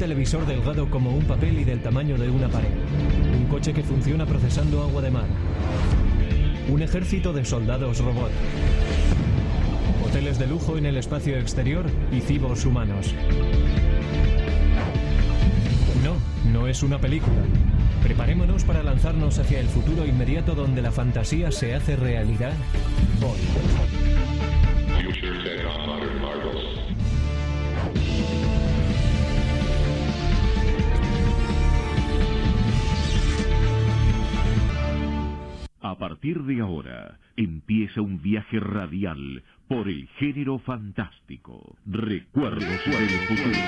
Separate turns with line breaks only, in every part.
televisor delgado como un papel y del tamaño de una pared. Un coche que funciona procesando agua de mar. Un ejército de soldados robot. Hoteles de lujo en el espacio exterior y cibos humanos. No, no es una película. Preparémonos para lanzarnos hacia el futuro inmediato donde la fantasía se hace realidad hoy.
A partir de ahora empieza un viaje radial por el género fantástico. Recuerdos del futuro.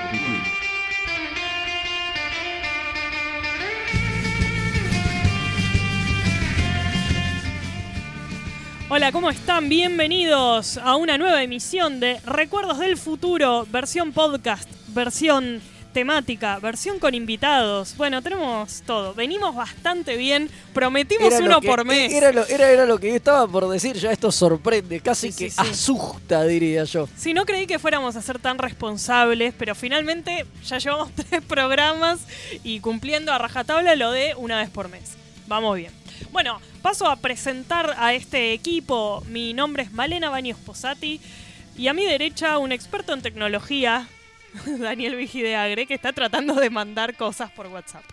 Hola, ¿cómo están? Bienvenidos a una nueva emisión de Recuerdos del Futuro, versión podcast, versión temática, versión con invitados. Bueno, tenemos todo. Venimos bastante bien. Prometimos
Era
uno
que-
por mes.
Era lo, era, era lo que yo estaba por decir, ya esto sorprende, casi
Sí, sí,
que
sí.
asusta, diría yo.
Si no creí que fuéramos a ser tan responsables, pero finalmente ya llevamos tres programas y cumpliendo a rajatabla lo de una vez por mes. Vamos bien. Bueno, paso a presentar a este equipo. Mi nombre es Malena Baños Posati y a mi derecha un experto en tecnología, Daniel Vigideagre, que está tratando de mandar cosas por WhatsApp.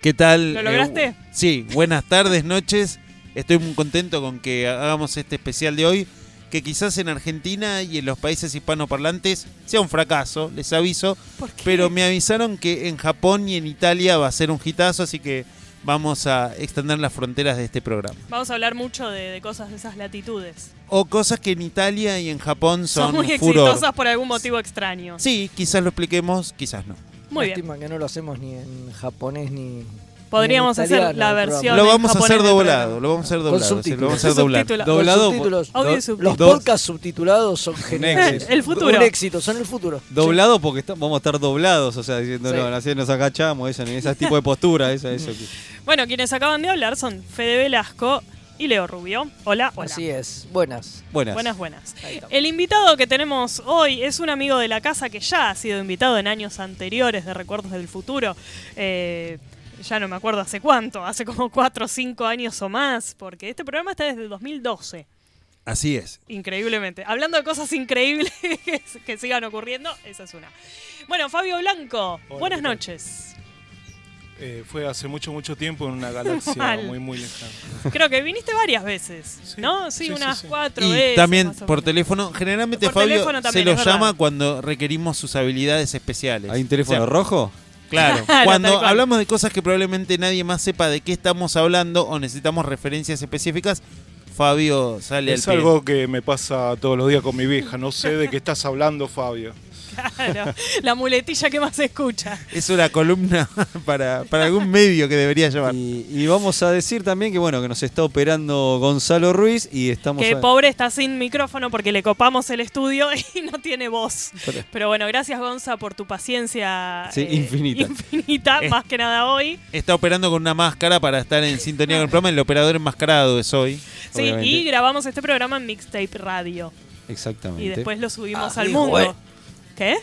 ¿Qué tal?
¿Lo lograste?
Eh, sí, buenas tardes, noches. Estoy muy contento con que hagamos este especial de hoy, que quizás en Argentina y en los países hispanoparlantes sea un fracaso, les aviso,
¿Por qué?
pero me avisaron que en Japón y en Italia va a ser un hitazo, así que vamos a extender las fronteras de este programa.
Vamos a hablar mucho de, de cosas de esas latitudes.
O cosas que en Italia y en Japón
Son,
son,
muy
furor.
exitosas por algún motivo extraño.
Sí, quizás lo expliquemos, quizás no.
Muy bien.
Lástima que no lo hacemos ni en japonés ni.
Podríamos
ni en
hacer la versión.
Lo vamos a
japonés
doblado, lo vamos a hacer
Con
doblado, sí, lo vamos a hacer doblado.
Doblado,
subtítulos.
Audio y
do-
subtítulos.
Los podcasts subtitulados son geniales.
El futuro.
Un éxito, son el futuro.
Doblado porque está- vamos a estar doblados, o sea, diciendo,
Sí.
no, así nos agachamos, ese tipo de postura, eso. que-
Bueno, quienes acaban de hablar son Fede Velasco y Leo Rubio. Hola, hola.
Así es. Buenas.
Buenas.
Buenas, buenas. El invitado que tenemos hoy es un amigo de la casa que ya ha sido invitado en años anteriores de Recuerdos del Futuro. Eh, ya no me acuerdo hace cuánto, hace como 4 o 5 años o más, porque este programa está desde el 2012.
Así es.
Increíblemente. Hablando de cosas increíbles que, que sigan ocurriendo, esa es una. Bueno, Fabio Blanco,
Hola,
buenas noches.
Eh, fue hace mucho, mucho tiempo en una galaxia
Mal.
muy, muy lejana.
Creo que viniste varias veces,
Sí,
¿no? Sí, unas
sí.
cuatro
Y
veces.
también por teléfono. Generalmente
Por
Fabio
teléfono también,
se
es
lo llama cuando requerimos sus habilidades especiales.
¿Hay un teléfono
O sea,
rojo?
Claro. Cuando hablamos de cosas que probablemente nadie más sepa de qué estamos hablando o necesitamos referencias específicas, Fabio sale
Es
al pie.
algo que me pasa todos los días con mi vieja. No sé de qué estás hablando, Fabio.
Claro, la muletilla que más se escucha.
Es una columna para, para algún medio que debería llevar.
Y, y vamos a decir también que bueno, que nos está operando Gonzalo Ruiz y estamos
Que
a-
pobre está sin micrófono porque le copamos el estudio y no tiene voz.
Pero-
Pero bueno, gracias Gonza por tu paciencia
Sí, infinita.
infinita,
Eh.
más que nada hoy.
Está operando con una máscara para estar en sintonía con el programa. El operador enmascarado es hoy.
Sí,
obviamente.
y grabamos este programa en Mixtape Radio.
Exactamente.
Y después lo subimos
Ah,
al mundo.
eh.
¿Qué?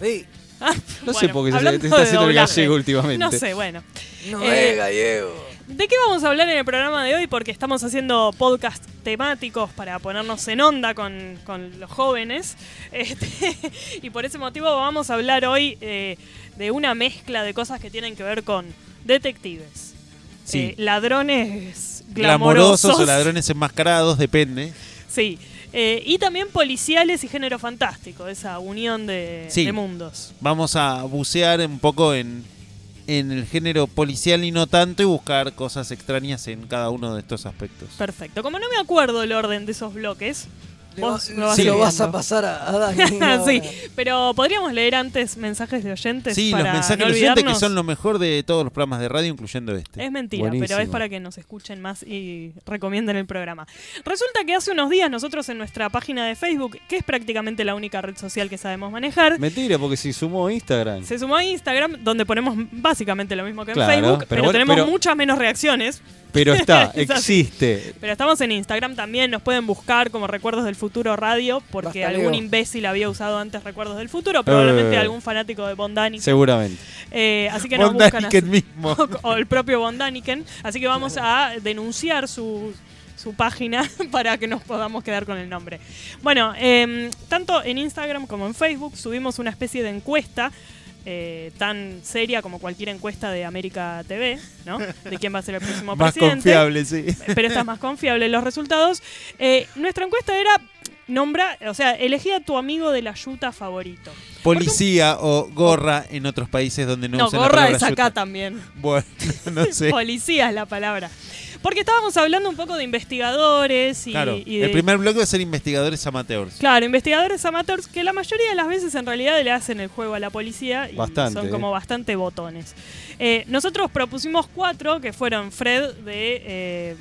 Sí.
Ah,
No sé por qué se- te está haciendo el gallego últimamente.
No sé, bueno.
No
Eh,
es gallego.
¿De qué vamos a hablar en el programa de hoy? Porque estamos haciendo podcast temáticos para ponernos en onda con, con los jóvenes. Este, y por ese motivo vamos a hablar hoy eh, de una mezcla de cosas que tienen que ver con detectives,
Sí.
eh, ladrones
Glamorosos
glamorosos,
o ladrones enmascarados, depende.
Sí. Eh, y también policiales y género fantástico, esa unión de,
Sí.
de mundos.
Vamos a bucear un poco en, en el género policial y no tanto y buscar cosas extrañas en cada uno de estos aspectos.
Perfecto. Como no me acuerdo el orden de esos bloques, vos lo vas
se lo vas a pasar a, a Dani.
sí, pero podríamos leer antes mensajes de oyentes.
Sí,
para
los mensajes
no
de oyentes que son lo mejor de todos los programas de radio, incluyendo este.
Es mentira, pero es para que nos escuchen más y recomienden el programa. Resulta que hace unos días nosotros en nuestra página de Facebook, que es prácticamente la única red social que sabemos manejar,
Mentira, porque si sumó Instagram.
se sumó a Instagram, donde ponemos básicamente lo mismo que en
Claro,
Facebook, pero,
pero bueno,
tenemos
pero-
muchas menos reacciones.
Pero está, existe.
Pero estamos en Instagram también, nos pueden buscar como Recuerdos del Futuro Radio, porque
Basta,
algún imbécil había usado antes Recuerdos del Futuro, probablemente
Eh.
algún fanático de Bondaniken.
Seguramente.
Eh, así que nos buscan así.
mismo.
o el propio Bondaniken. Así que vamos a denunciar su, su página para que nos podamos quedar con el nombre. Bueno, em, tanto en Instagram como en Facebook subimos una especie de encuesta. Eh, tan seria como cualquier encuesta de América TV, ¿no? De quién va a ser el próximo
Más
presidente
confiable, sí.
pero esta es más confiable. Los resultados. eh, nuestra encuesta era nombra, o sea, elegí a tu amigo de la yuta favorito.
Policía o gorra en otros países donde no,
No,
usan la
gorra
palabra
es acá
yuta.
también.
Bueno, no sé.
Policía es la palabra. Porque estábamos hablando un poco de investigadores y,
Claro,
y de.
el primer bloque va a ser investigadores amateurs.
Claro, investigadores amateurs que la mayoría de las veces en realidad le hacen el juego a la policía y
Bastante,
son
eh.
como bastante botones. Eh, nosotros propusimos cuatro que fueron Fred de eh,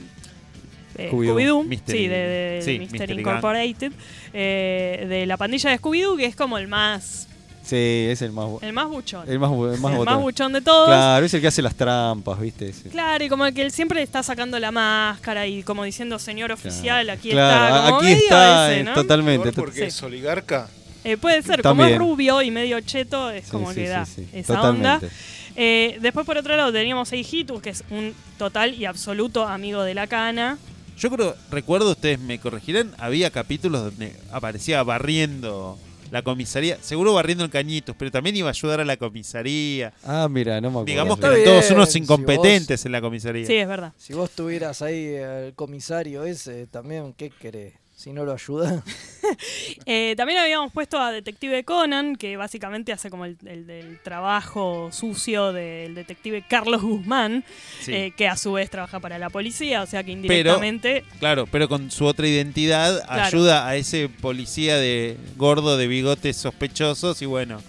eh,
Scooby-Doo.
Scooby-Doo,
Mystery-
sí, de, de
sí,
Mystery
Mystery
Incorporated, eh, de la pandilla de Scooby-Doo, que es como el más,
Sí, es el más,
el más buchón.
el más, bu- el más
El buchón de todos.
Claro, es el que hace las trampas, ¿viste? Ese.
Claro, y como que él siempre está sacando la máscara y como diciendo señor oficial, aquí
Claro,
está. Como
aquí
medio
está,
ese,
eh,
¿no?
totalmente.
Porque
Sí.
es oligarca.
Eh, puede ser, como es
También.
rubio y medio cheto, es
Sí,
como
sí,
que
sí,
da
sí,
esa
totalmente.
onda. Eh, después, por otro lado, teníamos a Hijitus, que es un total y absoluto amigo de la cana.
Yo creo, recuerdo, ustedes me corregirán, había capítulos donde aparecía barriendo la comisaría, seguro barriendo el cañitos, pero también iba a ayudar a la comisaría.
Ah, mira, no me acuerdo.
Digamos que eran todos unos
si
incompetentes en la comisaría.
Sí, es verdad.
Si vos tuvieras ahí al comisario ese, también, ¿qué querés? Si no lo ayuda.
Eh, también habíamos puesto a Detective Conan, que básicamente hace como el, el- el trabajo sucio del detective Carlos Guzmán,
Sí.
eh, que a su vez trabaja para la policía, o sea que indirectamente
Claro, pero con su otra identidad
Claro.
ayuda a ese policía de gordo de bigotes sospechosos y bueno,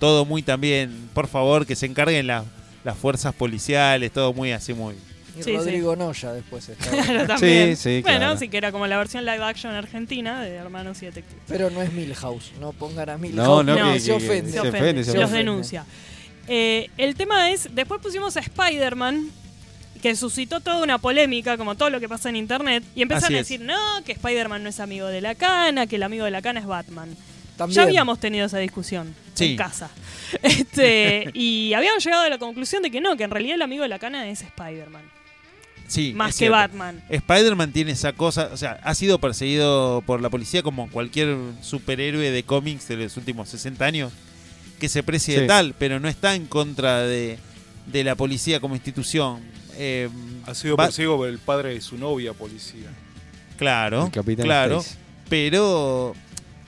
todo muy también, por favor, que se encarguen la- las fuerzas policiales, todo muy así muy.
Y
Sí, sí.
Rodrigo Noya después.
Claro, también.
sí,
Bueno,
claro.
sí que era como la versión live action argentina de Hermanos y Detectives.
Pero no es Milhouse, no pongan a Milhouse.
No, no,
No,
que,
se
que-
ofende.
Se
se
ofende,
ofende, se
los
ofende.
denuncia. Eh, el tema es, después pusimos a Spider-Man, que suscitó toda una polémica, como todo lo que pasa en internet, y empezaron
Así
a
es.
decir, no, que Spider-Man no es amigo de la cana, que el amigo de la cana es Batman.
También.
Ya habíamos tenido esa discusión
Sí.
en casa. Este, y habíamos llegado a la conclusión de que no, que en realidad el amigo de la cana es Spider-Man,
Sí,
más
es
que
cierto.
Batman.
Spider-Man tiene esa cosa, o sea, ha sido perseguido por la policía como cualquier superhéroe de cómics de los últimos 60 años, que se precie de tal, pero no está en contra de, de la policía como institución. Eh,
Ha sido perseguido por el padre de su novia policía.
Claro,
El Capitán
claro, pero,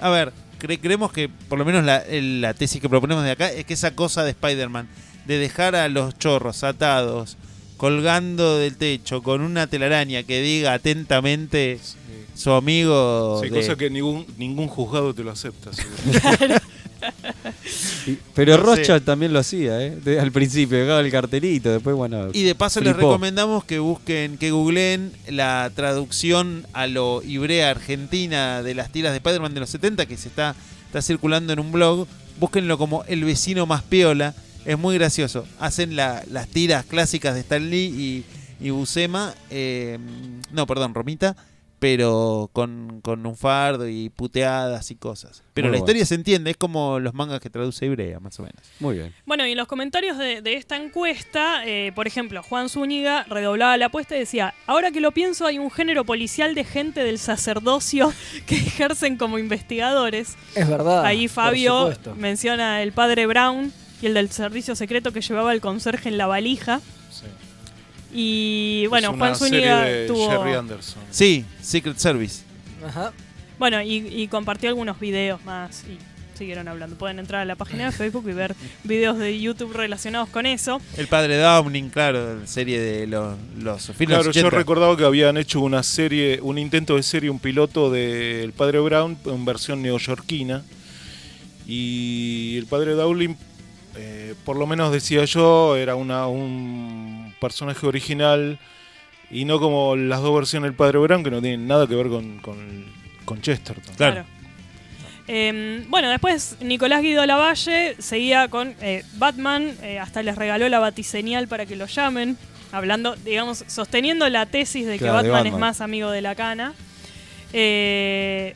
a ver, cre- creemos que por lo menos la, el- la tesis que proponemos de acá es que esa cosa de Spider-Man, de dejar a los chorros atados, colgando del techo, con una telaraña que diga atentamente
Sí,
su amigo...
Sí,
de-
cosa que ningún, ningún juzgado te lo acepta.
Y- Pero
No.
Rothschild también lo hacía, ¿eh? De- al principio, dejaba el cartelito, después, bueno.
Y de paso les recomendamos que busquen, que googleen la traducción a lo ibrea argentina de las tiras de Spider-Man de los 70 que se está, está circulando en un blog. Búsquenlo como El vecino más piola. Es muy gracioso. Hacen la- las tiras clásicas de Stan Lee y, y Buscema. eh, no, perdón, Romita. Pero con, con un fardo y puteadas y cosas. Pero
Muy
la
bueno.
historia se entiende. Es como los mangas que traduce Ibrea, más o menos.
Muy bien.
Bueno, y en los comentarios de, de esta encuesta, eh, por ejemplo, Juan Zúñiga redoblaba la apuesta y decía, ahora que lo pienso hay un género policial de gente del sacerdocio que ejercen como investigadores.
Es verdad.
Ahí Fabio menciona el padre Brown y el del servicio secreto que llevaba el conserje en la valija.
Sí.
Y bueno,
Es una
Juan
serie
Zúñiga
de
tuvo...
Jerry Anderson.
Sí, Secret Service.
Ajá.
Bueno, y, y compartió algunos videos más y siguieron hablando. Pueden entrar a la página de Facebook y ver videos de YouTube relacionados con eso.
El padre Downing, claro, la serie de los, los de
Claro,
los
yo
80.
recordaba que habían hecho una serie, un intento de serie, un piloto de El Padre Brown en versión neoyorquina. Y el Padre Dowling, eh, por lo menos decía yo, era una, un personaje original y no como las dos versiones del Padre Brown que no tienen nada que ver con, con, con Chesterton.
Claro.
Eh, bueno, después Nicolás Guido Lavalle seguía con eh, Batman, eh, hasta les regaló la batiseñal para que lo llamen hablando, digamos, sosteniendo la tesis de que
de
Batman, es
Batman.
más amigo de la cana. Eh,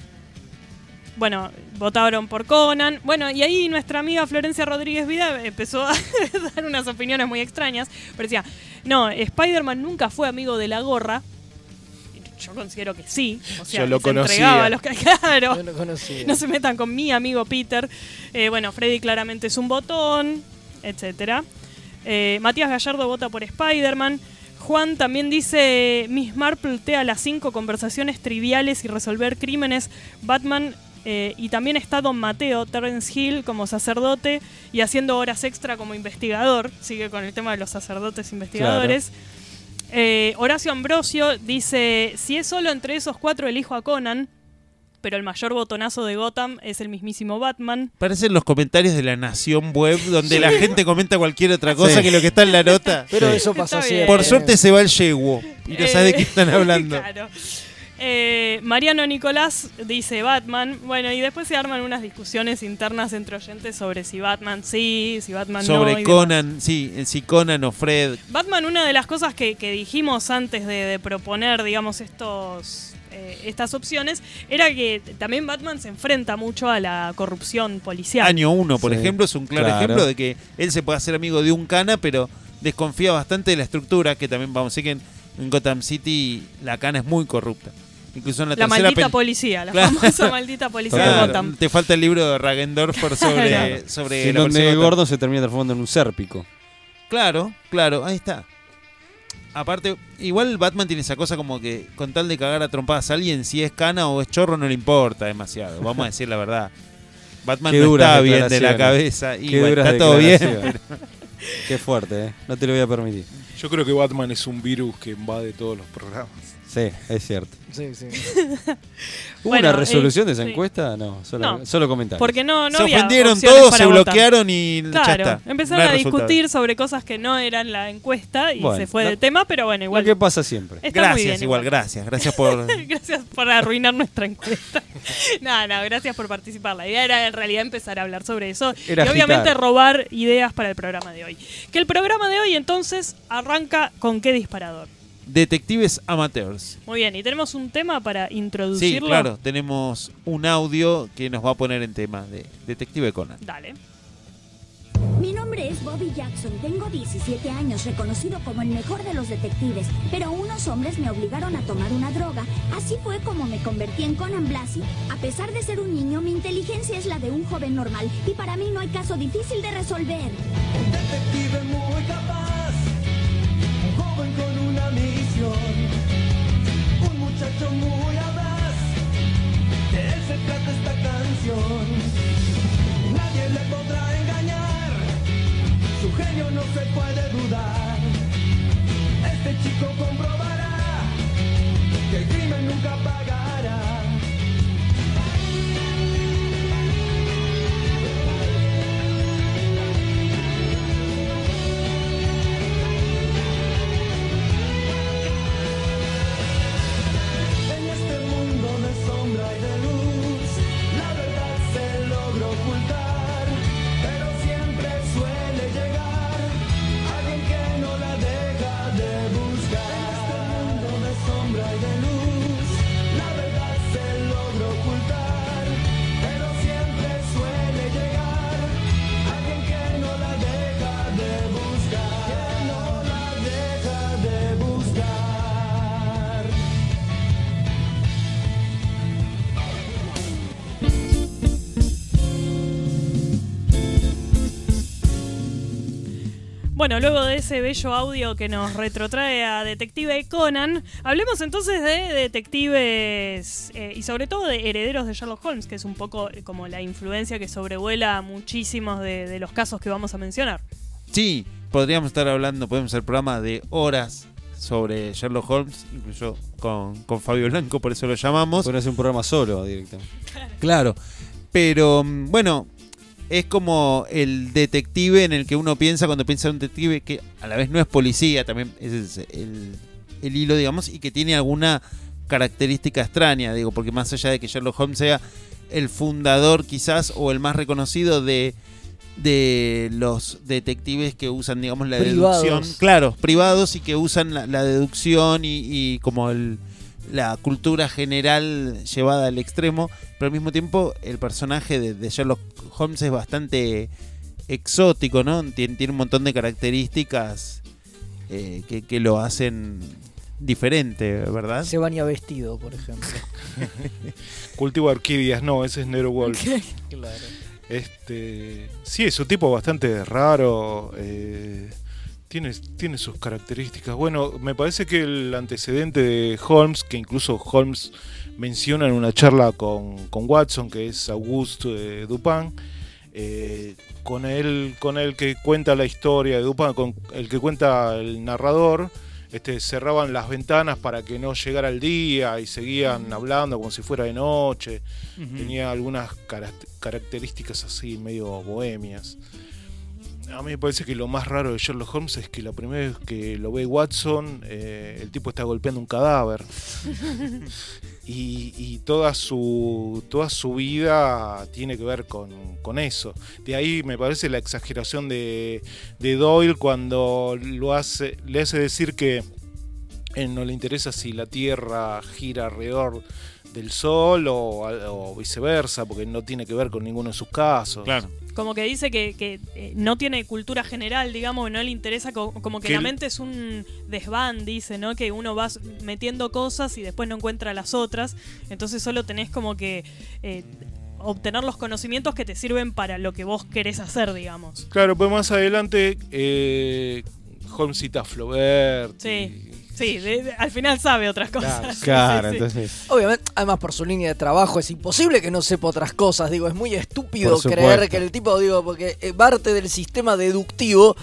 bueno, votaron por Conan. Bueno, y ahí nuestra amiga Florencia Rodríguez Vida empezó a dar unas opiniones muy extrañas. Pero decía, no, Spider-Man nunca fue amigo de la gorra. Yo considero que sí. O sea,
Yo lo
se
conocía.
entregaba a los que- Claro.
Yo no conocía.
No se metan con mi amigo Peter. Eh, bueno, Freddy claramente es un botón, etcétera. Eh, Matías Gallardo vota por Spider-Man. Juan también dice, Miss Marple te a las 5 conversaciones triviales y resolver crímenes. Batman eh, y también está Don Mateo, Terrence Hill como sacerdote y haciendo horas extra como investigador. Sigue con el tema de los sacerdotes investigadores. Eh, Horacio Ambrosio dice, si es solo entre esos cuatro elijo a Conan, pero el mayor botonazo de Gotham es el mismísimo Batman.
Parecen los comentarios de la Nación Web donde la gente comenta cualquier otra cosa
Sí.
que lo que está en la nota.
Pero
Sí.
eso pasa siempre.
Por suerte se va el yeguo y no sabe de qué están hablando.
Eh, claro. Eh, Mariano Nicolás dice Batman. Bueno, y después se arman unas discusiones internas entre oyentes sobre si Batman sí, si Batman no. y
Sobre. Conan, sí, eh, si Conan o Fred.
Batman, una de las cosas que, que dijimos antes de, de proponer, digamos, estos, eh, estas opciones, era que también Batman se enfrenta mucho a la corrupción policial.
Año 1, por
Sí,
ejemplo, es un claro,
claro.
ejemplo de que él se puede hacer amigo de un cana, pero desconfía bastante de la estructura, que también vamos a decir que en, en Gotham City la cana es muy corrupta. Incluso en la,
la
tercera
maldita policía, la
Claro.
famosa maldita policía de Gotham.
te falta el libro de Ragendorfer sobre,
Claro.
sobre
Sí,
la
donde
Gotham.
Gordon se termina transformando en un sérpico.
Claro, claro, ahí está. Aparte, igual Batman tiene esa cosa como que con tal de cagar a trompadas a alguien, si es cana o es chorro no le importa demasiado. Vamos a decir la verdad. Batman
Qué
no
duras
está bien de la cabeza y bueno, está todo bien.
Qué fuerte, ¿eh? No te lo voy a permitir.
Yo creo que Batman es un virus que invade todos los programas.
Sí, es cierto.
Sí, sí.
¿Hubo
Bueno,
una resolución
eh,
de esa
sí.
encuesta? No, solo,
No.
solo comentarios.
Porque no, no
se
había
ofendieron todos,
para
se
votar.
bloquearon y ya está.
empezaron
No
a
resultado.
discutir sobre cosas que no eran la encuesta y
Bueno,
se fue del tema, pero bueno, igual.
Lo que pasa siempre.
Está muy
Gracias,
bien,
igual, gracias. Gracias por.
gracias por arruinar nuestra encuesta. no, no, gracias por participar. La idea era en realidad empezar a hablar sobre eso
Era
y obviamente robar ideas para el programa de hoy. Que el programa de hoy entonces arranca con qué disparador.
Detectives amateurs.
Muy bien, y tenemos un tema para
Sí,
introducirlo.
claro, tenemos un audio que nos va a poner en tema de Detective Conan.
Dale.
Mi nombre es Bobby Jackson, tengo 17 años, reconocido como el mejor de los detectives, pero unos hombres me obligaron a tomar una droga. Así fue como me convertí en Conan Blasi. A pesar de ser un niño, mi inteligencia es la de un joven normal y para mí no hay caso difícil de resolver.
detective muy capaz, un joven con una un muchacho muy audaz, de él se trata esta canción. Nadie le podrá engañar, su genio no se puede dudar. Este chico comprobará que el crimen nunca pagará.
Bueno, luego de ese bello audio que nos retrotrae a Detective Conan, hablemos entonces de detectives eh, y sobre todo de herederos de Sherlock Holmes, que es un poco eh, como la influencia que sobrevuela muchísimos de, de los casos que vamos a mencionar.
Sí, podríamos estar hablando, podemos hacer programa de horas sobre Sherlock Holmes, incluso con, con Fabio Blanco, por eso lo llamamos.
Podría ser un programa solo directamente.
Claro, pero mm, bueno, es como el detective en el que uno piensa cuando piensa en un detective que a la vez no es policía, también es el, el hilo, digamos, y que tiene alguna característica extraña, digo, porque más allá de que Sherlock Holmes sea el fundador quizás o el más reconocido de de los detectives que usan, digamos, la
Privados.
deducción. Claro, privados y que usan la, la deducción y, y como el, la cultura general llevada al extremo. Pero al mismo tiempo, el personaje de, de Sherlock Holmes es bastante exótico, ¿no? Tiene, tiene un montón de características eh, que, que lo hacen diferente, ¿verdad?
Se baña vestido, por ejemplo.
Cultivo orquídeas, no, ese es Nero Wolf.
claro.
Este, sí, es un tipo bastante raro. eh, tiene, tiene sus características. Bueno, me parece que el antecedente de Holmes, que incluso Holmes menciona en una charla con, con Watson, que es Auguste eh, Dupin, eh, con él, con el que cuenta la historia de Dupin, con el que cuenta el narrador, este, cerraban las ventanas para que no llegara el día y seguían hablando como si fuera de noche. Tenía algunas cara- características así, medio bohemias. A mí me parece que lo más raro de Sherlock Holmes es que la primera vez que lo ve Watson, eh, el tipo está golpeando un cadáver. Y, y toda su toda su vida tiene que ver con, con eso. De ahí me parece la exageración de, de Doyle cuando lo hace, le hace decir que no le interesa si la Tierra gira alrededor del Sol o, o viceversa, porque no tiene que ver con ninguno de sus casos.
Claro.
Como que dice que, que, eh, no tiene cultura general, digamos, no le interesa, co- como que
Que
la mente es un desván, dice, ¿no? Que uno va metiendo cosas y después no encuentra las otras, entonces solo tenés como que eh, obtener los conocimientos que te sirven para lo que vos querés hacer, digamos.
Claro, pues más adelante eh, Holmes cita a Flaubert.
Sí, sí, de- de- al final sabe otras cosas.
Claro,
sí.
entonces.
Obviamente, además por su línea de trabajo es imposible que no sepa otras cosas. Digo, es muy estúpido creer que el tipo, digo, porque eh, parte del sistema deductivo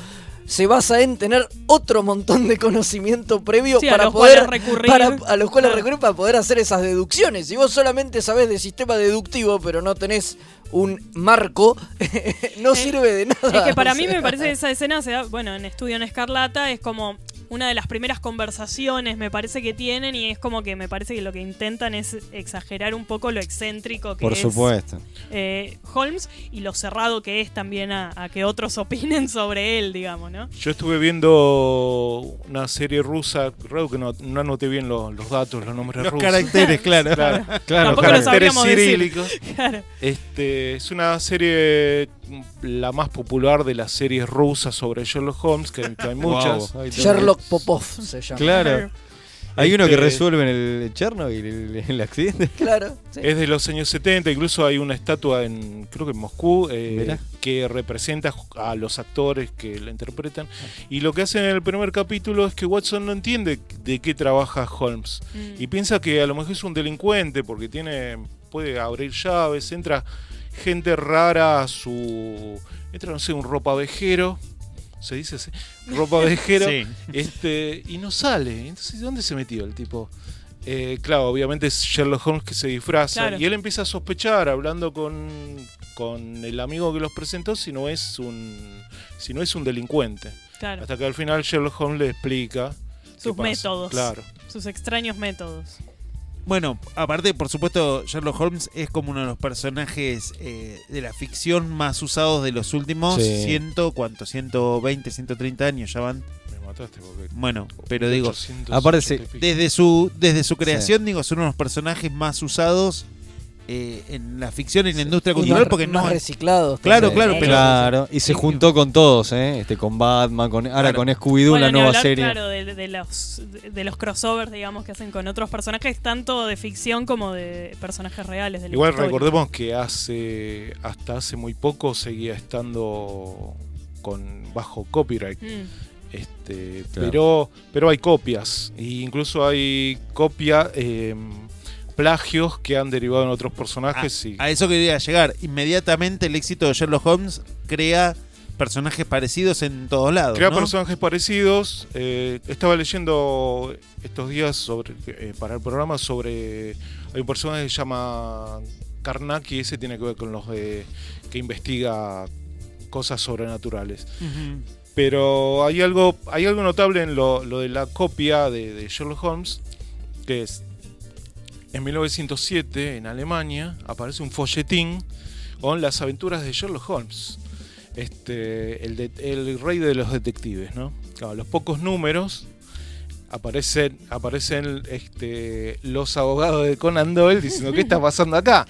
se basa en tener otro montón de conocimiento previo
Sí, a
para
los
poder
cuales recurrir.
para- a los cuales
Claro.
recurrir para poder hacer esas deducciones. Si vos solamente sabés de sistema deductivo, pero no tenés un marco, no sirve de nada.
Es que para
o
mí me parece que esa escena se da, bueno, en Estudio en Escarlata es como una de las primeras conversaciones, me parece que tienen, y es como que me parece que lo que intentan es exagerar un poco lo excéntrico que
Por
es
supuesto.
eh, Holmes y lo cerrado que es también a, a que otros opinen sobre él, digamos, ¿no?
Yo estuve viendo una serie rusa, creo que no, no anoté bien los, los datos, los nombres
Los
rusos.
caracteres, claro.
Claro,
Claro,
caracteres
sabríamos decir.
cirílicos.
Claro.
Este, es una serie la más popular de las series rusas sobre Sherlock Holmes, que, que hay muchas.
Wow.
Sherlock Popov se llama.
Claro. Hay uno que
Este-
resuelve en el Chernobyl, el, el accidente.
Claro. sí.
Es de los años 70, incluso hay una estatua en, creo que en Moscú, eh, que representa a los actores que la interpretan. Y lo que hacen en el primer capítulo es que Watson no entiende de qué trabaja Holmes.
Mm.
Y piensa que a lo mejor es un delincuente porque tiene puede abrir llaves, entra gente rara a su... Entra, no sé, un ropavejero. Se dice así. Ropavejero.
Sí.
Este, y no sale. Entonces, ¿dónde se metió el tipo? Eh, claro, obviamente es Sherlock Holmes que se disfraza.
Claro.
Y él empieza a sospechar, hablando con, con el amigo que los presentó, si no es un, si no es un delincuente.
Claro.
Hasta que al final Sherlock Holmes le explica
Sus métodos.
Claro.
Sus extraños métodos.
Bueno, aparte, por supuesto, Sherlock Holmes es como uno de los personajes eh, de la ficción más usados de los últimos
Sí.
ciento, ¿cuánto? 120, 130 años ya van.
Me mataste porque.
Bueno, pero digo,
880
aparte
desde su, desde su creación, digo, son uno de los personajes más usados eh, en la ficción y en la industria cultural
más-
porque
más
no es-
reciclados.
Claro, claro, pero-
Claro, y se juntó con todos, ¿eh? Este, con Batman, con, ahora
Claro.
con Scooby-Doo,
Bueno,
la nueva
hablar,
serie.
claro, de, de los, de los crossovers, digamos, que hacen con otros personajes, tanto de ficción como de personajes reales. De la
Igual
historia.
recordemos que hace hasta hace muy poco seguía estando con bajo copyright.
Mm.
Este,
Claro.
pero pero hay copias e incluso hay copia eh, plagios que han derivado en otros personajes y
A eso quería llegar. Inmediatamente el éxito de Sherlock Holmes crea personajes parecidos en todos lados.
crea
¿no?
personajes parecidos. Eh, estaba leyendo estos días sobre eh, para el programa sobre hay un personaje que se llama Karnaki, ese tiene que ver con los de que investiga cosas sobrenaturales. Pero hay algo, hay algo notable en lo, lo de la copia de, de Sherlock Holmes, que es en 1907 en Alemania aparece un folletín con las aventuras de Sherlock Holmes. este, el, rey de los detectives, ¿no? Claro, los pocos números aparecen, aparecen este, los abogados de Conan Doyle diciendo qué está pasando acá.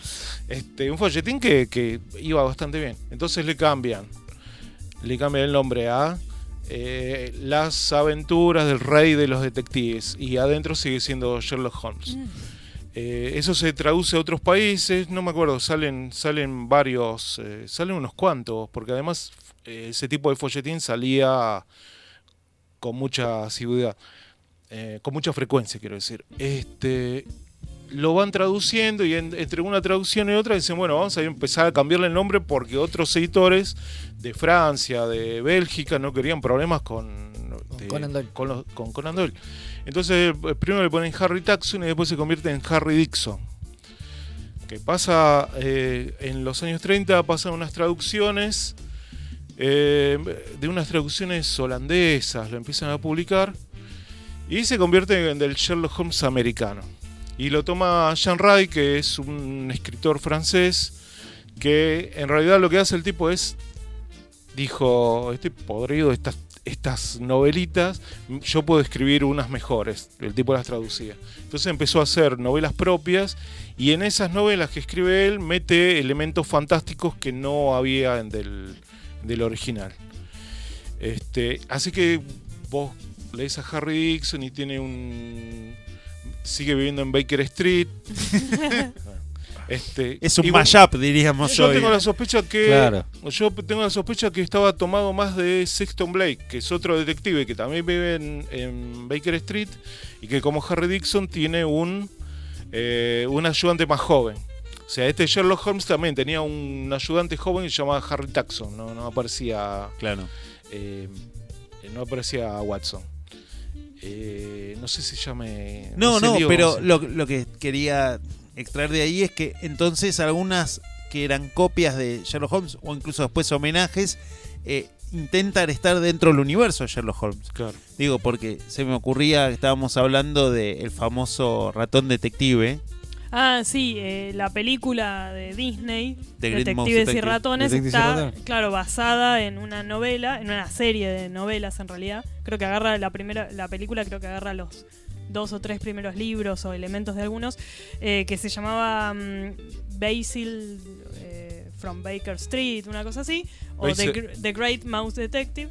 Este, un folletín que, iba bastante bien. Entonces le cambian, le cambian el nombre a eh, Las aventuras del rey de los detectives y adentro sigue siendo Sherlock Holmes. Eh, eso se traduce a otros países, no me acuerdo, salen, salen varios, eh, salen unos cuantos, porque además eh, ese tipo de folletín salía con mucha asiduidad, con mucha frecuencia, quiero decir. Este, lo van traduciendo y en- entre una traducción y otra dicen, bueno, vamos a empezar a cambiarle el nombre porque otros editores de Francia, de Bélgica, no querían problemas con, de-
Conan Doyle.
con, los- con Conan Doyle. Entonces eh, primero le ponen Harry Taxon y después se convierte en Harry Dixon. Que pasa eh, en los años 30, pasan unas traducciones eh, de unas traducciones holandesas, lo empiezan a publicar y se convierte en el Sherlock Holmes americano. Y lo toma Jean Ray, que es un escritor francés, que en realidad lo que hace el tipo es, dijo, estoy podrido de estas, estas novelitas, yo puedo escribir unas mejores. El tipo las traducía. Entonces empezó a hacer novelas propias y en esas novelas que escribe él mete elementos fantásticos que no había en del, del original. Este, así que vos lees a Harry Dixon y tiene un. sigue viviendo en Baker Street. Este,
Es un mashup, diríamos
Yo
hoy.
tengo la sospecha que.
Claro.
Yo tengo la sospecha que estaba tomado más de Sexton Blake, que es otro detective que también vive en, en Baker Street y que como Harry Dixon tiene un, eh, un ayudante más joven. O sea, este Sherlock Holmes también tenía un ayudante joven que se llamaba Harry Taxon, no, no aparecía.
Claro.
eh, no aparecía Watson. Eh, no sé si llame.
No, no,
dio,
pero lo que quería extraer de ahí es que entonces algunas que eran copias de Sherlock Holmes o incluso después homenajes eh, intentan estar dentro del universo de Sherlock Holmes.
Claro.
Digo, porque se me ocurría que estábamos hablando del famoso ratón detective.
Ah, sí, eh, la película de Disney,
The Great Mouse
Detectives y. Ratones,
Detectives y
está, claro, basada en una novela, en una serie de novelas en realidad. Creo que agarra la primera, la película creo que agarra los dos o tres primeros libros o elementos de algunos, eh, que se llamaba mm, Basil eh, from Baker Street, una cosa así, o The, Great Mouse Detective,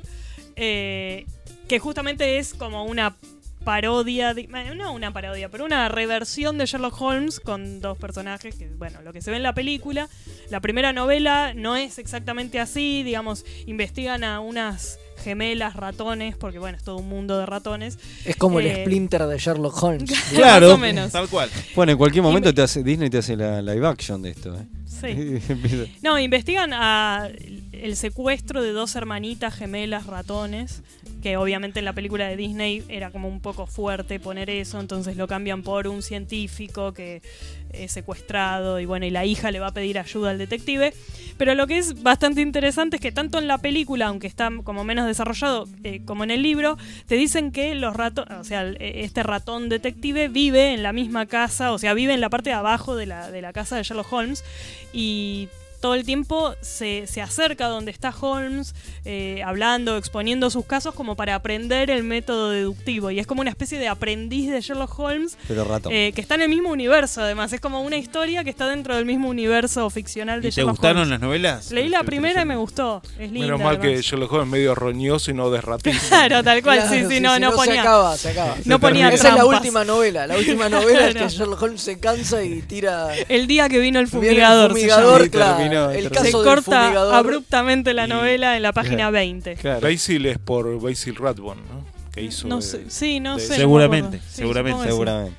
eh, que justamente es como una parodia, de- no una parodia, pero una reversión de Sherlock Holmes con dos personajes que, bueno, lo que se ve en la película, la primera novela no es exactamente así, digamos, investigan a unas gemelas ratones, porque bueno, es todo un mundo de ratones.
Es como el
Eh,
Splinter de Sherlock Holmes.
Más o menos.
Tal cual.
Bueno, en cualquier momento
me-
te hace, Disney te hace la live action de esto. ¿eh?
Sí. No, investigan a el secuestro de dos hermanitas gemelas ratones, que obviamente en la película de Disney era como un poco fuerte poner eso, entonces lo cambian por un científico que es secuestrado y bueno, y la hija le va a pedir ayuda al detective. Pero lo que es bastante interesante es que tanto en la película, aunque está como menos desarrollado eh, como en el libro, te dicen que los ratones, o sea, el- este ratón detective vive en la misma casa, o sea, vive en la parte de abajo de la, de la casa de Sherlock Holmes y todo el tiempo se, se acerca donde está Holmes, eh, hablando, exponiendo sus casos como para aprender el método deductivo. Y es como una especie de aprendiz de Sherlock Holmes
Pero ratón.
eh, que está en el mismo universo, además. Es como una historia que está dentro del mismo universo ficcional de
¿Y te
Sherlock
gustaron
Holmes.
las novelas?
Leí la primera y
te-
me gustó. Es linda.
Menos mal que. Sherlock Holmes es medio roñoso y no desratizo.
Claro, tal cual,
Claro,
sí, sí, no,
si
no
Se
ponía.
acaba, se acaba.
No ponía
Esa es la última novela. La última novela es que Sherlock Holmes se cansa y tira.
El día que vino el
Viene el
fumigador. se
fumigador,
llama.
claro.
Terminó,
el.
Se
caso del
corta
fumigador.
abruptamente la
Y-
novela en la página 20.
Claro.
Basil es por Basil Rathbone, ¿no? Que hizo.
No
de-
sé, sí, no
de-
sé.
Seguramente.
Sí,
seguramente.
Seguramente.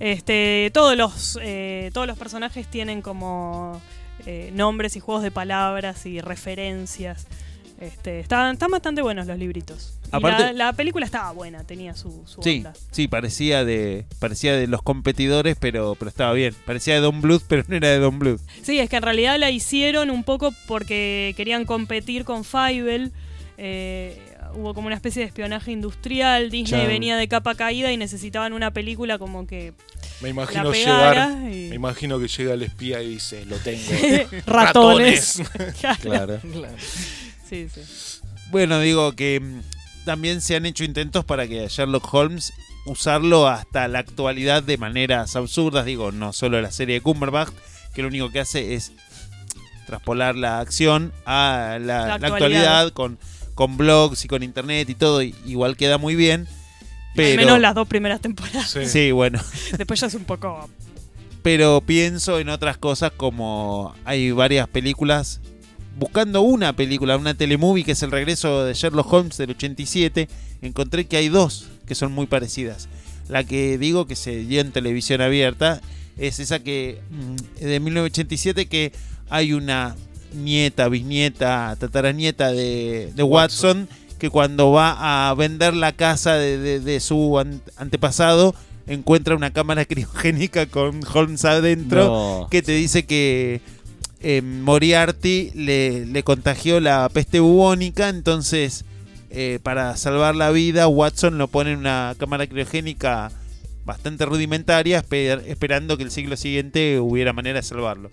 Este, todos los eh, todos los personajes tienen como eh, nombres y juegos de palabras y referencias. Este, están, están bastante buenos los libritos. Y
Aparte-
la, la película estaba buena, tenía su, su
Sí,
onda.
sí, parecía de parecía de los competidores, pero pero estaba bien. Parecía de Don Bluth, pero no era de Don Bluth.
Sí, es que en realidad la hicieron un poco porque querían competir con Fievel. Eh, hubo como una especie de espionaje industrial. Disney
Chan.
venía de capa caída y necesitaban una película como que
Me imagino
la pegara
llegar.
y-
Me imagino que llega el espía y dice: Lo tengo.
ratones.
Claro.
Claro.
Sí, sí.
Bueno, digo que mm, también se han hecho intentos para que Sherlock Holmes usarlo hasta la actualidad de maneras absurdas. Digo, no solo la serie de Cumberbatch, que lo único que hace es traspolar la acción a la,
La
la
actualidad.
actualidad, con, con blogs y con internet y todo. y- igual queda muy bien. Pero,
Al menos las dos primeras temporadas.
Sí.
Sí, bueno.
Después ya es un poco.
pero pienso en otras cosas como hay varias películas buscando una película, una telemovie que es el regreso de Sherlock Holmes del 87, encontré que hay dos que son muy parecidas. La que digo que se dio en televisión abierta es esa que mm, de 1987 que hay una nieta, bisnieta, tataranieta de, de Watson que cuando va a vender la casa de, de- de su an- antepasado encuentra una cámara criogénica con Holmes adentro
No.
que te dice que eh, Moriarty le, contagió la peste bubónica, entonces eh, para salvar la vida Watson lo pone en una cámara criogénica bastante rudimentaria, esper- esperando que el siglo siguiente hubiera manera de salvarlo.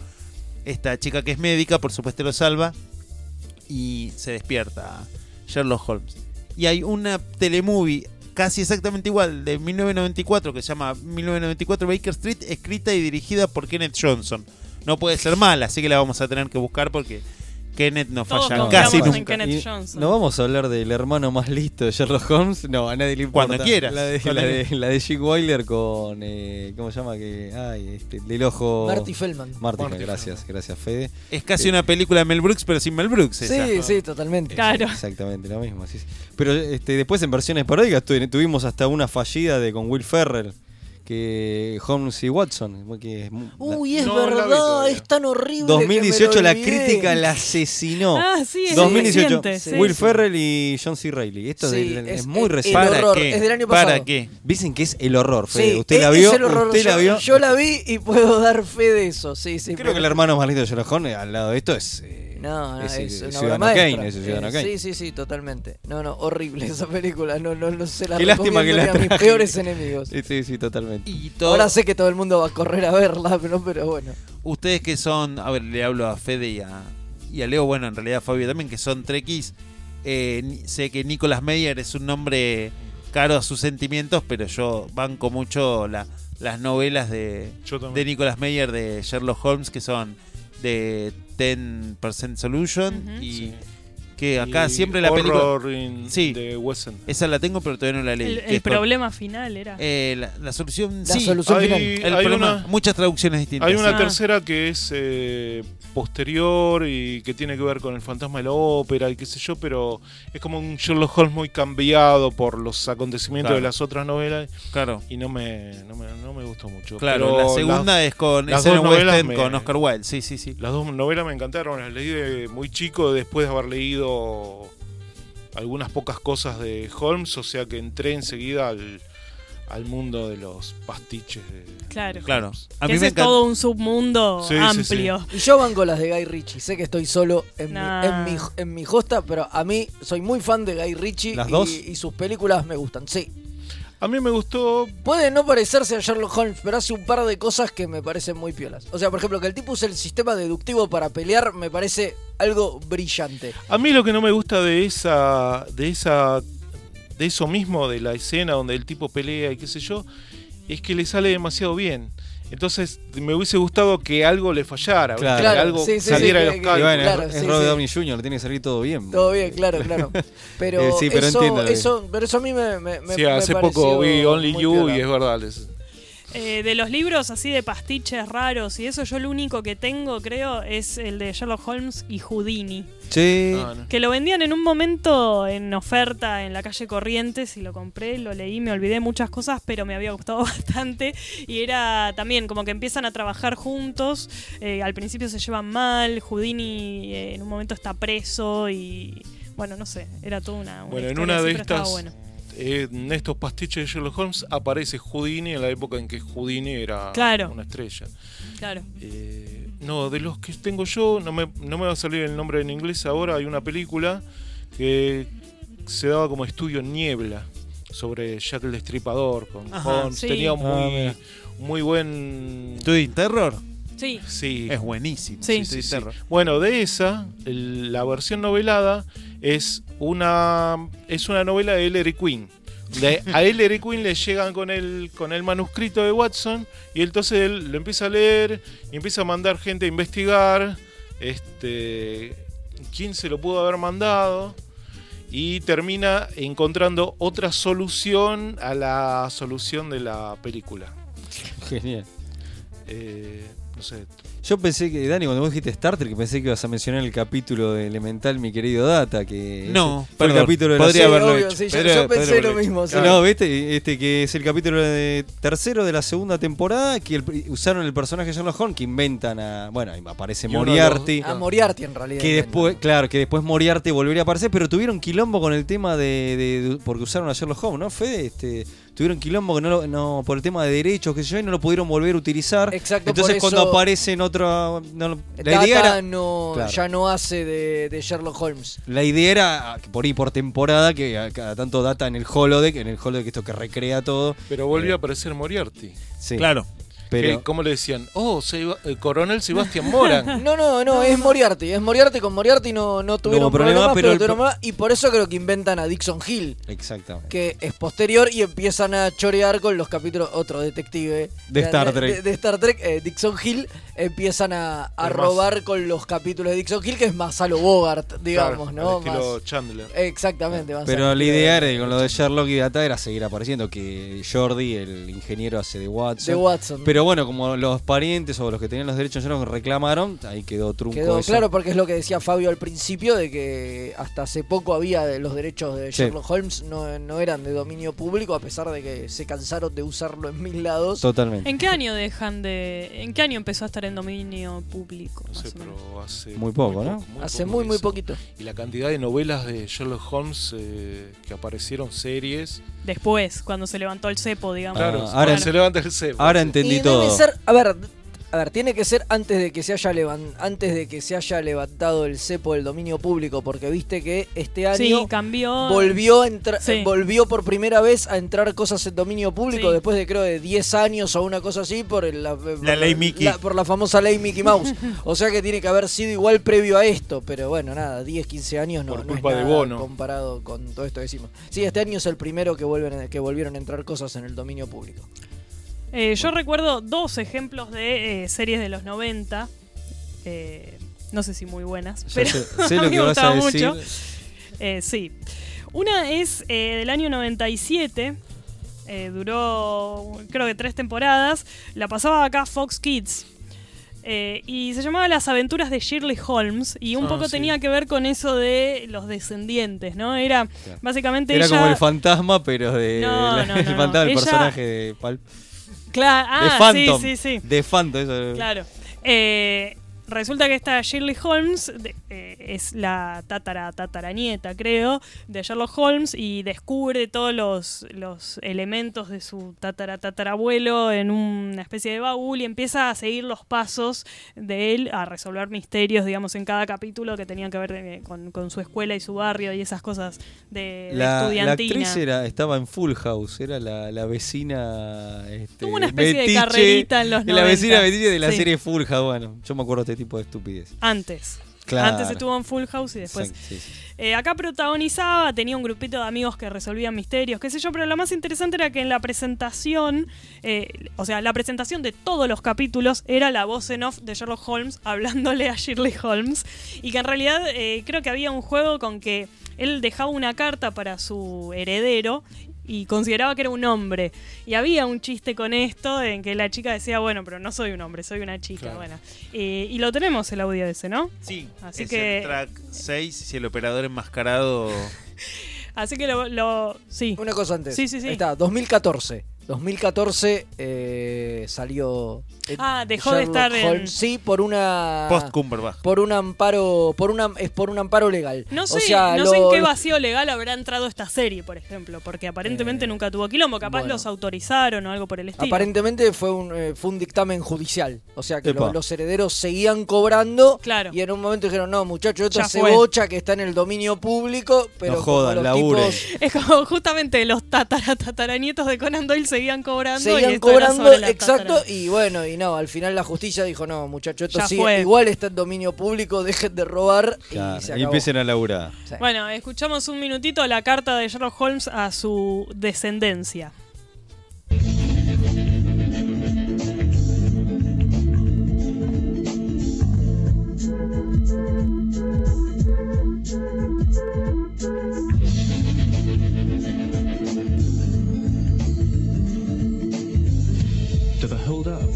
Esta chica que es médica, por supuesto, lo salva y se despierta Sherlock Holmes. Y hay una telemovie casi exactamente igual de 1994 que se llama 1994 Baker Street, escrita y dirigida por Kenneth Johnson. No puede ser mala, así que la vamos a tener que buscar porque Kenneth no
Todos
falla casi
en
nunca.
Kenneth
Y
Johnson.
¿No vamos a hablar del hermano más listo de Sherlock Holmes? No, a nadie le importa.
Cuando quieras.
La de, la de, la de Jake Wyler con. eh, ¿Cómo se llama? Que, ay, este, del ojo.
Marty Feldman.
Marty,
Marty
gracias, gracias, Fede.
Es casi una película de Mel Brooks, pero sin Mel Brooks. esa.
Sí, sí, totalmente.
Claro.
Exactamente lo mismo. sí, sí. Pero este, después en versiones paródicas tu- tuvimos hasta una fallida de con Will Ferrell. Que Holmes y Watson. Que es
Uy, es
No,
verdad, es tan horrible.
2018
que me lo
la crítica la asesinó.
Ah, sí, es
2018.
reciente, sí.
Will Ferrell y John C. Reilly. Esto
Sí,
es, es
es
muy reciente.
el
¿Para
horror,
qué?
es del año
¿Para
pasado.
qué?
Dicen que es el horror, Fede.
Sí,
¿Usted la vio?
es el horror.
¿Usted
yo,
la vio?
yo la vi y puedo dar fe de eso. Sí, sí.
Creo
pero-
que el hermano más lindo de Sherlock Holmes al lado de esto es. eh,
No, no,
es,
es, una
Ciudadano. Kane. Es Ciudadano Kane.
Sí, sí, sí, totalmente. No, no, horrible esa película. No, no, no se la
Qué lástima que la
a mis peores enemigos.
Sí, sí, sí, totalmente.
Y todo-
Ahora sé que todo el mundo va a correr a verla, pero, pero bueno.
Ustedes que son, a ver, le hablo a Fede y a, y a Leo, bueno, en realidad a Fabio también, que son trekkies. Eh, sé que Nicolas Meyer es un nombre caro a sus sentimientos, pero yo banco mucho la- las novelas de, de Nicolas Meyer de Sherlock Holmes, que son de 10% Solution
Ujú.
y
Sí.
Que acá
Y
siempre la película...
Horror in-
Sí.
de Wes Anderson.
Esa la tengo, pero todavía no la leí.
El, el problema final era.
eh, la, la solución,
La
sí.
solución
Hay-
final.
El
hay
problema-
una-
muchas traducciones distintas.
Hay una
Ah.
tercera que es eh, posterior y que tiene que ver con el fantasma de la ópera y qué sé yo, pero es como un Sherlock Holmes muy cambiado por los acontecimientos
Claro.
de las otras novelas
Claro.
y no me, no me, no me gustó mucho.
Claro,
Pero
la segunda es con
las dos novelas me-
con Oscar Wilde, sí, sí, sí.
Las dos novelas me encantaron, las leí de muy chico después de haber leído algunas pocas cosas de Holmes, o sea que entré enseguida al, al mundo de los pastiches de
Claro.
Claro. A mí
ese
me
es
encanta.
todo un submundo
Sí, sí,
amplio.
Y yo banco las de Guy Ritchie. Sé que estoy solo en,
Nah.
mi, en, mi, en mi hosta, pero a mí soy muy fan de Guy Ritchie.
¿Las
y,
dos?
y sus películas me gustan. Sí.
A mí me gustó
Puede no parecerse a Sherlock Holmes, pero hace un par de cosas que me parecen muy piolas. O sea, por ejemplo, que el tipo use el sistema deductivo para pelear me parece algo brillante.
A mí lo que no me gusta de esa, de esa, de eso mismo, de la escena donde el tipo pelea y qué sé yo, es que le sale demasiado bien. Entonces me hubiese gustado que algo le fallara,
Claro.
que algo
sí, sí,
saliera
sí,
de los cálculos.
bueno,
Claro,
es, Robert
sí.
Downey Jr., tiene que salir todo bien.
Todo bien, claro, claro. Pero,
Eh, sí, pero
eso, eso, pero eso a mí me, me, me-
Sí,
me
hace
pareció
poco vi Only You y es verdad. les-
Eh, de los libros así de pastiches raros y eso, yo lo único que tengo, creo, es el de Sherlock Holmes y Houdini.
Sí.
Ah, no.
Que lo vendían en un momento en oferta en la calle Corrientes y lo compré, lo leí, me olvidé muchas cosas, pero me había gustado bastante. Y era también como que empiezan a trabajar juntos. eh, al principio se llevan mal, Houdini eh, en un momento está preso y. Bueno, no sé, era toda una. una
Bueno, en una de estas,
bueno.
En estos pastiches de Sherlock Holmes aparece Houdini en la época en que Houdini era
Claro.
una estrella.
Claro.
Eh, no, de los que tengo yo, no me, no me va a salir el nombre en inglés ahora, hay una película que se daba como estudio niebla sobre Jack el Destripador con
Ajá,
Holmes.
sí.
Tenía un
Ah,
muy, muy buen...
¿Twin Terror?
Sí.
Sí.
Es buenísimo.
Sí.
sí,
Sí. Bueno, de esa, el- la versión novelada es una es una novela de Ellery Queen. De- a Ellery Queen le llegan con el, con el manuscrito de Watson y entonces él lo empieza a leer y empieza a mandar gente a investigar este, quién se lo pudo haber mandado y termina encontrando otra solución a la solución de la película.
Genial.
Eh, no sé,
Yo pensé que, Dani, cuando vos dijiste Star Trek, pensé que ibas a mencionar el capítulo de Elemental, mi querido Data, que
No, perdón,
el capítulo de la
podría
Sí,
haberlo
obvio,
hecho.
sí, yo,
Podría-
yo
podría
pensé lo mismo. sí.
No, ¿viste? Este que es el capítulo de tercero de la segunda temporada que el- usaron el personaje de Sherlock Holmes que inventan a. Bueno, ahí aparece Moriarty.
A Moriarty en realidad.
Que después, claro, que después Moriarty volvería a aparecer, pero tuvieron quilombo con el tema de, de- de- porque usaron a Sherlock Holmes, ¿no? Fede, este, tuvieron quilombo que no, lo- no por el tema de derechos, que yo, y no lo pudieron volver a utilizar.
Exacto,
Entonces cuando
eso-
aparece en otra, no lo- la
Data
idea era,
no,
Claro.
ya no hace de, de Sherlock Holmes.
la idea era por ahí por temporada que cada tanto data en el holodeck, en el holodeck esto que recrea todo.
pero volvió a aparecer Moriarty.
Sí,
Claro.
Pero
Que, ¿Cómo le decían? Oh, Seba- el coronel Sebastián Moran.
No, no, no, es Moriarty. Es Moriarty. Con Moriarty no, no tuvieron
problema,
problemas,
pero
pero,
el
tuvieron
pro-
problemas, Y por eso creo que inventan a Dixon Hill,
exactamente.
que es posterior y empiezan a chorear con los capítulos. Otro detective
De Star Trek.
De, de Star Trek, eh, Dixon Hill, empiezan a, a robar con los capítulos de Dixon Hill, que es más Salo Bogart, digamos,
Claro,
¿no?
estilo
Más-
Chandler.
exactamente. más
Pero
al
la idea
de-
era, con lo de Sherlock y Data era seguir apareciendo, que Jordi, el ingeniero, hace de Watson.
de Watson.
Pero bueno, como los parientes o los que tenían los derechos en Sherlock reclamaron, ahí quedó trunco
Quedó
eso.
claro porque es lo que decía Fabio al principio de que hasta hace poco había de los derechos de
Sí.
Sherlock Holmes no, no eran de dominio público a pesar de que se cansaron de usarlo en mil lados.
Totalmente.
¿En qué año dejan de. ¿En qué año empezó a estar en dominio público?
No sé, pero hace
Muy poco, ¿no?
Hace
poco
muy muy poquito.
Y la cantidad de novelas de Sherlock Holmes eh, que aparecieron, series.
Después, cuando se levantó el cepo, digamos.
Ah,
Claro,
ahora-
ahora se levanta el cepo.
Ahora entendí
y
todo.
debe ser, a ver, a ver, tiene que ser antes de que se haya levan- antes de que se haya levantado el cepo del dominio público porque viste que este año
Sí, cambió.
volvió a entrar
Sí.
volvió por primera vez a entrar cosas en dominio público
Sí.
después de creo de 10 años o una cosa así por el- la,
ley Mickey.
la- por la famosa ley Mickey Mouse. o sea que tiene que haber sido igual previo a esto, pero bueno, nada, 10, 15 años no,
Por
no es
culpa de
nada
Bono.
comparado con todo esto que decimos. Sí, este año es el primero que vuelven que volvieron a entrar cosas en el dominio público.
Eh, yo recuerdo dos ejemplos de eh, series de los 90. eh, no sé si muy buenas,
Ya
pero
sé, sé
a mí me gustaba mucho. Eh, sí. Una es eh, del año 97. eh, duró creo que tres temporadas. La pasaba acá Fox Kids. eh, y se llamaba Las aventuras de Shirley Holmes. Y un
Ah,
poco
sí.
tenía que ver con eso de los descendientes, ¿no? Era básicamente
Era
ella-
como el fantasma, pero de.
No,
de-
no,
el
no,
fantasma
Ella-
personaje de, Pal-
Claro,
de
ah,
Phantom.
sí, sí, sí.
De Phantom, eso.
Claro. Eh, resulta que esta Shirley Holmes de- eh, es la tatara tataranieta, creo, de Sherlock Holmes y descubre todos los, los elementos de su tatara tatarabuelo en una especie de baúl y empieza a seguir los pasos de él a resolver misterios, digamos, en cada capítulo que tenían que ver eh, con, con su escuela y su barrio y esas cosas de, de
La, la
estudiantina.
actriz era, estaba en Full House, era la, la vecina. Este,
Tuvo una especie de carrerita en los
La
90.
vecina metiche de la
Sí.
serie Full House. Bueno, yo me acuerdo de este tipo de estupidez.
Antes.
Claro.
Antes estuvo en Full House y después
Exacto, sí, sí.
Eh, acá protagonizaba, tenía un grupito de amigos que resolvían misterios, qué sé yo, pero lo más interesante era que en la presentación, eh, o sea, la presentación de todos los capítulos era la voz en off de Sherlock Holmes hablándole a Shirley Holmes y que en realidad eh, creo que había un juego con que él dejaba una carta para su heredero y consideraba que era un hombre. Y había un chiste con esto en que la chica decía, bueno, pero no soy un hombre, soy una chica.
Claro.
Bueno, Eh, y lo tenemos el audio ese, ¿no?
Sí,
Así
es
que-
el track 6 si el operador enmascarado.
Así que lo... lo- sí.
Una cosa antes.
Sí, sí, sí.
Ahí está, 2014. 2014 eh, salió.
Ah, dejó de estar en-
Holmes. Sí, por una.
Post Cumberbatch.
Por un amparo. Por una, es por un amparo legal.
No sé,
o sea,
no sé en qué vacío legal habrá entrado esta serie, por ejemplo, porque aparentemente
Eh,
nunca tuvo quilombo, capaz
bueno.
los autorizaron o algo por el estilo.
Aparentemente fue un, eh, fue un dictamen judicial. O sea que lo- los herederos seguían cobrando.
Claro.
Y en un momento dijeron, no, muchachos, esto
Ya
es
fue.
cebocha que está en el dominio público. Pero
No jodan,
los tipos-
Es como justamente los tatara tataranietos de Conan Doyle se seguían cobrando. y
Seguían
era
cobrando, exacto, y bueno, y no, al final la justicia dijo, no, muchachos, esto
Ya
sí,
fue.
igual está en dominio público, dejen de robar
Claro,
y se
y empiecen a laburar.
Sí.
Bueno, escuchamos un minutito la carta de Sherlock Holmes a su descendencia.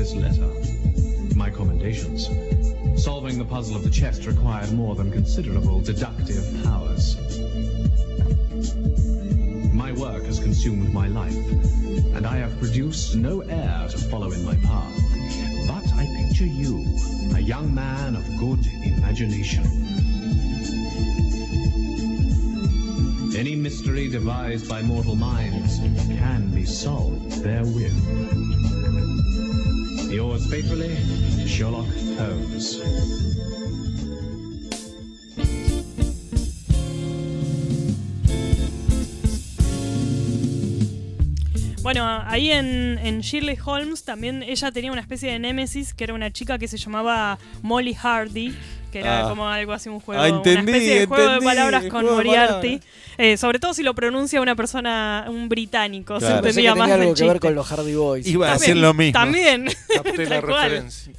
This letter, my commendations. Solving the puzzle of the chest required more than considerable deductive powers. My work has consumed my life, and I have produced no heir to follow in my path. But I picture you, a young man of good imagination. Any mystery devised by mortal minds can be solved therewith. Yours faithfully, Sherlock Holmes.
Bueno, ahí en, en Shirley Holmes también ella tenía una especie de némesis que era una chica que se llamaba Molly Hardy, que era
Ah.
como algo así, un juego,
Ah, entendí,
una especie de juego de palabras con Moriarty. Eh, sobre todo si lo pronuncia una persona, un británico, se
Claro.
Que
entendía
tenía
más
algo
del
que ver con los Hardy Boys.
Iba a hacer lo mismo.
También.
Capté la
Tal cual.
referencia.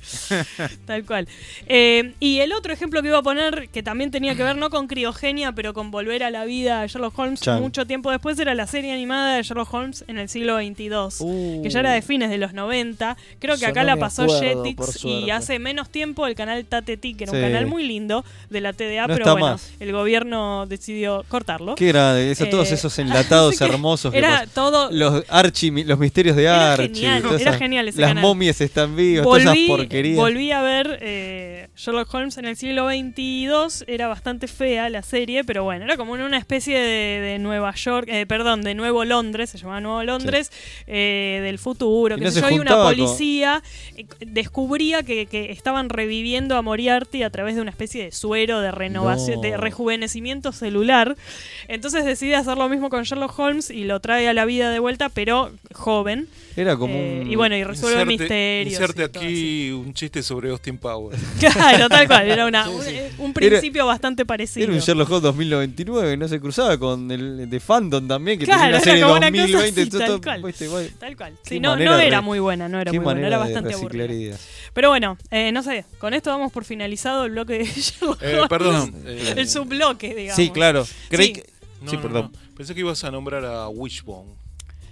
Tal cual. Eh, y el otro ejemplo que iba a poner, que también tenía que ver no con criogenia, pero con volver a la vida de Sherlock Holmes
Chan.
mucho tiempo después, era la serie animada de Sherlock Holmes en el siglo XXII,
Uh.
que ya era de fines de los 90. Creo que acá
no
la pasó
acuerdo,
Jetix y hace menos tiempo el canal Tateti, que era un canal muy lindo de la TDA,
No
pero bueno,
más.
el gobierno decidió cortarlo.
¿Qué era eso? Todos
Eh,
esos enlatados hermosos.
Era todo.
Los Archie, los misterios de
Era
Archie.
genial, era
esas-
genial ese
Las
canal.
momias están vivas, todas
volví,
esas porquerías.
volví a ver eh, Sherlock Holmes en el siglo XXII. Era bastante fea la serie, pero bueno, era como en una especie de, de Nueva York, eh, perdón, de Nuevo Londres, se llamaba Nuevo Londres, eh, del futuro. Que
no se
yo, y una
con-
policía descubría que, que estaban reviviendo a Moriarty a través de una especie de suero de renovación,
No.
de rejuvenecimiento celular. Entonces decide hacer lo mismo con Sherlock Holmes y lo trae a la vida de vuelta, pero joven.
Era como
Eh,
un-
y bueno, y resuelve
Inserte-
misterios.
Inserte
todo
aquí un chiste sobre Austin Powers.
Claro, tal cual. Era una, un, eh, un principio bastante parecido.
Era un Sherlock Holmes 2099, no se cruzaba con el de Fandom también, que
Claro,
tenía una
era
serie
una
2020.
cosa así,
entonces,
tal cual. Tal cual. Sí, no, no era
re-
muy buena, no era muy buena, era bastante aburrida. Pero bueno, eh, no sé, con esto damos por finalizado el bloque de Sherlock
Eh,
Holmes.
perdón, eh,
el subbloque, digamos.
Sí, claro. Creí
Sí.
que-
No,
sí,
no,
perdón.
no. Pensé que ibas a nombrar a Wishbone.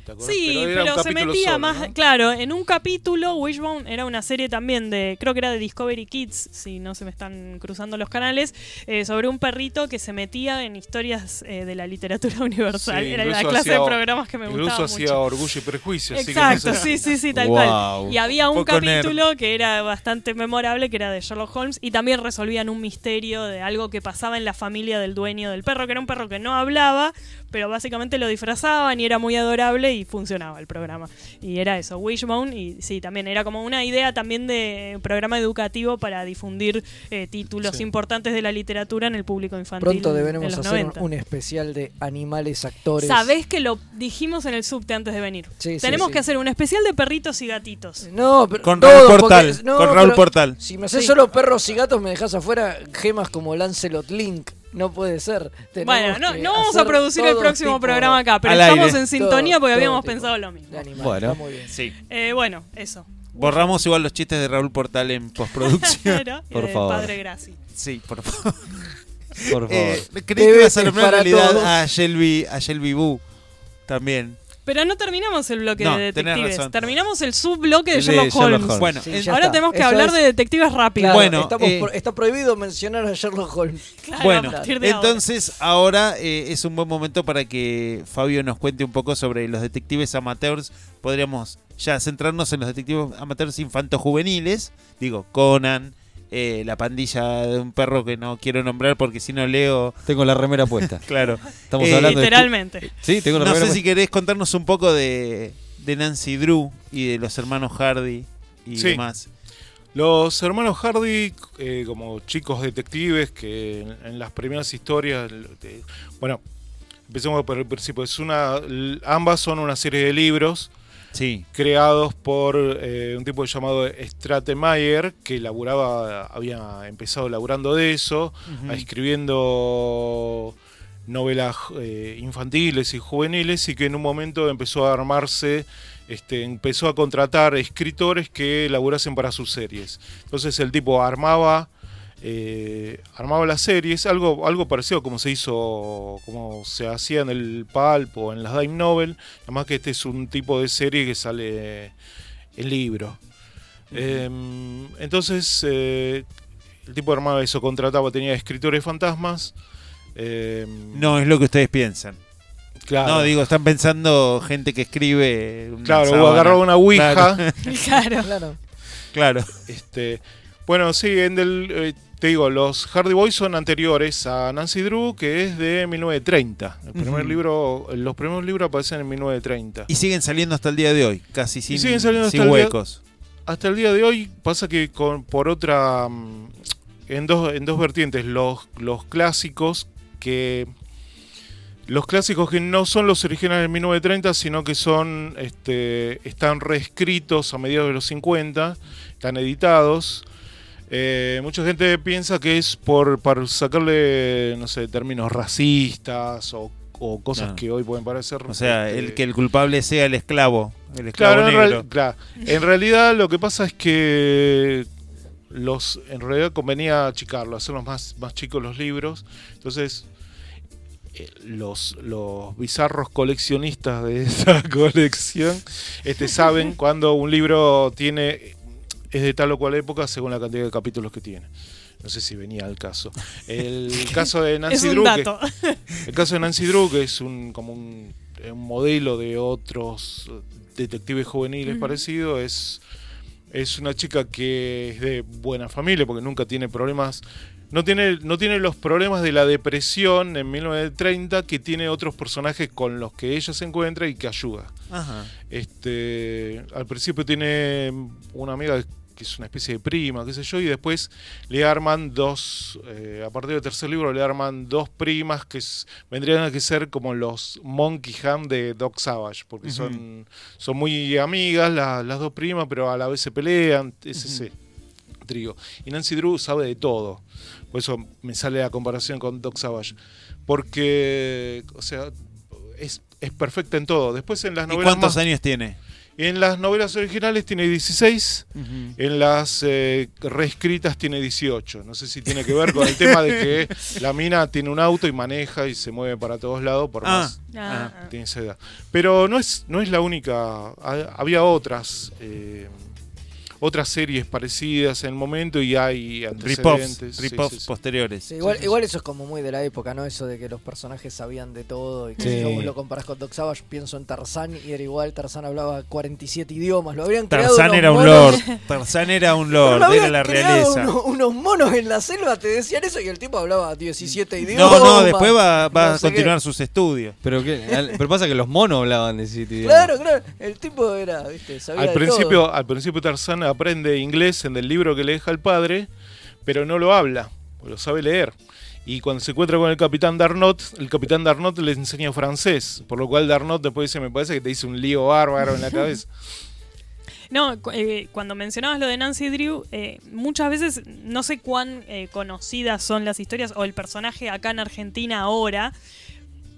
¿Te acordás?
Sí, pero, se metía
solo,
más.
¿no?
Claro, en un capítulo, Wishbone era una serie también de. Creo que era de Discovery Kids, si no se me están cruzando los canales, eh, sobre un perrito que se metía en historias eh, de la literatura universal.
Sí,
era la
incluso
clase
hacía-
de programas que me
Incluso
gustaban
hacía
mucho.
Orgullo y Prejuicio. así que
Exacto,
no sé-
sí, sí, sí, tal
Wow.
cual. Y había un capítulo que era bastante memorable, que era de Sherlock Holmes, y también resolvían un misterio de algo que pasaba en la familia del dueño del perro, que era un perro que no hablaba, pero básicamente lo disfrazaban y era muy adorable y funcionaba el programa. Y era eso, Wishbone, y sí, también era como una idea también de programa educativo para difundir eh, títulos
Sí.
importantes de la literatura en el público infantil.
Pronto
en
deberemos
los
hacer un,
90.
un especial de animales actores.
Sabés que lo dijimos en el subte antes de venir.
Sí,
Tenemos
sí.
que hacer un especial de perritos y gatitos.
No, pero
Con
todo,
Raúl Portal,
porque- no,
con Raúl
pero
Portal.
Si me haces
Sí.
solo perros y gatos, me dejas afuera gemas como Lancelot Link. No puede ser. Tenemos
Bueno, no, no vamos a producir el próximo
tipo
programa acá, pero estamos
aire.
en sintonía
Todo-
porque
todo
habíamos pensado lo mismo.
de animales.
Bueno.
Está muy bien.
Sí.
Eh, bueno, eso.
Borramos igual los chistes de Raúl Portal en postproducción.
Por favor.
Padre Graci.
sí, por favor.
Por favor.
Eh, creí que ibas a nombrar en realidad
todos.
a Shelby, a Shelby Boo también.
Pero no terminamos el bloque
No,
de
tenés
detectives.
razón.
Terminamos el subbloque de
El de
Sherlock,
Sherlock
Holmes.
Holmes.
Bueno,
Sí,
Ahora
está.
tenemos que hablar
es-
de detectives rápido.
Claro,
Bueno,
estamos
eh,
pro- está prohibido mencionar a Sherlock Holmes.
Claro,
bueno,
de ahora.
entonces ahora eh, es un buen momento para que Fabio nos cuente un poco sobre los detectives amateurs. Podríamos ya centrarnos en los detectives amateurs infanto-juveniles. Digo, Conan, eh, la pandilla de un perro que no quiero nombrar porque si no leo...
Tengo la remera puesta.
Claro.
Estamos
Eh,
hablando de.
Literalmente.
Sí, tengo la
No
remera
sé si querés contarnos un poco de, de Nancy Drew y de los hermanos Hardy y
Sí.
demás.
Los hermanos Hardy, eh, como chicos detectives que en, en las primeras historias, bueno, empecemos por el principio. Es una, ambas son una serie de libros
Sí.
creados por eh, un tipo llamado Stratemeyer, que laburaba, había empezado laburando de eso, escribiendo novelas eh, infantiles y juveniles, y que en un momento empezó a armarse, este, empezó a contratar escritores que laburasen para sus series. Entonces el tipo armaba eh, armaba las series, algo, algo parecido como se hizo, como se hacía en el Pulp o en las Dime Novel, nada más que este es un tipo de serie que sale en libro. Eh, entonces, eh, el tipo armaba eso, contrataba, tenía escritores fantasmas. eh,
No es lo que ustedes piensan.
Claro.
No, digo, están pensando gente que escribe. una
Claro, o agarraba una ouija.
Claro.
Claro.
Claro.
Claro.
Este, bueno, sí, en el, eh, te digo, los Hardy Boys son anteriores a Nancy Drew, que es de 1930. El primer libro, los primeros libros aparecen en 1930.
Y siguen saliendo hasta el día de hoy, casi sin,
Y siguen saliendo
sin
hasta el día-
huecos.
hasta el día de hoy pasa que con, por otra mm, en dos en dos vertientes los los clásicos que los clásicos que no son los originales de 1930 sino que son este están reescritos a mediados de los 50 están editados Eh, mucha gente piensa que es por para sacarle no sé términos racistas o, o cosas que hoy pueden parecer
O sea,
este,
el que el culpable sea el esclavo. El esclavo
Claro, en,
negro.
real- claro. En realidad lo que pasa es que los en realidad convenía achicarlo, hacerlos más, más chicos los libros. Entonces, eh, los, los bizarros coleccionistas de esta colección este, saben cuando un libro tiene es de tal o cual época según la cantidad de capítulos que tiene. No sé si venía al caso. El caso de Nancy Drew, el caso de Nancy Drew, que es un como un, un modelo de otros detectives juveniles
Ujú.
parecidos, es, es una chica que es de buena familia, porque nunca tiene problemas. No tiene, no tiene los problemas de la depresión en 1930 que tiene otros personajes con los que ella se encuentra y que ayuda.
Ajá.
Este, al principio tiene una amiga que es una especie de prima, qué sé yo, y después le arman dos, eh, a partir del tercer libro le arman dos primas que es- vendrían a que ser como los Monkey Ham de Doc Savage, porque son, son muy amigas la- las dos primas, pero a la vez se pelean, es ese trío. Y Nancy Drew sabe de todo, por eso me sale la comparación con Doc Savage, porque, o sea, es, es perfecta en todo. Después en las
¿Y
novelas
cuántos
más-
años tiene?
En las novelas originales tiene 16, en las eh, reescritas tiene 18. No sé si tiene que ver con el tema de que la mina tiene un auto y maneja y se mueve para todos lados por
Ah,
más
Ah,
tiene esa edad. Pero no es, no es la única. Ha- Había otras. eh, otras series parecidas en el momento y hay
Rip-offs,
antecedentes. Sí,
rip-offs
sí, sí.
posteriores.
Sí, igual,
sí, sí.
igual eso es como muy de la época, ¿no? Eso de que los personajes sabían de todo y que
Sí.
si vos lo comparás con Doc Savage, pienso en Tarzán y era igual, Tarzán hablaba 47 idiomas, lo habrían creado
Tarzán era un
monos-
lord. Tarzán era un lord,
lo
era la realeza.
uno- unos monos en la selva te decían eso y el tipo hablaba 17 idiomas.
No, no, después va, va
no
a
qué.
continuar sus estudios.
Pero, ¿qué? Al- pero pasa que los monos hablaban de City.
Claro, claro, el tipo era, viste, sabía
Al
de
principio,
todo.
al principio Tarzán aprende inglés en el libro que le deja el padre, pero no lo habla, lo sabe leer. Y cuando se encuentra con el capitán Darnot, el capitán Darnot le enseña francés, por lo cual Darnot después dice, me parece que te hizo un lío bárbaro en la cabeza.
No, eh, cuando mencionabas lo de Nancy Drew, eh, muchas veces no sé cuán eh, conocidas son las historias o el personaje acá en Argentina ahora,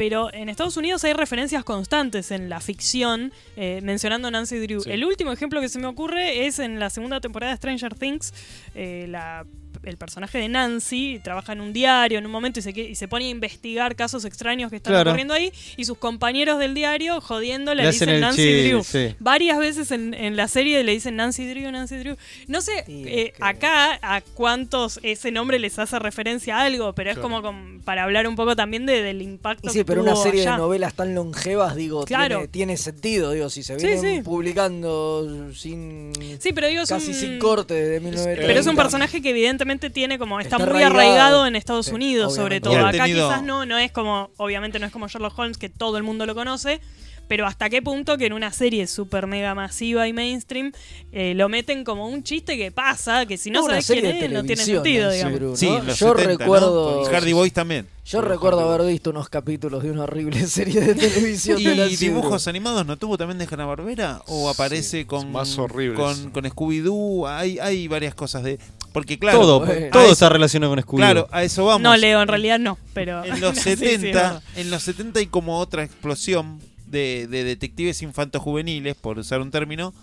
pero en Estados Unidos hay referencias constantes en la ficción eh, mencionando a Nancy Drew.
Sí.
El último ejemplo que se me ocurre es en la segunda temporada de Stranger Things, eh, la- el personaje de Nancy trabaja en un diario en un momento y se, y se pone a investigar casos extraños que están
Claro.
ocurriendo ahí y sus compañeros del diario jodiendo le, dicen Nancy
chi-
Drew.
sí.
Varias veces en, en la serie le dicen Nancy Drew, Nancy Drew. No sé
Sí,
eh, acá a cuántos ese nombre les hace referencia a algo, pero es
Claro.
como com- para hablar un poco también de- del impacto
Y sí,
que
pero una serie
allá.
de novelas tan longevas, digo,
Claro.
tiene, tiene sentido, digo, si se vienen
sí.
publicando sin
Sí, pero digo,
casi
un-
sin corte desde 1930.
Pero es un personaje que evidentemente tiene como está,
Está
muy
arraigado.
arraigado en Estados
Sí,
Unidos, sobre todo. Acá
tenido-
quizás no, no es como, obviamente no es como Sherlock Holmes que todo el mundo lo conoce, pero hasta qué punto que en una serie super mega masiva y mainstream eh, lo meten como un chiste que pasa, que si no sabes quién
de
es, no tiene sentido, digamos.
Bruno,
Sí,
¿no?
los
Yo
70, ¿no?
recuerdo.
Con Hardy Boys también.
Yo recuerdo haber visto unos capítulos de una horrible serie de televisión de
¿Y
Nancy
dibujos
Drew.
animados no tuvo también de Hanna-Barbera? ¿O aparece con,
más horribles.
con, con Scooby-Doo? Hay, hay varias cosas de... Porque claro...
todo está
eso-
relacionado con Scooby.
Claro, a eso vamos.
No, Leo, en realidad no, pero...
En los
Sí, sí,
70,
no.
en los 70 hay como otra explosión de, de detectives infantojuveniles, por usar un término,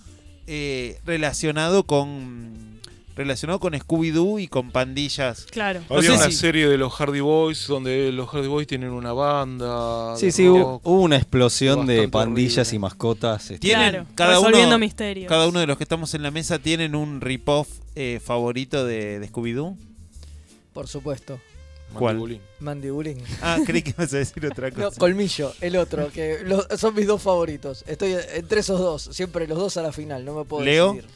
eh, relacionado con relacionado con Scooby-Doo y con pandillas.
Claro.
No
Había una
si-
serie de los Hardy Boys donde los Hardy Boys tienen una banda.
Sí, sí, hubo,
rock.
hubo una explosión de pandillas
horrible.
y mascotas. este,
Tienen
Claro,
cada
resolviendo
uno,
misterios.
Cada uno de los que estamos en la mesa tienen un rip-off eh, favorito de, de Scooby-Doo.
Por supuesto.
¿Cuál?
Mandibulín.
Mandibulín.
Ah, creí que ibas a decir otra cosa.
No, Colmillo, el otro, que los- son mis dos favoritos. Estoy entre esos dos, siempre los dos a la final, no me puedo
Leo.
decidir.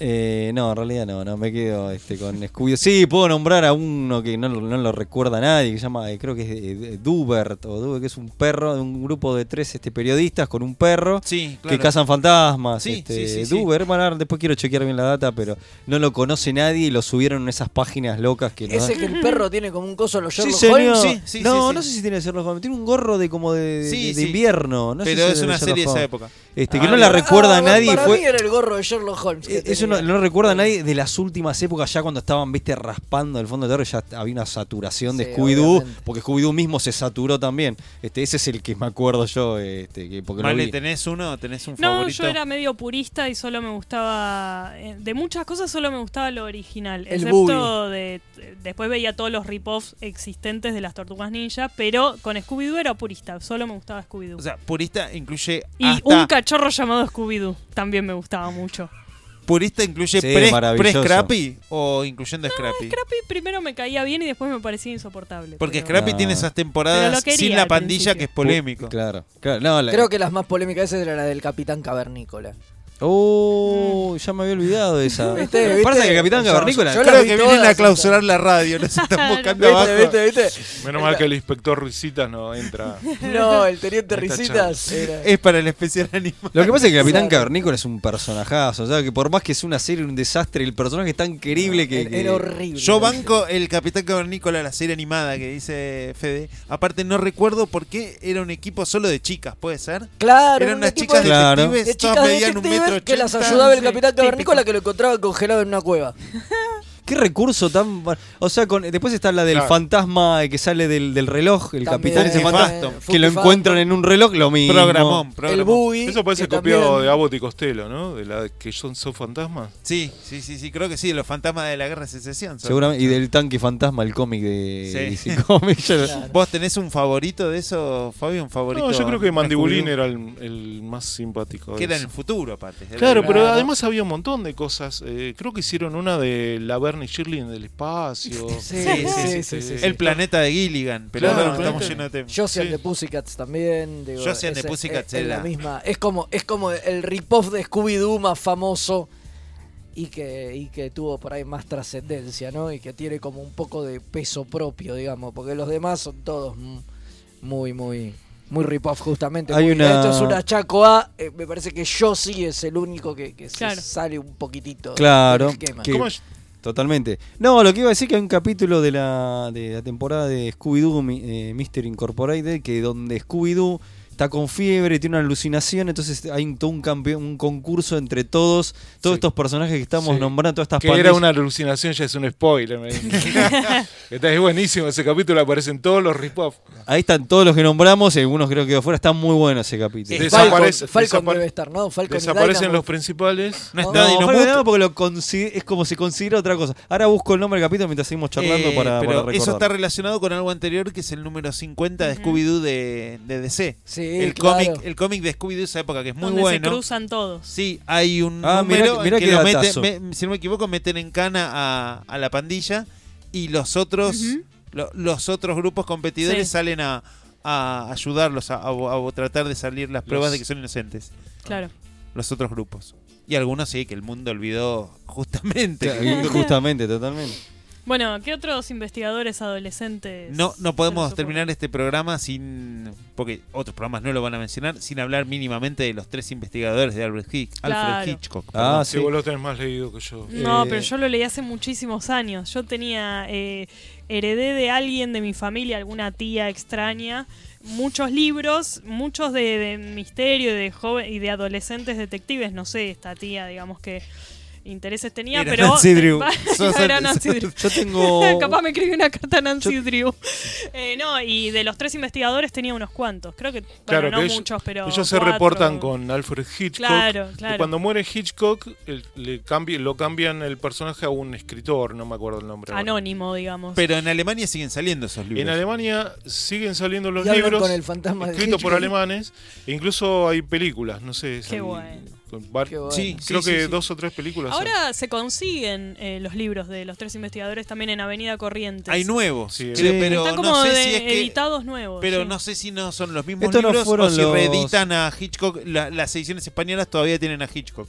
Eh, no, en realidad no, no me quedo este, con Scooby. Sí, puedo nombrar a uno que no, lo- no lo recuerda nadie, que se llama, eh, creo que es eh, Dubert, o Dubert, que es un perro de un grupo de tres este, periodistas con un perro
Sí,
que
claro.
cazan fantasmas.
Sí,
este,
sí, sí, sí.
Dubert, bueno, después quiero chequear bien la data, pero no lo conoce nadie y lo subieron en esas páginas locas que no
Ese que el perro tiene como un coso a los
Sí,
Sherlock. Holmes.
Sí, sí,
no,
sí,
no
sí.
sé si tiene Sherlock Holmes. Tiene un gorro de como de, de-
Sí,
de
sí.
invierno. No sé
Pero
si
es una serie de esa época.
Este, que
Ah,
no la recuerda
Ah,
a nadie.
Para
fue,
mí era el gorro de Sherlock Holmes. que
Eh, Eso no, no recuerda a nadie de las últimas épocas, ya cuando estaban, viste, raspando el fondo de terror, ya había una saturación de
Sí,
Scooby-Doo, porque Scooby-Doo mismo se saturó también. Este, ese es el que me acuerdo yo, este, que, porque lo
Vale,
vi.
¿tenés uno? ¿Tenés un
No,
favorito?
yo era medio purista y solo me gustaba. eh, De muchas cosas solo me gustaba lo original.
El
excepto de. Después veía todos los rip-offs existentes de las tortugas ninja, pero con Scooby-Doo era purista. Solo me gustaba Scooby-Doo.
O sea, purista incluye
y
hasta...
un cachorro llamado Scooby-Doo también me gustaba mucho.
¿Purista incluye
Sí,
pre,
maravilloso.
Scrappy o incluyendo Scrappy?
Scrappy primero me caía bien y después me parecía insoportable.
Porque
pero-
Scrappy
No.
tiene esas temporadas sin la pandilla
principio.
que es polémico.
Claro, claro. No, la-
Creo que las más polémicas esa era la del Capitán Cavernícola.
Oh, ya me había olvidado de esa.
¿Viste?
Parece
¿Viste?
que el Capitán Cavernícola.
yo
Creo que vienen
todas,
a clausurar la radio, nos están buscando abajo.
¿Viste, viste, viste?
Menos mal que el inspector Risitas no entra.
No, el teniente Risitas era.
Es para el especial animado.
Lo que pasa es que el Capitán
Claro.
Cavernícola es un personajazo. O sea, que por más que es una serie, un desastre, el personaje es tan querible que.
Era,
que-
era horrible.
Yo banco el Capitán Cavernícola, la serie animada que dice Fede. Aparte no recuerdo por qué era un equipo solo de chicas, ¿puede ser?
Claro,
Eran
un
unas chicas
de-
Claro.
detectives,
de chicas
medían un
detectives que las ayudaba el. Capitán Cavernícola que lo encontraba congelado en una cueva.
Qué recurso tan. O sea, con, después está la del
Claro.
fantasma que sale del, del reloj, el
También,
capitán ese fantasma. Que lo encuentran en un reloj, lo mismo.
Programón,
El. Boogie.
Eso parece copiado
también-
de Abbott y Costello, ¿no? De la que son, son fantasmas.
Sí, sí, sí, sí, creo que sí, los fantasmas de la guerra de secesión. son.
Seguramente. Y del tanque fantasma, el cómic de
Sí.
DC Comics. Yo-
Claro.
¿Vos tenés un favorito de eso, Fabio? ¿Un favorito?
No, yo creo que Mandibulín era el, el más simpático. de
Que era en
eso.
el futuro, aparte.
Claro, pero además había un montón de cosas. Eh, creo que hicieron una de la Bernie Shirley en el espacio.
Sí,
Sí, sí,
sí, sí, sí.
El planeta de Gilligan, pero
Claro,
ahora
el
estamos llenos de temas.
Josie
Sí.
the Pussycats también. Digo,
Josie
ese-
Pussycats
es, es la misma. Es como, es como el rip-off de Scooby-Doo más famoso y que, y que tuvo por ahí más trascendencia, ¿no? Y que tiene como un poco de peso propio, digamos, porque los demás son todos muy, muy, muy rip-off justamente.
Hay
Muy-
una-
Esto es una Chaco A, eh, me parece que Josie es el único que, que se
Claro.
sale un poquitito
Claro.
del esquema.
que-
¿Cómo es?
Totalmente. No, lo que iba a decir que hay un capítulo de la, de la temporada de Scooby-Doo eh, Mystery Incorporated que donde Scooby-Doo está con fiebre, tiene una alucinación, entonces hay un, todo un, campeón, un concurso entre todos, todos
Sí.
estos personajes que estamos
Sí.
nombrando, todas estas
Que era
pandillas.
una alucinación, ya es un spoiler. me es buenísimo. Ese capítulo aparecen todos los rip-off.
Ahí están todos los que nombramos, y algunos creo que quedó fuera, está muy bueno ese capítulo.
Falcon,
Desaparece-
Falcon
desapare-
debe estar, ¿no? Falcon
Desaparecen los principales.
No
No,
está
No, Dynamo porque lo es como si considera otra cosa. Ahora busco el nombre del capítulo mientras seguimos charlando
Eh,
para,
pero
para recordar.
eso está relacionado con algo anterior que es el número 50 de Scooby-Doo de, de DC.
Sí,
el
claro.
cómic el cómic de Scooby-Doo de esa época que es muy
donde
bueno.
se cruzan todos.
Sí, hay un
Ah,
número
que- mirá
que
qué
lo me- si no me equivoco, meten en cana a, a la pandilla y los otros lo- los otros grupos competidores
Sí.
salen a, a ayudarlos a, a- a tratar de salir las pruebas
Los-
de que son inocentes.
Claro.
Los otros grupos. Y algunos sí, que el mundo olvidó justamente.
Justamente, totalmente.
Bueno, ¿qué otros investigadores adolescentes?
No, no podemos terminar este programa sin. Porque otros programas no lo van a mencionar, sin hablar mínimamente de los tres investigadores de Alfred, Hitch- Alfred
Claro.
Hitchcock.
Ah.
Si vos lo tenés más leído que yo.
No,
Eh,
pero yo lo leí hace muchísimos años. Yo tenía, eh, heredé de alguien de mi familia, alguna tía extraña, muchos libros, muchos de, de misterio y de joven y de adolescentes detectives. No sé, esta tía, digamos que intereses tenía,
Era
pero
Nancy Drew. Sos-
era Nancy Drew.
Yo tengo.
Capaz me escribí una carta a Nancy Drew. Eh, no, y de los tres investigadores tenía unos cuantos. Creo que, bueno,
Claro,
no
que ellos,
muchos, pero.
ellos se reportan con Alfred Hitchcock.
Claro,
y
claro.
cuando muere Hitchcock, el- le cambi- lo cambian el personaje a un escritor, no me acuerdo el nombre. ahora.
Anónimo, digamos.
Pero en Alemania siguen saliendo esos libros.
En Alemania siguen saliendo los
Y
libros
con el fantasma de
escritos por alemanes e incluso hay películas, no sé.
Qué bueno.
Bueno.
Sí,
Creo
sí,
que
sí,
dos o tres películas. hay.
Ahora se consiguen eh, los libros de los tres investigadores también en Avenida Corrientes.
Hay nuevos,
Sí,
creo,
sí.
pero
Están como
no sé
de-
si es que.
editados nuevos.
Pero
sí.
no sé si no son los mismos
Estos no
libros
fueron
o si
los-
reeditan a Hitchcock. La- las ediciones españolas todavía tienen a Hitchcock.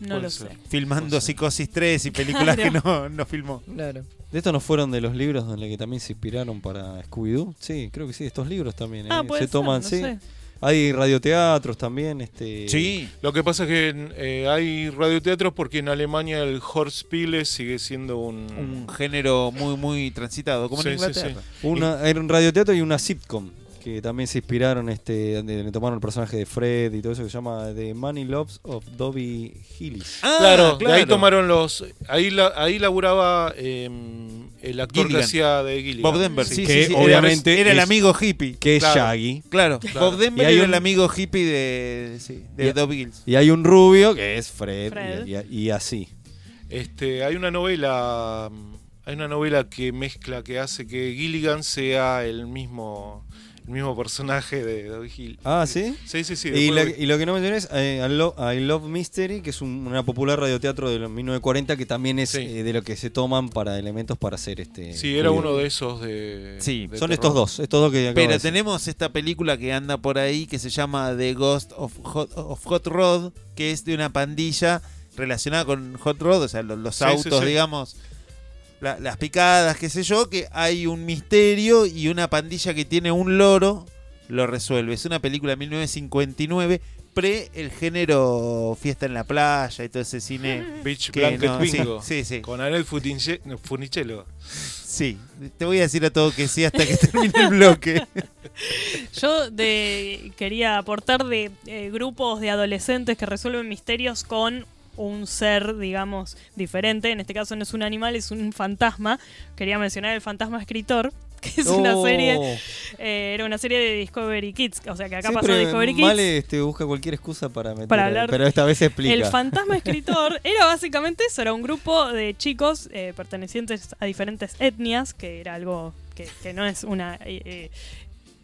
No lo
ser.
sé.
Filmando Psicosis 3 y películas
Claro.
que no, no filmó.
Claro.
¿De estos no fueron de los libros donde que también se inspiraron para Scooby-Doo? Sí, creo que sí, estos libros también.
Ah,
¿eh?
puede
se
ser,
toman,
no
sí.
sé.
Hay radioteatros también. Este...
Sí.
Lo que pasa es que eh, hay radioteatros porque en Alemania el Horspiele sigue siendo un...
Un género muy, muy transitado, como en
Sí, sí,
Inglaterra.
Una, era un radioteatro y una sitcom que también se inspiraron, este, donde le tomaron el personaje de Fred y todo eso que se llama The Money Loves of Dobby Hillis.
Ah,
claro, de ahí tomaron los... Ahí, la, ahí laburaba eh, el actor
Gilligan.
que hacía de Gilligan.
Bob Denver, sí,
Que
sí, sí,
obviamente
era, el
es-
amigo hippie.
Que es
Claro.
Shaggy.
Claro,
Claro.
Bob Denver
Y hay
era
un-
el amigo hippie de, sí, de
Y-
Dobby Gills.
Y hay un rubio que es Fred,
Fred.
Y, y- y así.
Este, hay una novela, hay una novela que mezcla, que hace que Gilligan sea el mismo, el mismo personaje de Dobby Hill.
Ah, ¿sí?
Sí, sí, sí.
Y lo,
voy-
y lo que no mencioné es eh, I, Lo- I Love Mystery, que es un una popular radioteatro de los 1940 que también es
Sí.
eh, de lo que se toman para elementos para hacer este.
sí, era uno de esos de.
Sí,
de
Son
terror.
estos dos, estos dos que
Pero tenemos esta película que anda por ahí que se llama The Ghost of Hot, of Hot Rod, que es de una pandilla relacionada con Hot Rod, o sea, los, los
Sí, sí,
autos,
sí.
digamos, la- las picadas, qué sé yo, que hay un misterio y una pandilla que tiene un loro lo resuelve. Es una película de 1959, pre el género fiesta en la playa y todo ese cine.
Beach
que
Blanket
no, sí,
Bingo.
sí, sí.
Con Anel Funicello.
Sí, te voy a decir a todo que sí hasta que termine el bloque.
Yo de, quería aportar de eh, grupos de adolescentes que resuelven misterios con un ser, digamos, diferente. En este caso no es un animal, es un fantasma. Quería mencionar el fantasma escritor, que es una
Oh.
serie, eh, era una serie de Discovery Kids, o sea que acá
Sí,
pasó Discovery Kids.
Male este, busca cualquier excusa para meter.
Para hablar-
Pero esta vez explica.
El fantasma escritor era básicamente eso, era un grupo de chicos eh, pertenecientes a diferentes etnias, que era algo que, que no es una eh,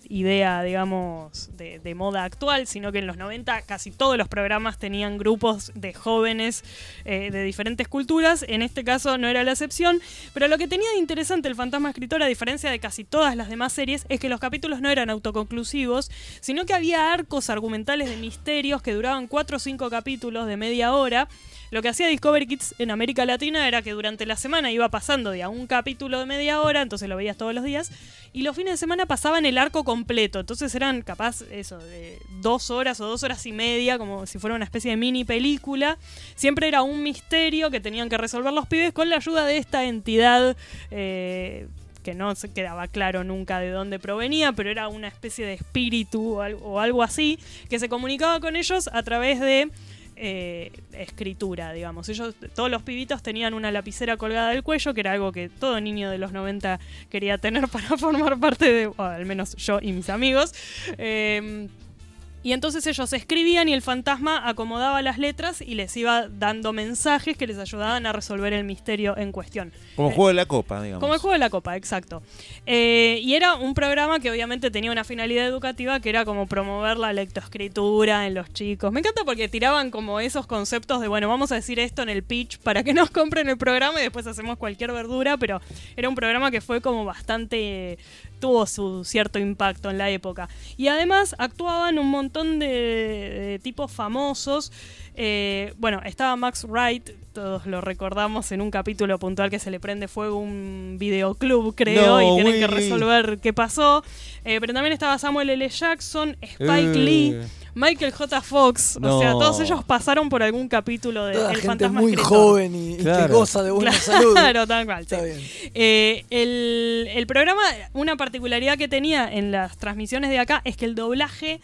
idea, digamos, de, moda actual, sino que en los 90 casi todos los programas tenían grupos de jóvenes eh, de diferentes culturas, en este caso no era la excepción, pero lo que tenía de interesante el fantasma escritor, a diferencia de casi todas las demás series, es que los capítulos no eran autoconclusivos, sino que había arcos argumentales de misterios que duraban 4 o 5 capítulos de media hora. Lo que hacía Discovery Kids en América Latina era que durante la semana iba pasando de a un capítulo de media hora, entonces lo veías todos los días, y los fines de semana pasaban el arco entonces eran capaz eso, de dos horas o dos horas y media, como si fuera una especie de mini película. Siempre era un misterio que tenían que resolver los pibes con la ayuda de esta entidad. eh, que no se quedaba claro nunca de dónde provenía, pero era una especie de espíritu o algo así, que se comunicaba con ellos a través de eh, escritura, digamos. Ellos, todos los pibitos tenían una lapicera colgada del cuello, que era algo que todo niño de los 90 quería tener para formar parte de, o al menos yo y mis amigos. Eh, y entonces ellos escribían y el fantasma acomodaba las letras y les iba dando mensajes que les ayudaban a resolver el misterio en cuestión.
Como
Eh,
juego de la copa, digamos.
como el juego de la copa, exacto. Eh, y era un programa que obviamente tenía una finalidad educativa que era como promover la lectoescritura en los chicos. Me encanta porque tiraban como esos conceptos de, bueno, vamos a decir esto en el pitch para que nos compren el programa y después hacemos cualquier verdura, pero era un programa que fue como bastante tuvo su cierto impacto en la época. Y además actuaban un montón de, de tipos famosos. Eh, bueno, estaba Max Wright, todos lo recordamos en un capítulo puntual que se le prende fuego un videoclub, creo,
No,
y tienen que resolver qué pasó. Eh, pero también estaba Samuel L. Jackson, Spike
Eh.
Lee, Michael J. Fox.
No.
O sea, todos ellos pasaron por algún capítulo de
Toda
El
gente
Fantasma
muy
Escritor.
joven y, y que
Claro.
goza de buena salud.
Claro, tal cual. sí.
Está bien.
Eh, el, el programa, una particularidad que tenía en las transmisiones de acá es que el doblaje,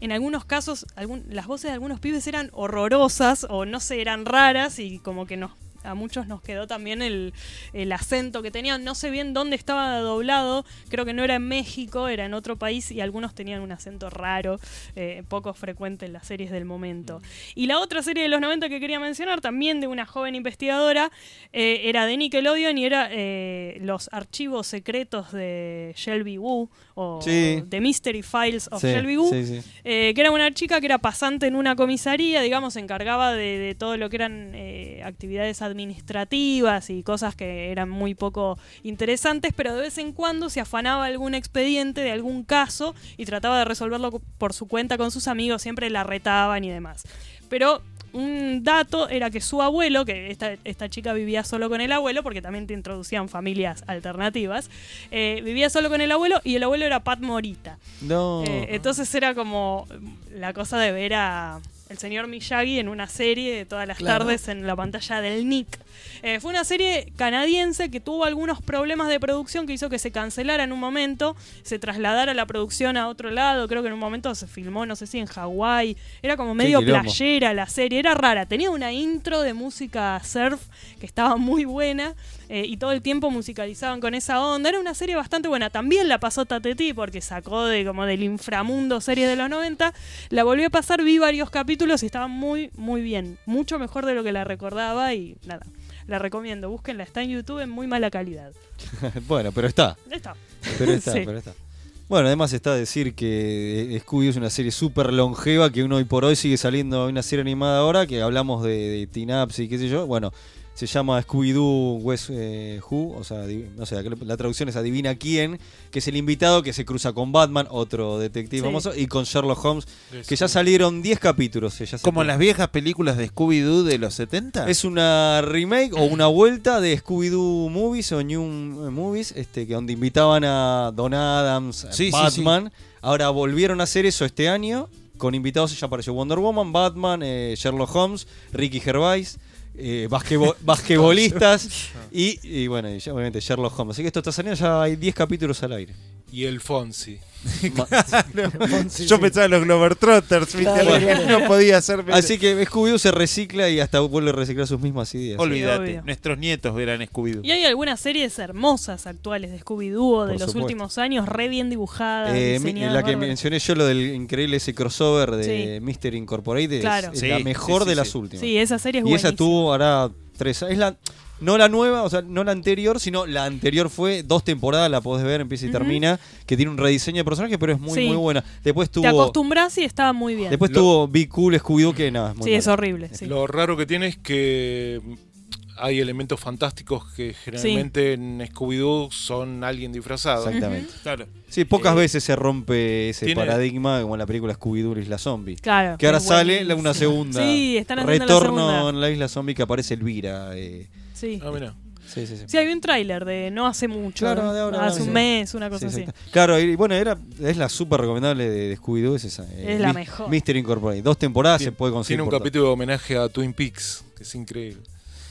en algunos casos, algún- las voces de algunos pibes eran horrorosas o no sé, eran raras y como que nos, a muchos nos quedó también el, el acento que tenían. No sé bien dónde estaba doblado, creo que no era en México, era en otro país y algunos tenían un acento raro, eh, poco frecuente en las series del momento. Y la otra serie de los 90 que quería mencionar, también de una joven investigadora, eh, era de Nickelodeon y era eh, los archivos secretos de Shelby Woo o
Sí.
The Mystery Files of
Sí,
Shelby
sí, sí.
Eh, que era una chica que era pasante en una comisaría, digamos, se encargaba de, de todo lo que eran eh, actividades administrativas y cosas que eran muy poco interesantes, pero de vez en cuando se afanaba algún expediente de algún caso y trataba de resolverlo por su cuenta con sus amigos, siempre la retaban y demás. Pero un dato era que su abuelo, que esta, esta chica vivía solo con el abuelo, porque también te introducían familias alternativas, eh, vivía solo con el abuelo y el abuelo era Pat Morita.
No.
Eh, entonces era como la cosa de ver a el señor Miyagi en una serie de todas las
Claro.
tardes en la pantalla del Nick. Eh, fue una serie canadiense que tuvo algunos problemas de producción que hizo que se cancelara en un momento, se trasladara la producción a otro lado, creo que en un momento se filmó, no sé si en Hawái, era como medio playera la serie, era rara, tenía una intro de música surf que estaba muy buena eh, y todo el tiempo musicalizaban con esa onda, era una serie bastante buena, también la pasó Tateti porque sacó de como del inframundo series de los 90, la volvió a pasar, vi varios capítulos y estaba muy, muy bien, mucho mejor de lo que la recordaba y nada. La recomiendo, búsquenla, está en YouTube en muy mala calidad.
bueno, pero está.
Está.
Pero está,
Sí.
pero está. Bueno, además está decir que eh, Scooby es una serie súper longeva que uno hoy por hoy sigue saliendo una serie animada ahora que hablamos de, de Teen-Ups y qué sé yo. Bueno, se llama Scooby-Doo West eh, Who, o sea, no sé, la traducción es Adivina quién, que es el invitado que se cruza con Batman, otro detective
Sí.
famoso, y con Sherlock Holmes, que ya salieron 10 capítulos. eh, ya
Como las viejas películas de Scooby-Doo de los 70.
es una remake o una vuelta de Scooby-Doo Movies o New Movies, este, que donde invitaban a Don Adams,
Sí, sí,
Batman. Ahora volvieron a hacer eso este año con invitados. Ya apareció Wonder Woman, Batman, eh, Sherlock Holmes, Ricky Gervais. Eh, basquebo- basquetbolistas y, y bueno, y obviamente Sherlock Holmes. Así que esto está saliendo, ya hay 10 capítulos al aire.
Y el Fonsi.
Yo pensaba en los Globetrotters, ¿viste?
Claro,
no podía ser.
Así que Scooby-Doo se recicla y hasta vuelve a reciclar sus mismas ideas.
Olvídate, nuestros nietos verán Scooby-Doo.
Y hay algunas series hermosas actuales de Scooby-Doo de
Por
los
supuesto.
últimos años, re bien dibujadas.
Eh, la que mencioné yo, lo del increíble ese crossover de Mr. Incorporated, es-
Claro.
es,
Sí,
la mejor
sí, sí,
de las
sí.
últimas.
Sí, esa serie es
y esa tuvo ahora tres años. Es la, no la nueva, o sea, no la anterior, sino la anterior fue dos temporadas, la podés ver, empieza y termina, que tiene un rediseño de personaje, pero es muy,
Sí.
muy buena. Después
Te
tuvo.
acostumbras y estaba muy bien.
Después tuvo Be Cool Scooby-Doo, que nada, es muy
sí, es horrible. Sí.
Lo raro que tiene es que hay elementos fantásticos que generalmente en Scooby-Doo son alguien disfrazado.
Exactamente.
Claro.
Sí, pocas
Eh,
veces se rompe ese
tiene-
paradigma como en la película Scooby-Doo la Isla Zombie.
Claro,
Que ahora sale la-
buenísimo.
una segunda.
Sí, están haciendo la
Retorno
segunda.
en la Isla Zombie que aparece Elvira. eh.
Sí.
Ah, mira.
Sí, sí, sí.
Sí, había un tráiler de no hace mucho.
Claro,
¿no?
de ahora,
hace
sí.
un mes, una cosa
Sí,
así.
Claro, y bueno, era, es la súper recomendable de, de Scooby-Doo, es esa. eh,
Es la mejor.
Mystery Incorporated. Dos temporadas se puede conseguir.
Tiene un
todo.
capítulo de homenaje a Twin Peaks, que es increíble.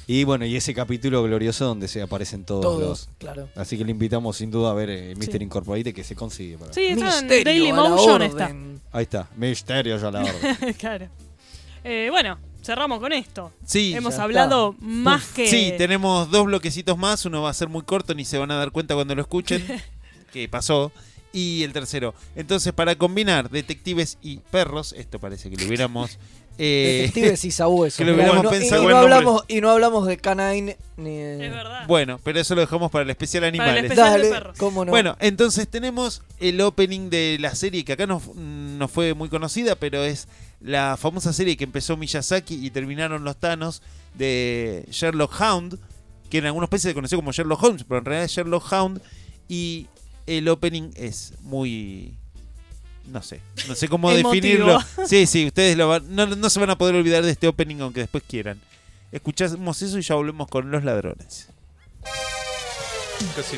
Y bueno, y ese capítulo glorioso donde se aparecen todos,
Todos,
los.
claro.
Así que le invitamos sin duda a ver eh, Mystery
Sí.
Incorporated que se consigue. para-
Sí, está en
Misterio
Daily
a la
Motion
orden.
está.
Ahí está, Misterio ya la orden.
claro. Eh, bueno, cerramos con esto.
Sí,
Hemos hablado
está.
más que.
Sí, tenemos dos bloquecitos más. Uno va a ser muy corto, ni se van a dar cuenta cuando lo escuchen. que pasó. Y el tercero. Entonces, para combinar detectives y perros, esto parece que lo hubiéramos. eh,
Detectives y sabuesos.
que lo hubiéramos
no-
pensado
y, no hablamos, y no hablamos de Canine ni de-
Es verdad.
Bueno, pero eso lo dejamos para el especial
Para el
animales.
especial de
Dale,
perros.
cómo no.
Bueno, entonces tenemos el opening de la serie que acá no, no fue muy conocida, pero es la famosa serie que empezó Miyazaki y terminaron los Thanos de Sherlock Hound, que en algunos países se conoció como Sherlock Holmes, pero en realidad es Sherlock Hound. Y el opening es muy. No sé, no sé cómo definirlo. Sí, sí, ustedes lo van- no, no se van a poder olvidar de este opening aunque después quieran. Escuchamos eso y ya volvemos con los ladrones.
Casi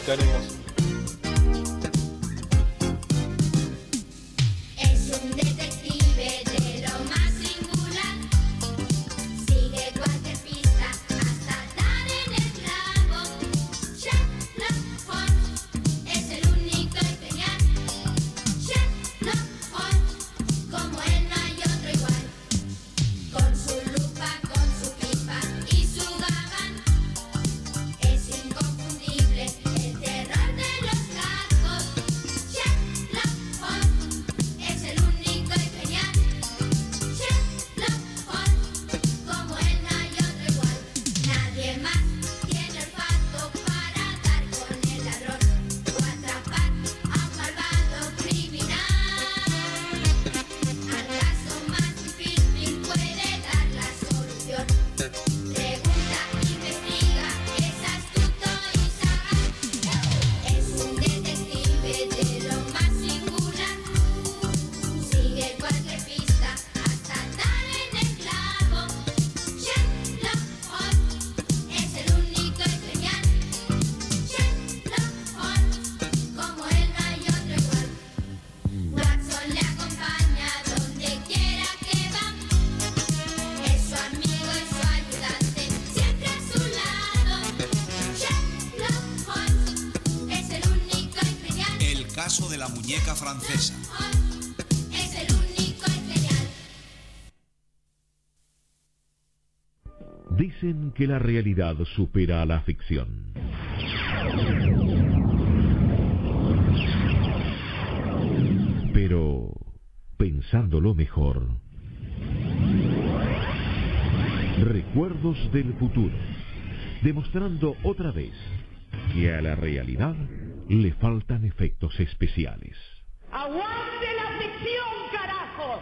Que
la
realidad supera a la ficción. Pero, pensándolo mejor, recuerdos del futuro, demostrando otra vez que a la realidad le faltan efectos especiales.
¡Aguante la ficción, carajo!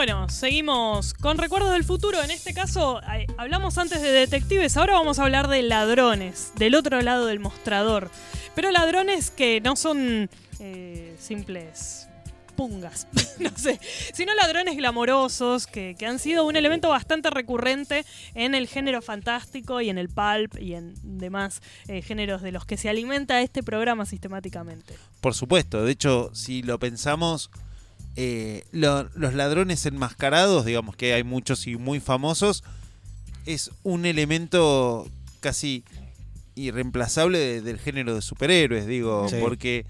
Bueno, seguimos con Recuerdos del Futuro. En este caso, eh, hablamos antes de detectives, ahora vamos a hablar de ladrones, del otro lado del mostrador. Pero ladrones que no son eh, simples pungas, no sé, sino ladrones glamorosos que, que han sido un elemento bastante recurrente en el género fantástico y en el pulp y en demás eh, géneros de los que se alimenta este programa sistemáticamente.
Por supuesto, de hecho, si lo pensamos, eh, lo- los ladrones enmascarados, digamos que hay muchos y muy famosos, es un elemento casi irreemplazable de- del género de superhéroes, digo,
Sí.
porque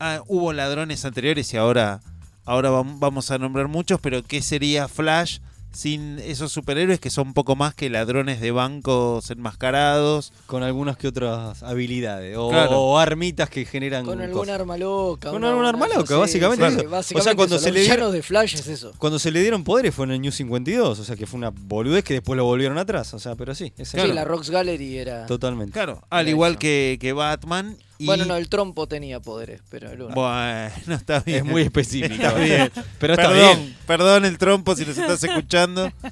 ah, hubo ladrones anteriores y ahora, ahora vam- vamos a nombrar muchos, pero ¿qué sería Flash sin esos superhéroes que son poco más que ladrones de bancos enmascarados?
Con algunas que otras habilidades. O,
Claro.
o armitas que generan.
Con algún
cosas.
arma loca.
Con
una-
algún arma loca,
sí,
básicamente.
sí,
eso.
básicamente
o sea, cuando
eso,
se le dieron.
villanos de Flash es eso.
Cuando se le dieron poderes fue en el New 52, o sea que fue una boludez que después lo volvieron atrás, o sea, pero sí, es
Sí, la Rocks Gallery era.
Totalmente.
Claro, al igual que, que Batman. Y...
Bueno, no, el trompo tenía poderes, pero el uno.
Bueno, está bien.
Es muy específico.
Está bien.
Pero está
perdón,
bien.
perdón el trompo si nos estás escuchando.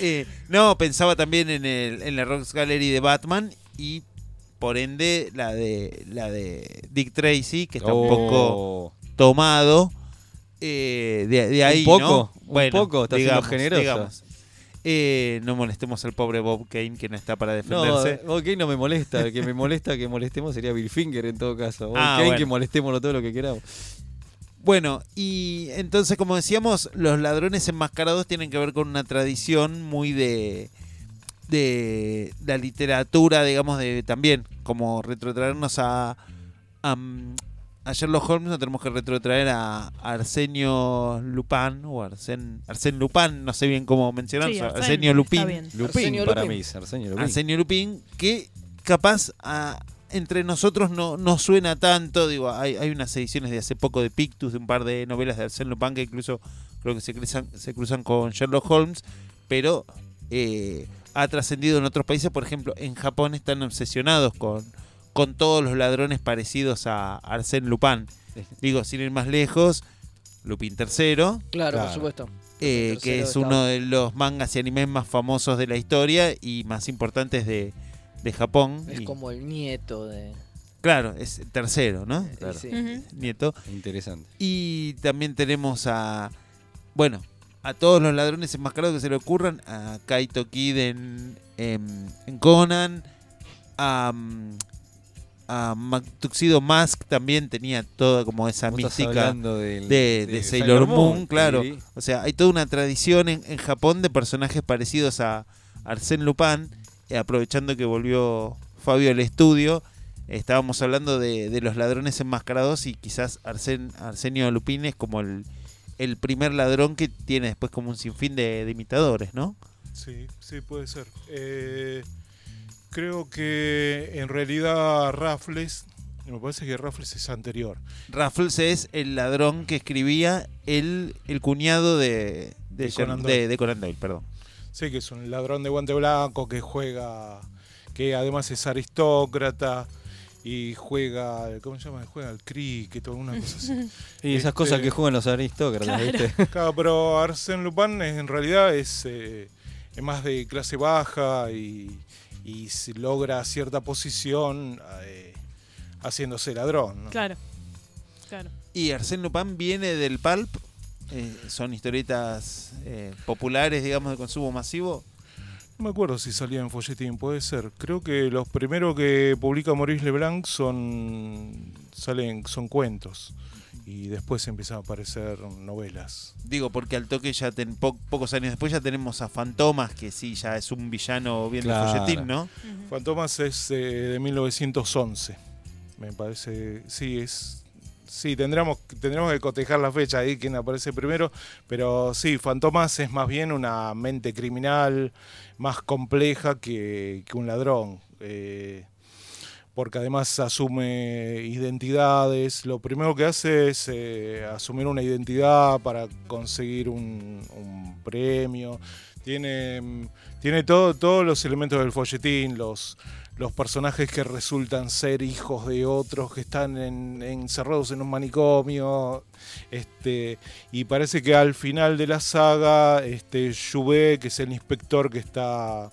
Eh, no, pensaba también en, el, en la Rocks Gallery de Batman y por ende la de la de Dick Tracy, que está un
Oh.
poco tomado. eh, de, de ahí,
poco?
¿no?
¿Un poco? Está siendo generoso.
Eh, no molestemos al pobre Bob Kane que no está para
No,
defenderse.
ok, no me molesta. El que me molesta que molestemos sería Bill Finger en todo caso. Ok,
Ah, bueno.
que molestémoslo todo lo que queramos.
Bueno, y entonces, como decíamos, los ladrones enmascarados tienen que ver con una tradición muy de, de la literatura, digamos, de también, como retrotraernos a, a, a Sherlock Holmes, no tenemos que retrotraer a Arsenio Lupin, o Arsen, Arsène Lupin, no sé bien cómo mencionar,
Sí, Arsène,
Arsenio Lupin.
Lupin
Arsenio
para
Lupin.
mí, es Arsenio Lupin.
Arsenio Lupin, que capaz a- entre nosotros no, no suena tanto. Digo, hay, hay unas ediciones de hace poco de Pictus, de un par de novelas de Arsène Lupin que incluso creo que se cruzan, se cruzan con Sherlock Holmes, pero eh, ha trascendido en otros países. Por ejemplo, en Japón están obsesionados con, con todos los ladrones parecidos a Arsène Lupin. Digo, sin ir más lejos, Lupin III.
Claro, por supuesto.
eh, que es
estaba-
uno de los mangas y animes más famosos de la historia y más importantes de, de Japón.
Es
Y-
como el nieto de.
Claro, es el tercero, ¿no? Claro.
sí.
Nieto.
Interesante.
Y también tenemos a, bueno, a todos los ladrones enmascarados que se le ocurran, a Kaito Kid en, en, en Conan, a, mm, a Ma- Tuxedo Mask también tenía toda como esa mística
del-
de, de
de
Sailor
Sailor
Moon,
Moon,
claro.
sí.
O sea, hay toda una tradición en, en Japón de personajes parecidos a Arsène Lupin, eh, aprovechando que volvió Fabio al estudio. Estábamos hablando de, de los ladrones enmascarados y quizás Arsen, Arsenio Lupin es como el, el primer ladrón que tiene después como un sinfín de, de imitadores, ¿no?
Sí, sí, puede ser. Eh, creo que en realidad Raffles, me parece que Raffles es anterior.
Raffles es el ladrón que escribía el, el cuñado de, de,
De Conan
Sher-
Doyle.
de- de Conan Doyle, perdón.
Sí, que es un ladrón de guante blanco que juega, que además es aristócrata y juega, ¿cómo se llama? Juega al cricket o alguna cosa así.
Y esas
Este,
cosas que juegan los aristócratas, ¿viste?
Claro, pero Arsène Lupin es- en realidad es, eh, es más de clase baja y, y si logra cierta posición eh, haciéndose ladrón. ¿no?
Claro. Claro.
Y Arsène Lupin viene del pulp, eh, son historietas eh, populares, digamos, de consumo masivo.
No me acuerdo si salía en folletín, puede ser. Creo que los primeros que publica Maurice Leblanc son salen son cuentos y después empiezan a aparecer novelas.
Digo, porque al toque ya ten, po- pocos años después ya tenemos a Fantomas, que sí, ya es un villano bien
Claro.
de folletín, ¿no?
Fantomas es eh, de 1911. Me parece, sí, es sí, tendríamos tendríamos que cotejar la fecha ahí quién aparece primero, pero sí, Fantomas es más bien una mente criminal más compleja que, que un ladrón. eh, porque además asume identidades. Lo primero que hace es eh, asumir una identidad para conseguir un, premio. Tiene, mm, tiene todo, todos los elementos del folletín, los, los personajes que resultan ser hijos de otros que están en- encerrados en un manicomio. Este, y parece que al final de la saga, este, Jouvet, que es el inspector que está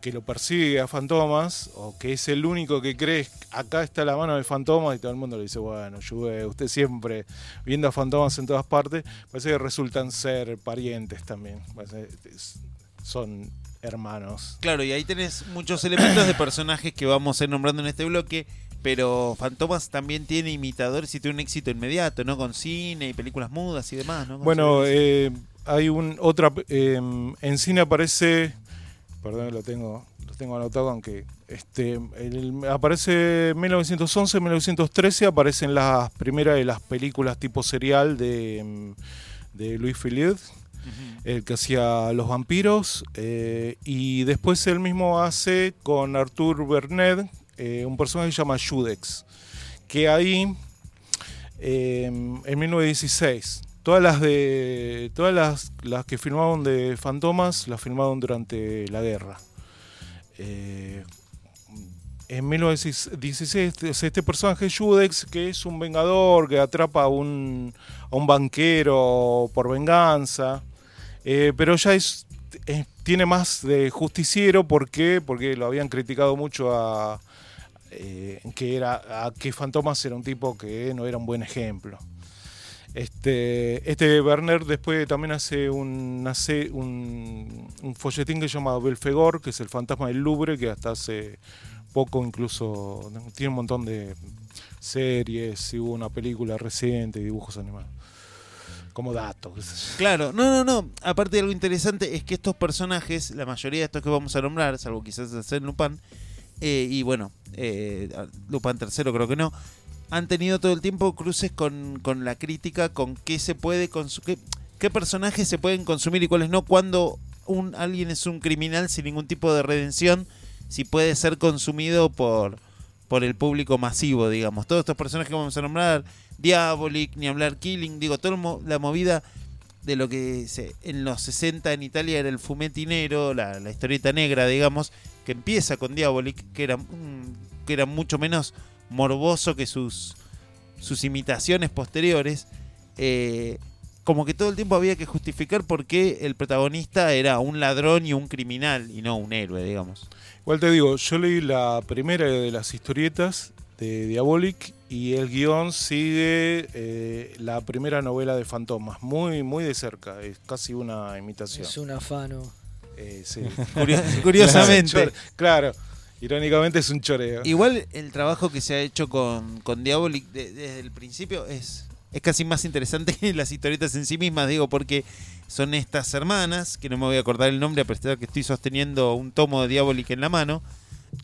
que lo persigue a Fantomas, o que es el único que cree, acá está la mano de Fantomas, y todo el mundo le dice, bueno, Juve, usted siempre viendo a Fantomas en todas partes, parece que resultan ser parientes también, son hermanos.
Claro, y ahí tenés muchos elementos de personajes que vamos a ir nombrando en este bloque, pero Fantomas también tiene imitadores y tiene un éxito inmediato, ¿no? Con cine y películas mudas y demás, ¿no? Con
Bueno, eh, hay un otra eh, en cine aparece, perdón, lo tengo, lo tengo anotado aunque este el- aparece 1911, 1913 aparecen las primeras de las películas tipo serial de mm, de Louis Philippe, el que hacía Los vampiros eh, y después él mismo hace con Arthur Bernet eh, un personaje que se llama Judex, que ahí eh, en 1916. Todas las de todas las, las que filmaron de Fantomas las filmaron durante la guerra. Eh, en 1916 este, personaje Judex que es un vengador que atrapa a un, a un banquero por venganza, eh, pero ya es, es- tiene más de justiciero ¿por qué? porque lo habían criticado mucho a eh, que era a que Fantomas era un tipo que no era un buen ejemplo. Este, este Werner después también hace un, hace un, un folletín que se llama Belfegor, que es el fantasma del Louvre, que hasta hace poco incluso tiene un montón de series, y hubo una película reciente, dibujos animados. Como dato. qué sé yo.
Claro, no, no, no. Aparte de algo interesante es que estos personajes, la mayoría de estos que vamos a nombrar, salvo quizás hacer Lupin, eh, y bueno, eh, Lupin tercero creo que no, han tenido todo el tiempo cruces con, con la crítica, con qué se puede consumir, qué, personajes se pueden consumir y cuáles no, cuando un, alguien es un criminal sin ningún tipo de redención, si puede ser consumido por, por el público masivo, digamos. Todos estos personajes que vamos a nombrar, Diabolic, ni hablar Killing, digo, toda la movida de lo que en los 60 en Italia era el fumetinero, la, la historieta negra, digamos, que empieza con Diabolic, que era, que era mucho menos morboso que sus, sus imitaciones posteriores, eh, como que todo el tiempo había que justificar por qué el protagonista era un ladrón y un criminal y no un héroe, digamos.
Igual te digo, yo leí la primera de las historietas de Diabolic y el guion sigue eh, la primera novela de Fantomas, muy, muy de cerca, es casi una imitación.
Es un afano.
Eh, sí.
Curio- curiosamente.
Claro, irónicamente es un choreo.
Igual el trabajo que se ha hecho con, con Diabolic de- desde el principio es, es casi más interesante que las historietas en sí mismas, digo, porque son estas hermanas, que no me voy a acordar el nombre a pesar de que estoy sosteniendo un tomo de Diabolic en la mano.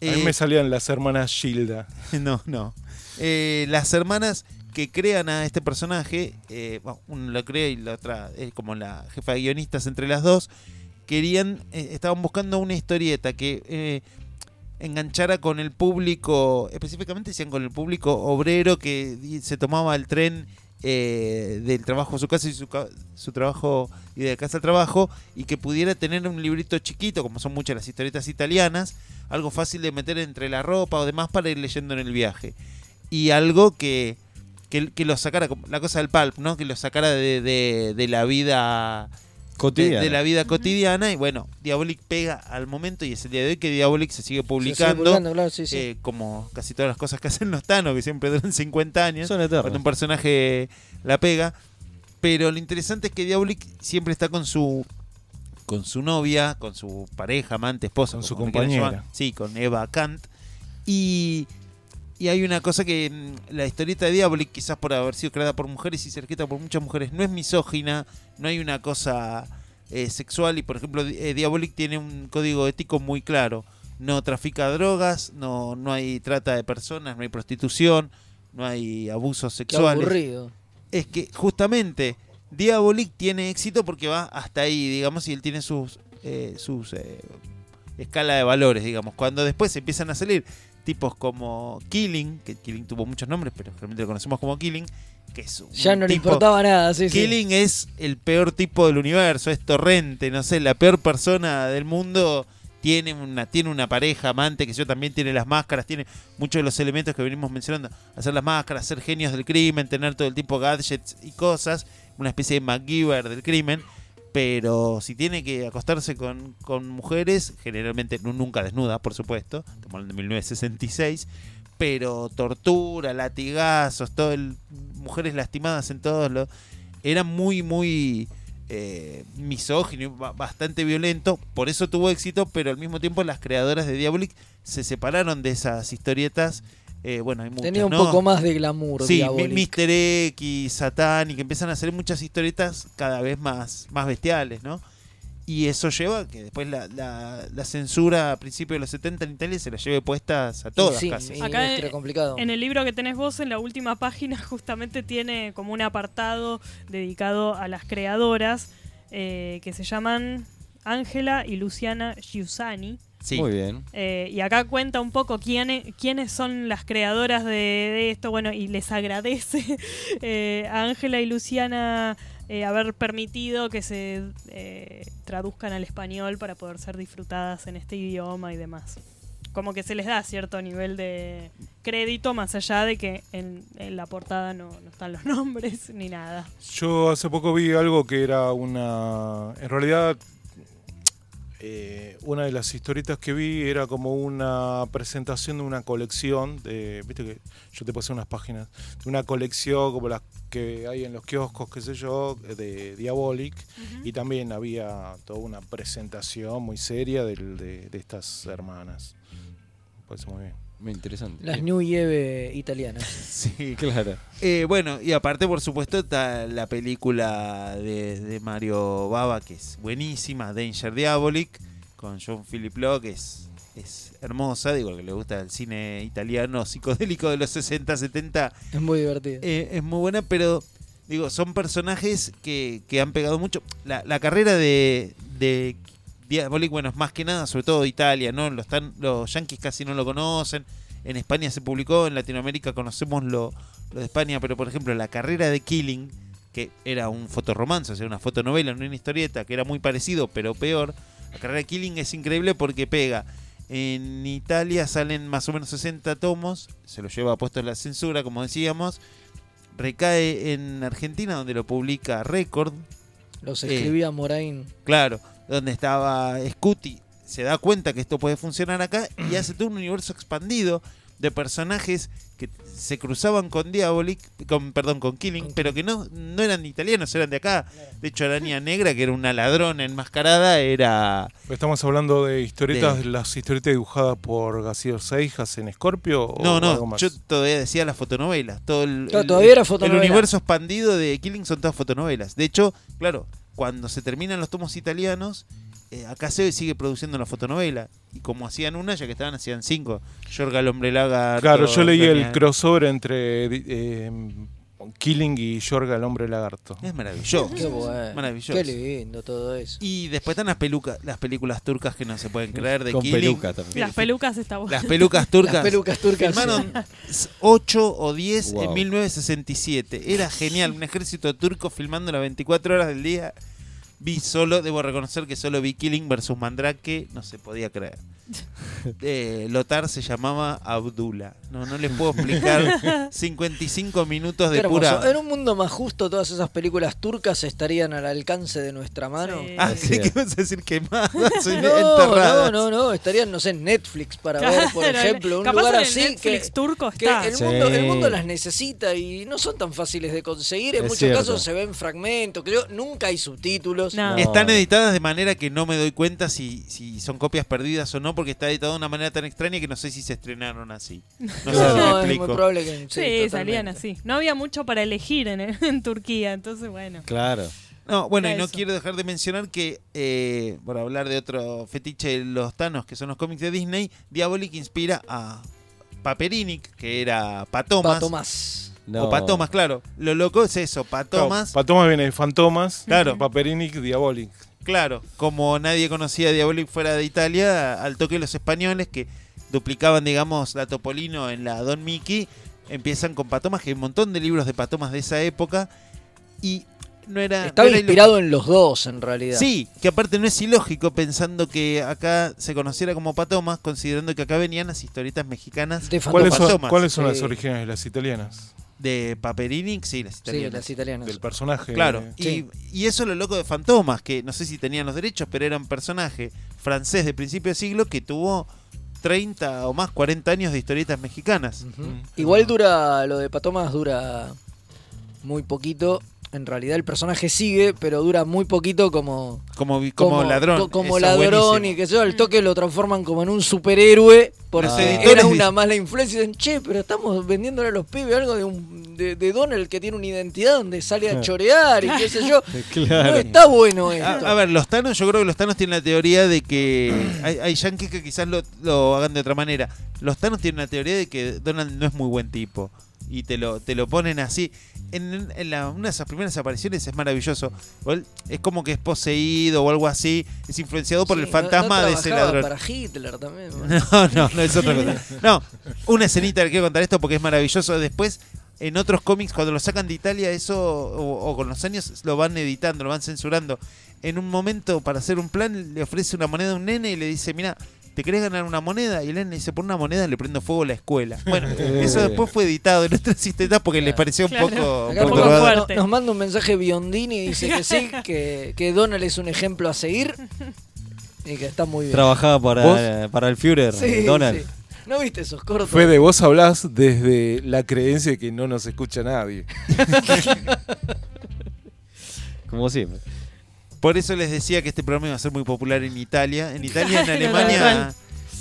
A mí
Eh,
me salían las hermanas Gilda.
No, no. Eh, las hermanas que crean a este personaje, eh, bueno, uno lo crea y la otra es como la jefa de guionistas entre las dos, querían, eh, estaban buscando una historieta que enganchara con el público, específicamente decían con el público obrero que se tomaba el tren eh, del trabajo a su casa y su, su trabajo y de casa al trabajo y que pudiera tener un librito chiquito, como son muchas las historietas italianas, algo fácil de meter entre la ropa o demás para ir leyendo en el viaje. Y algo que, que, que lo sacara, la cosa del pulp, ¿no? Que lo sacara de, de- la vida. De, de la vida cotidiana. Y bueno, Diabolic pega al momento y es el día de hoy que Diabolic se sigue publicando.
publicando, claro, sí, sí.
eh, como casi todas las cosas que hacen los Thanos, que siempre duran 50 años.
Son eternos.
Cuando un personaje la pega. Pero lo interesante es que Diabolic siempre está con su con su novia, con su pareja, amante, esposa,
Con su compañera.
Sí, con Eva Kant. Y, y hay una cosa que la historieta de Diabolic, quizás por haber sido creada por mujeres y ser escrita por muchas mujeres, no es misógina, no hay una cosa eh, sexual y por ejemplo eh, Diabolic tiene un código ético muy claro. No trafica drogas, no, no hay trata de personas, no hay prostitución, no hay abusos
Qué
sexuales
aburrido.
es que justamente Diabolic tiene éxito porque va hasta ahí, digamos, y él tiene sus, eh, sus eh, escala de valores, digamos. Cuando después empiezan a salir tipos como Killing, que Killing tuvo muchos nombres, pero realmente lo conocemos como Killing, que es un
Ya no le
tipo-
importaba nada, sí, sí.
Killing es el peor tipo del universo, es torrente, no sé, la peor persona del mundo. Tiene una, tiene una pareja amante que yo también tiene las máscaras, tiene muchos de los elementos que venimos mencionando. Hacer las máscaras, ser genios del crimen, tener todo el tiempo gadgets y cosas. Una especie de MacGyver del crimen. Pero si tiene que acostarse con, con mujeres, generalmente nu- nunca desnuda, por supuesto. Estamos hablando de 1966. Pero tortura, latigazos, todo el, mujeres lastimadas en todos los era muy, muy eh, misógino, bastante violento. Por eso tuvo éxito, pero al mismo tiempo las creadoras de Diabolic se separaron de esas historietas. Eh, bueno, hay muchas,
Tenía un
¿no?
poco más de glamour.
Sí, Mr. X, Satán, y que empiezan a hacer muchas historietas cada vez más, más bestiales, ¿no? Y eso lleva a que después la, la- la censura a principios de los 70 en Italia se la lleve puestas a todas
Sí,
casi.
Acá
es
en-
complicado.
En el libro que tenés vos, en la última página, justamente tiene como un apartado dedicado a las creadoras eh, que se llaman Ángela y Luciana Giussani.
Sí.
Muy bien.
Eh, y acá cuenta un poco quiénes, quiénes son las creadoras de, de esto, bueno, y les agradece eh, a Ángela y Luciana eh, haber permitido que se eh, traduzcan al español para poder ser disfrutadas en este idioma y demás. Como que se les da cierto nivel de crédito, más allá de que en, en la portada no, no están los nombres ni nada.
Yo hace poco vi algo que era una. En realidad, eh, una de las historietas que vi era como una presentación de una colección de. Viste que yo te pasé unas páginas. De una colección como las que hay en los kioscos, qué sé yo, de Diabolic. Y también había toda una presentación muy seria del- de, de estas hermanas. Me parece muy bien.
Muy interesante.
Las New Yeve italianas.
Sí.
Claro.
Eh, bueno, y aparte, por supuesto, está la película de, de Mario Baba, que es buenísima, Danger Diabolic, con John Philip Locke, que es, es hermosa, digo, que le gusta el cine italiano psicodélico de los 60, 70,
Es muy divertido.
eh, es muy buena, pero digo, son personajes que, que han pegado mucho. La, la carrera de, de Diabolic, bueno, es más que nada, sobre todo de Italia, ¿no? Los, tan, los yankees casi no lo conocen. En España se publicó, en Latinoamérica conocemos lo, lo de España, pero por ejemplo, la carrera de Killing, que era un fotorromance, o sea, una fotonovela, no una historieta, que era muy parecido, pero peor. La carrera de Killing es increíble porque pega. En Italia salen más o menos 60 tomos, se lo lleva puesto la censura, como decíamos. recae en Argentina, donde lo publica Record.
Los
Eh,
escribía Morain.
Claro, donde estaba Scuti, se da cuenta que esto puede funcionar acá y hace todo un universo expandido de personajes que se cruzaban con Diabolic, con, perdón, con Killing, pero que no, no eran italianos, eran de acá. De hecho, Araña Negra, que era una ladrona enmascarada, era...
Estamos hablando de historietas,
De-
las historietas dibujadas por García Seijas en Scorpio. o
No,
algo
no,
más?
yo todavía decía las fotonovelas. Todo el,
Claro,
el-
todavía era fotonovela.
El universo expandido de Killing son todas fotonovelas. De hecho, claro, cuando se terminan los tomos italianos, eh, acá se sigue produciendo la fotonovela. Y como hacían una, ya que estaban, hacían cinco. Yorga el hombre lagarto.
Claro, yo leí el crossover entre eh, Killing y Yorga el hombre lagarto.
Es maravilloso.
Qué bueno.
Maravilloso.
Qué lindo todo eso.
Y después están las pelucas, las películas turcas que no se pueden creer de
Con
Killing.
peluca también.
Las pelucas está bueno.
Las pelucas turcas.
Las pelucas turcas.
Filmaron 8 o 10
Wow.
en 1967. Era genial, un ejército turco filmando las 24 horas del día. Vi solo, debo reconocer que solo vi Killing versus Mandrake, no se podía creer. Eh, Lothar se llamaba Abdullah. No, no les puedo explicar 55 minutos de pura.
En un mundo más justo, todas esas películas turcas estarían al alcance de nuestra mano.
Sí.
Ah,
Así
¿qué
es.
vas a decir quemadas
No,
enterradas?
no, no, no, estarían, no sé, en Netflix para ver, por
Claro,
ejemplo, un
capaz
lugar
en el
así
Netflix
que,
turco
que
está.
el,
Sí.
mundo, el mundo las necesita y no son tan fáciles de conseguir. En
Es
muchos
cierto.
casos se ven fragmentos, creo, nunca hay subtítulos.
No.
No.
Están editadas de manera que no me doy cuenta si, si son copias perdidas o no, porque está editado de una manera tan extraña que no sé si se estrenaron así. No sé
No,
si me
es muy
explico.
probable que
Sí,
sí,
salían así. No había mucho para elegir en, en Turquía, entonces bueno.
Claro.
No, bueno, y no quiero dejar de mencionar que, eh, por hablar de otro fetiche de los Thanos, que son los cómics de Disney, Diabolic inspira a Paperinic, que era Patomas.
Pato más.
No.
O Patomas, claro. Lo loco es eso, Patomas.
Claro, Patomas viene de Fantomas.
Claro.
Paperinic, Diabolic.
Claro, como nadie conocía a Diabolic fuera de Italia, al toque los españoles que duplicaban, digamos, la Topolino en la Don Mickey, empiezan con Patomas, que hay un montón de libros de Patomas de esa época. Y no era.
Estaba
no era
inspirado en los dos, en realidad.
Sí, que aparte no es ilógico pensando que acá se conociera como Patomas, considerando que acá venían las historietas mexicanas
De
¿Cuáles son. ¿cuáles son
Sí.
las orígenes de las italianas?
De Paperini, sí, las
Sí,
italianas.
las italianas.
Del personaje.
Claro,
Sí.
y, y eso es lo loco de Fantomas, que no sé si tenían los derechos, pero era un personaje francés de principio de siglo que tuvo 30 o más, 40 años de historietas mexicanas.
Igual dura, lo de Patomas dura muy poquito. En realidad el personaje sigue, pero dura muy poquito como,
Como, como, ladrón.
co- Como
Eso
ladrón
buenísimo.
y que yo, al toque lo transforman como en un superhéroe. Porque
Los
era una mala influencia. Y dicen, che, pero estamos vendiéndole a los pibes algo de, un, de, de Donald que tiene una identidad donde sale a chorear y qué sé yo. No
Claro.
está bueno esto.
A, a ver, los Thanos, yo creo que los Thanos tienen la teoría de que. Hay, hay yankees que quizás lo, lo hagan de otra manera. Los Thanos tienen la teoría de que Donald no es muy buen tipo. Y te lo, te lo ponen así. En, en la- una de esas primeras apariciones es maravilloso. Él es como que es poseído o algo así. Es influenciado por
Sí,
el
no-
fantasma
no
de ese ladrón.
para Hitler también.
No, no, no es otra cosa. No, una escenita, le quiero contar esto porque es maravilloso. Después, en otros cómics, cuando lo sacan de Italia, eso, o, o con los años, lo van editando, lo van censurando. En un momento, para hacer un plan, le ofrece una moneda a un nene y le dice, mira, ¿te querés ganar una moneda? Y el nene le dice, por una moneda le prendo fuego a la escuela. Bueno, eso después fue editado en otras sistemas porque les pareció un
Claro.
poco...
Acá
un
poco
poco
nos,
fuerte.
nos manda un mensaje Biondini y dice que sí, que, que Donald es un ejemplo a seguir y que está muy bien.
Trabajaba para, para el Führer,
Sí,
Donald.
sí. ¿No viste esos cortos?
Fede, vos hablás desde la creencia de que no nos escucha nadie.
Como siempre.
Por eso les decía que este programa iba a ser muy popular en Italia. En Italia, en Alemania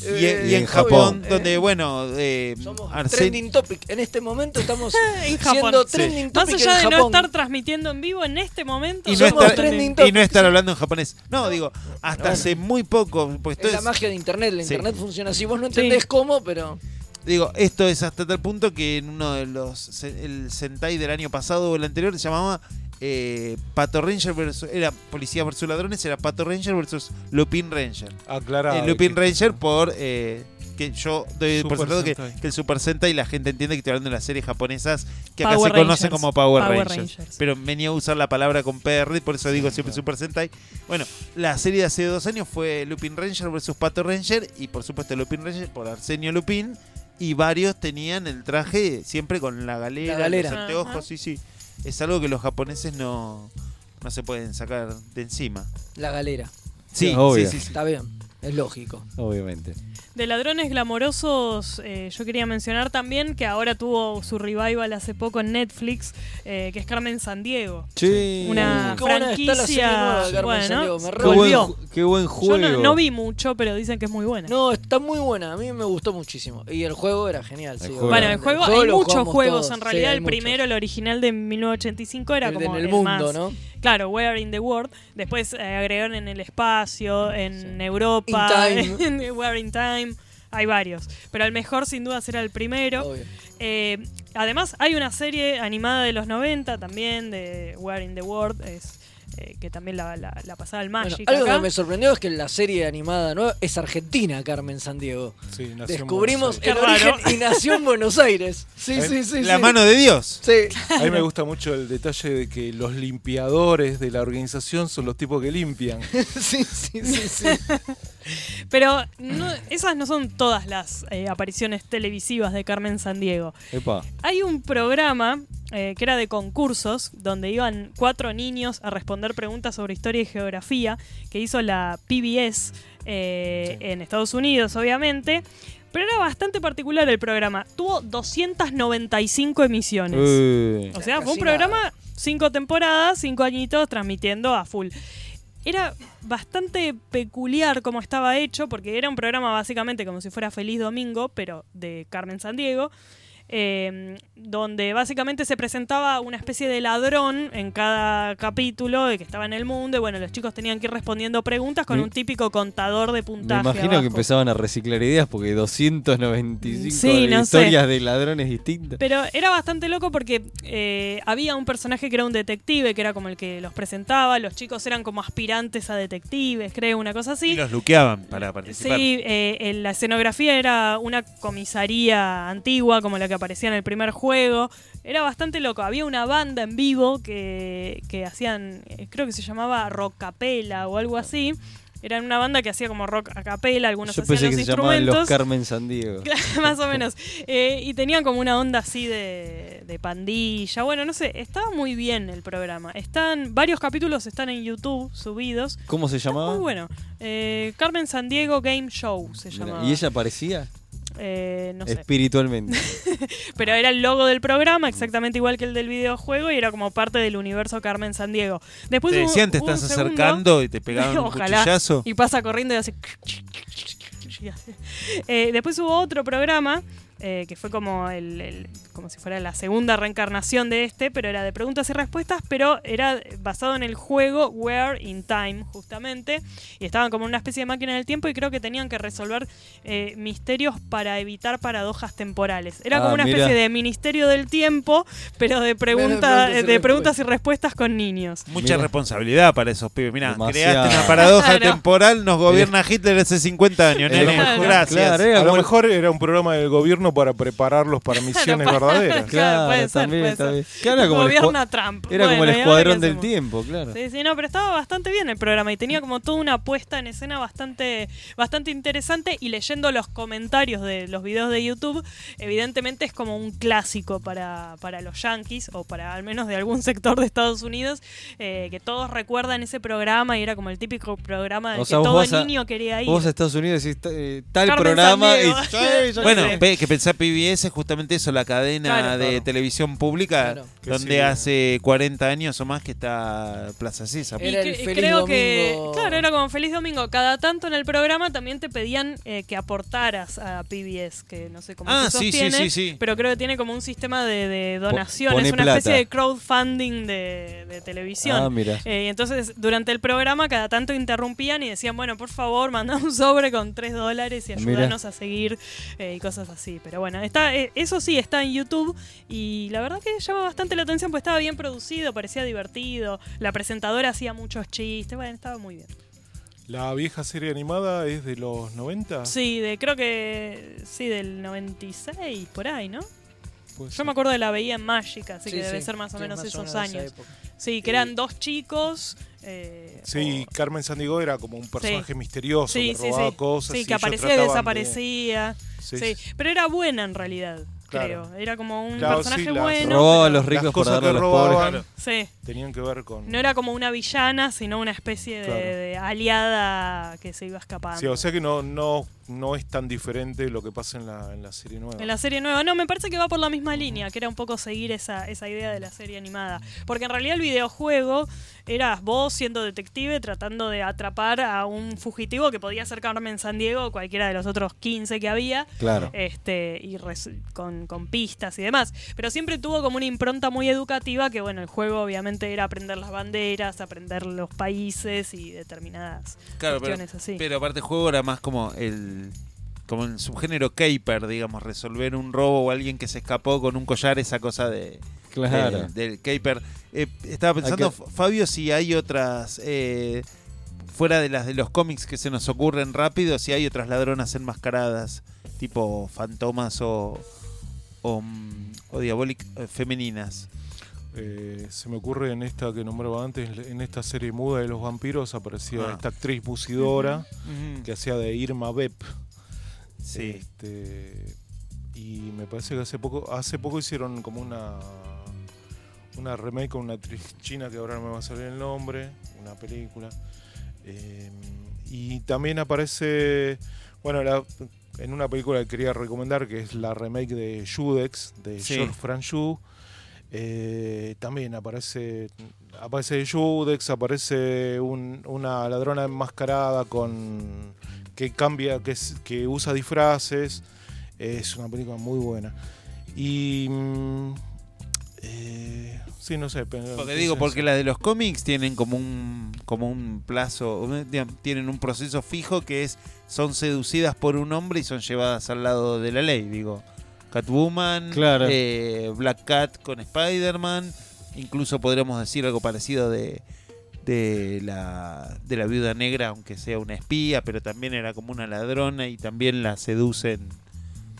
y, y en,
Eh,
Japón,
obvio,
donde,
eh,
bueno, eh,
Somos
Arsen-
trending topic. En este momento estamos
En Japón.
siendo
Sí.
trending
Más
topic
allá
en
de no estar transmitiendo en vivo en este momento,
y no,
somos
estar,
trending
y no estar
sí.
hablando en japonés. No, digo, hasta
Bueno.
hace muy poco. Pues
es la magia de internet. La
Sí.
internet funciona así. Vos no entendés
Sí.
cómo, pero.
Digo, esto es hasta tal punto que en uno de los. se- El Sentai del año pasado o el anterior se llamaba eh, Pato Ranger versus. Era Policía versus Ladrones, era Pato Ranger versus Lupin Ranger.
Aclarado.
Eh, Lupin Ranger por. eh, que yo doy por sentado que, el Super Sentai la gente entiende que estoy hablando de las series japonesas que acá
Power
se conocen
Rangers.
como Power,
Power
Rangers.
Rangers.
Pero venía a usar la palabra con PR, por eso digo siempre Super Sentai. Bueno, la serie de hace dos años fue Lupin Ranger versus Pato Ranger y por supuesto Lupin Ranger por Arsenio Lupin y varios tenían el traje siempre con la galera,
La galera.
los anteojos,
Ajá.
sí, sí. Es algo que los japoneses no, no se pueden sacar de encima.
La galera.
Sí,
Obvio.
sí, sí, sí.
Está bien, es lógico.
Obviamente.
De ladrones glamorosos, eh, yo quería mencionar también que ahora tuvo su revival hace poco en Netflix, eh, que es Carmen Sandiego.
Sí.
Una
Qué buena está la serie nueva de
franquicia.
Carmen Sandiego,
Bueno,
me
Qué buen, qué buen
Yo
juego.
no, no vi mucho, pero dicen que es muy buena.
No, está muy buena, a mí me gustó muchísimo. Y el juego era genial, sí.
juego
Bueno, el juego, hay muchos juegos
todos,
en realidad. el
muchos.
primero, el original de 1985, era
El
como
en el
el
mundo,
más-
¿no?
Claro, Where in the World. Después eh, agregaron en el espacio, en Europa,
In Time.
en Where in Time. Hay varios. Pero el mejor sin duda será el primero. Eh, además, hay una serie animada de los 90 también, de Where in the World, es, eh, que también la, la, la pasaba el
Bueno,
Magic.
algo
acá.
que me sorprendió es que la serie animada nueva es argentina, Carmen Sandiego.
Sí, nació en
Descubrimos
Buenos
el
Qué
origen
raro.
y nació en Buenos Aires. Sí, sí, sí.
La
sí.
mano de Dios.
Sí.
A mí me gusta mucho el detalle de que los limpiadores de la organización son los tipos que limpian.
sí, sí, sí, sí.
Pero no- esas no son todas las eh, apariciones televisivas de Carmen Sandiego.
Epa.
Hay un programa eh, que era de concursos, donde iban cuatro niños a responder preguntas sobre historia y geografía, que hizo la PBS eh, en Estados Unidos, obviamente. Pero era bastante particular el programa. Tuvo 295 emisiones. O sea, fue un programa, cinco temporadas, cinco añitos, transmitiendo a full. Era bastante peculiar cómo estaba hecho, porque era un programa básicamente como si fuera Feliz Domingo, pero de Carmen Sandiego, eh, donde básicamente se presentaba una especie de ladrón en cada capítulo de que estaba en el mundo, y bueno, los chicos tenían que ir respondiendo preguntas con
Me-
un típico contador de
me
puntaje.
imagino
abajo.
que empezaban a reciclar ideas porque 295
Sí,
de
no sé.
historias de ladrones distintas.
Pero era bastante loco porque eh, había un personaje que era un detective, que era como el que los presentaba. Los chicos eran como aspirantes a detectives, creo, una cosa
Y
así.
los luqueaban para participar.
Sí, eh, la escenografía era una comisaría antigua, como la que aparecía en el primer juego. Era bastante loco. Había una banda en vivo que, que hacían, eh, creo que se llamaba Rock Capela o algo así. Era una banda que hacía como rock a capela, algunos
Yo
hacían
pensé
los
que se llamaban
instrumentos.
los Carmen Sandiego.
Más o menos. Eh, y tenían como una onda así de, de pandilla. Bueno, no sé, estaba muy bien el programa. Están, varios capítulos están en YouTube subidos.
¿Cómo se llamaba?
Muy bueno. Eh, Carmen Sandiego Game Show se llamaba.
¿Y ella aparecía?
Eh, no sé.
Espiritualmente.
Pero era el logo del programa, exactamente igual que el del videojuego, y era como parte del universo Carmen Sandiego. Después
Te decían, te estás
segundo-
acercando y te pegaban un
Ojalá.
cuchillazo.
Y pasa corriendo y hace. y hace- Eh, después hubo otro programa eh, que fue como el, el- como si fuera la segunda reencarnación de este, pero era de preguntas y respuestas, pero era basado en el juego Where in Time, justamente. Y estaban como una especie de máquina del tiempo y creo que tenían que resolver eh, misterios para evitar paradojas temporales. Era
Ah,
como una
mira.
especie de ministerio del tiempo, pero de, pregunta,
preguntas y
de preguntas y respuestas con niños.
Mucha
Mira.
responsabilidad para esos pibes. Mira,
Demasiado.
creaste una paradoja temporal, nos gobierna Hitler hace 50 años, nene. Gracias.
Claro, era
A lo mejor era un programa del gobierno para prepararlos para misiones verdaderas.
Claro,
puede ser,
también,
puede ser.
Claro, como
Trump.
Era como el
¿y ahora
escuadrón del tiempo, claro.
Sí, sí, no, pero estaba bastante bien el programa y tenía como toda una puesta en escena bastante, bastante interesante y leyendo los comentarios de los videos de YouTube, evidentemente es como un clásico para, para los yankees o para al menos de algún sector de Estados Unidos, eh, que todos recuerdan ese programa y era como el típico programa del
O sea,
que todo
a-
niño quería ir.
Vos a Estados Unidos decís eh, tal
Carmen
programa y
Bueno, que pensar PBS es justamente eso, la cadena
Claro.
de
Claro.
televisión pública,
Claro.
Donde
sí.
hace 40 años o más que está Plaza César.
Y
el
creo que, claro, era como Feliz Domingo. Cada tanto en el programa también te pedían eh, que aportaras a PBS, que no sé cómo
Ah,
se
sí, sí,
sostiene,
sí, sí.
pero creo que tiene como un sistema de, de donaciones,
pone
una
plata.
especie de crowdfunding de, de televisión.
Ah, mira.
Eh, y entonces, durante el programa, cada tanto interrumpían y decían, bueno, por favor, manda un sobre con 3 dólares y
Mira.
ayúdanos a seguir eh, y cosas así. Pero bueno, está, eh, eso sí, está en YouTube y la verdad que llama bastante la atención, pues estaba bien producido, parecía divertido, la presentadora hacía muchos chistes, bueno, estaba muy bien.
La vieja serie animada es de los 90.
Sí, de, creo que sí, del 96, por ahí, ¿no? Yo me acuerdo de la veía en Magic, así
Sí,
que debe
sí,
ser más o
sí,
menos
más o
esos años. Sí, que eran dos chicos. Eh,
Sí, Carmen Sandiego era como un personaje
Sí.
misterioso
sí,
que
sí,
robaba
sí.
cosas.
Sí, que aparecía y
de-
desaparecía.
Sí,
pero era buena en realidad,
Claro.
creo. Era como un
Claro,
personaje
sí, las-
bueno.
Robaba a los ricos
Las cosas
darle a
que
los pobres.
robaban
Sí.
tenían que ver con...
No era como una villana, sino una especie de,
Claro.
de aliada que se iba escapando.
Sí, o sea que no, no, no es tan diferente lo que pasa en la, en la serie nueva.
En la serie nueva. No, me parece que va por la misma línea, que era un poco seguir esa, esa idea de la serie animada. Porque en realidad el videojuego eras vos siendo detective tratando de atrapar a un fugitivo que podía ser Carmen San Diego o cualquiera de los otros 15 que había.
Claro.
Este, y res- con, con pistas y demás. Pero siempre tuvo como una impronta muy educativa que, bueno, el juego obviamente era aprender las banderas, aprender los países y determinadas
Claro, pero,
así.
pero aparte el juego era más como el como el subgénero caper, digamos, resolver un robo o alguien que se escapó con un collar, esa cosa de
Claro.
de- del caper. Eh, estaba pensando, Fabio, si hay otras eh, fuera de las de los cómics que se nos ocurren rápido, si hay otras ladronas enmascaradas, tipo fantomas o o, mm, o diabólic eh, femeninas.
Eh, se me ocurre en esta que nombraba antes, en esta serie muda de los vampiros, aparecía
Ah.
esta actriz bucidora que hacía de Irma Bep.
Sí.
Este, y me parece que hace poco, hace poco hicieron como una una remake con una actriz china que ahora no me va a salir el nombre, una película. Eh, y también aparece, bueno, la- en una película que quería recomendar, que es la remake de Judex, de
Sí.
George Franju. Eh, también aparece aparece Judex, aparece un- una ladrona enmascarada con que cambia, que, que usa disfraces. Es una película muy buena. Y mm, eh, sí, no sé. pero-
Porque digo, porque las de los cómics tienen como un como un plazo, tienen un proceso fijo que es son seducidas por un hombre y son llevadas al lado de la ley, digo. Catwoman,
Claro.
eh, Black Cat con Spider-Man, incluso podríamos decir algo parecido de, de la de la viuda negra, aunque sea una espía, pero también era como una ladrona y también la seducen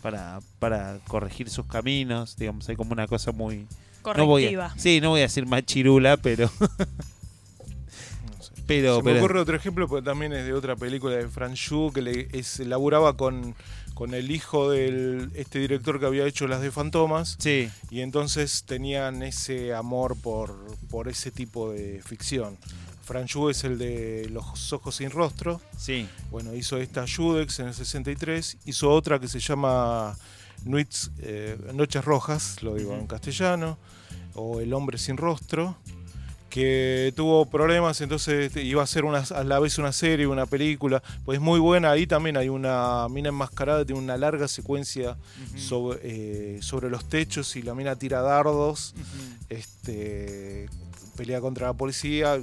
para, para corregir sus caminos, digamos, hay como una cosa muy no voy a, sí, no voy a decir machirula, pero
No sé.
pero,
Se me
pero-
ocurre otro ejemplo, porque también es de otra película de Franju que le, es, laburaba con, con el hijo del este director que había hecho las de Fantomas.
sí,
Y entonces tenían ese amor por, por ese tipo de ficción. Franju es el de Los Ojos Sin Rostro.
sí.
Bueno, hizo esta Judex en el 63. Hizo otra que se llama Nuits, eh, Noches Rojas, lo digo en castellano. O El Hombre Sin Rostro. Que tuvo problemas, entonces este, iba a ser una, a la vez una serie, una película. Pues muy buena. Ahí también hay una mina enmascarada, tiene una larga secuencia sobre, eh, sobre los techos y la mina tira dardos este, pelea contra la policía.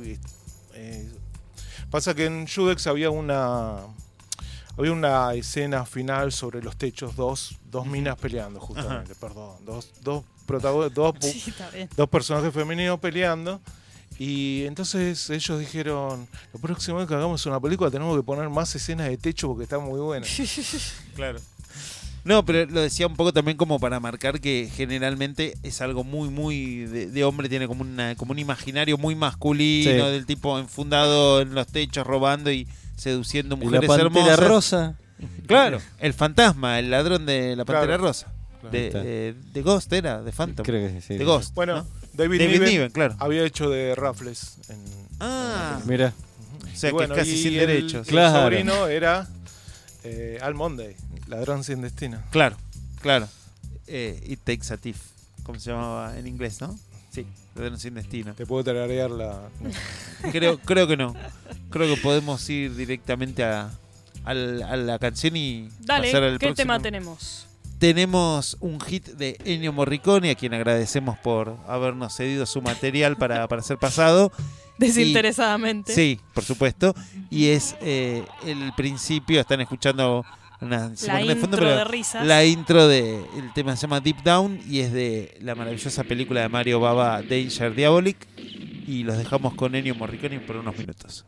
eh, pasa que en Judex había una había una escena final sobre los techos, dos, dos minas peleando, justamente, perdón. Dos, dos, protago- dos,
Sí,
dos personajes femeninos peleando. Y entonces ellos dijeron, la próxima vez que hagamos una película tenemos que poner más escenas de techo porque está muy buena.
Claro. No, pero lo decía un poco también como para marcar que generalmente es algo muy, muy de, de hombre, tiene como, una, como un imaginario muy masculino,
Sí.
del tipo enfundado en los techos, robando y seduciendo
Y la
mujeres hermosas.
rosa.
Claro, el fantasma, el ladrón de la pantera
Claro.
rosa. De, eh, de Ghost era, de Phantom.
Creo que sí.
De Ghost.
Bueno,
¿no?
David,
David
Niven,
Niven, claro.
había hecho de Raffles. En,
Ah,
Mira.
o sea
Y bueno,
que es casi
y
sin
el-
derechos.
El
Claro.
sobrino era eh, Al Monday, ladrón sin destino.
Claro, claro. Eh, It Takes a Thief, como se llamaba en inglés, ¿no? Sí, Ladrón sin destino.
Te puedo tararear la.
Creo, creo que no. Creo que podemos ir directamente a, a la canción y
Dale,
pasar al
¿qué
próximo.
tema tenemos?
Tenemos un hit de Ennio Morricone, a quien agradecemos por habernos cedido su material para, para ser pasado.
Desinteresadamente.
Sí, por supuesto. Y es eh, el principio, están escuchando una
La
de fondo,
intro
pero
de risas.
La intro de el tema se llama Deep Down y es de la maravillosa película de Mario Baba Danger Diabolic. Y los dejamos con Ennio Morricone por unos minutos.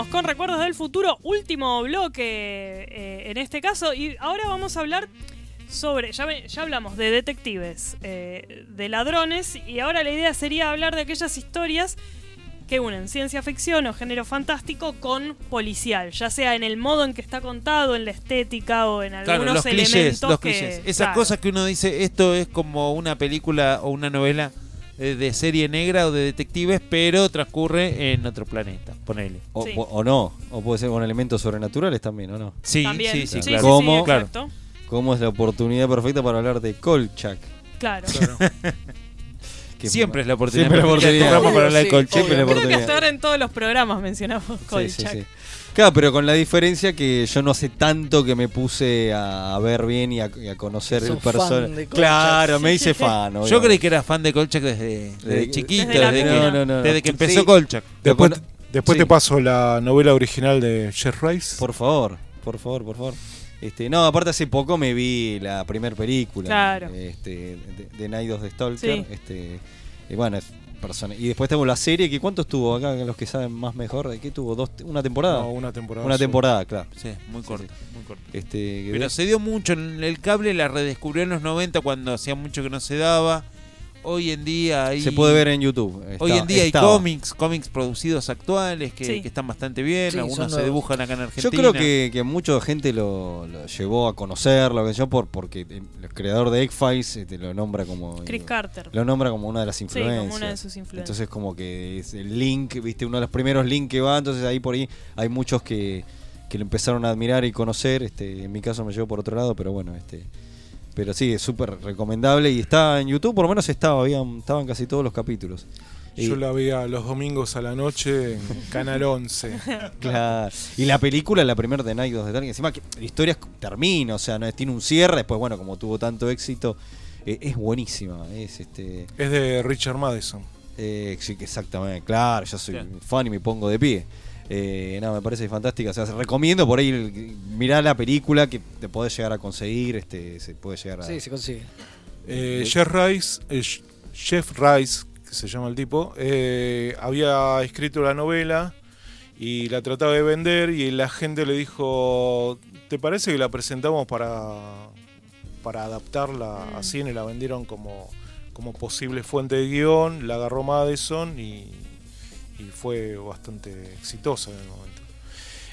Seguimos con Recuerdos del Futuro, último bloque eh, en este caso. Y ahora vamos a hablar sobre. Ya, ya hablamos de detectives, eh, de ladrones, y ahora la idea sería hablar de aquellas historias que unen ciencia ficción o género fantástico con policial, ya sea en el modo en que está contado, en la estética o en algunos
Claro, los
elementos
clichés, los
que-
clichés. Esas
claro.
cosas que uno dice, esto es como una película o una novela eh, de serie negra o de detectives, pero transcurre en otro planeta, ponele.
O, no, o puede ser con elementos sobrenaturales también, ¿o no?
Sí, También, sí, sí,
claro.
sí,
¿Cómo,
sí,
claro.
exacto.
¿Cómo es la oportunidad perfecta para hablar de Kolchak?
Claro.
Que-
Siempre es la oportunidad
Siempre la oportunidad.
programa para hablar de
Sí,
Kolchak.
siempre la
Creo que
oportunidad.
hasta ahora en todos los programas mencionamos
Sí, sí,
Kolchak.
sí. Claro, pero con la diferencia que yo no sé tanto que me puse a, a ver bien y a, y a conocer
Sos
el
fan
personaje.
de Kolchak.
Claro, me hice fan.
Yo
obviamente.
creí que era fan de Kolchak desde, desde
Desde-
chiquito,
desde la
desde, que,
cuna. No, no, no.
desde que empezó
Sí.
Kolchak.
Después,
Después-
después
sí.
te paso la novela original de Jeff Rice.
Por favor, por favor, por favor. Este, no, aparte hace poco me vi la primera película.
Claro.
Este, de, de Night of the Stalker.
Sí.
Este, y bueno, es persona. Y después tengo la serie, que ¿cuánto estuvo acá? Los que saben más mejor, ¿de qué tuvo? ¿Dos, ¿Una temporada?
No, una temporada
Una temporada, claro.
Sí, muy corto, muy corto.
Este,
Pero
de-
se dio mucho. en El cable la redescubrió en los 90 cuando hacía mucho que no se daba. Hoy en día hay.
Se puede ver en YouTube.
Hoy en día
estaba.
hay cómics, cómics producidos actuales que,
Sí.
que están bastante bien.
Sí,
Algunos se dibujan acá en
Yo
Argentina.
creo que, que mucha gente lo, lo llevó a conocerlo, que yo por porque el creador de X-Files este, lo nombra como
Chris Carter.
lo nombra como una de las
Sí,
influencias.
como una de sus influencias.
Entonces como que es el link, viste, uno de los primeros links que va, entonces ahí por ahí hay muchos que, que lo empezaron a admirar y conocer, este, en mi caso me llevó por otro lado, pero bueno, este pero sí, es súper recomendable y está en YouTube, por lo menos estaba, habían, estaban casi todos los capítulos.
Yo la veía los domingos a la noche en Canal 11.
Claro. Y la película, la primera de Night of the Dark, encima que la historia termina, o sea, no tiene un cierre, después bueno, como tuvo tanto éxito, eh, es buenísima, es este
Es de Richard Madison.
eh, sí, que exactamente, claro, yo soy fan y me pongo de pie. Eh, no, me parece fantástica. O sea, se recomiendo por ahí mirá la película que te podés llegar a conseguir, este, se puede llegar a.
Sí, se consigue.
Eh, Jeff Rice, eh, Jeff Rice, que se llama el tipo, eh, había escrito la novela y la trataba de vender y la gente le dijo, ¿te parece que la presentamos para, para adaptarla a cine? La vendieron como, como posible fuente de guion, la agarró Madison y, y fue bastante exitosa.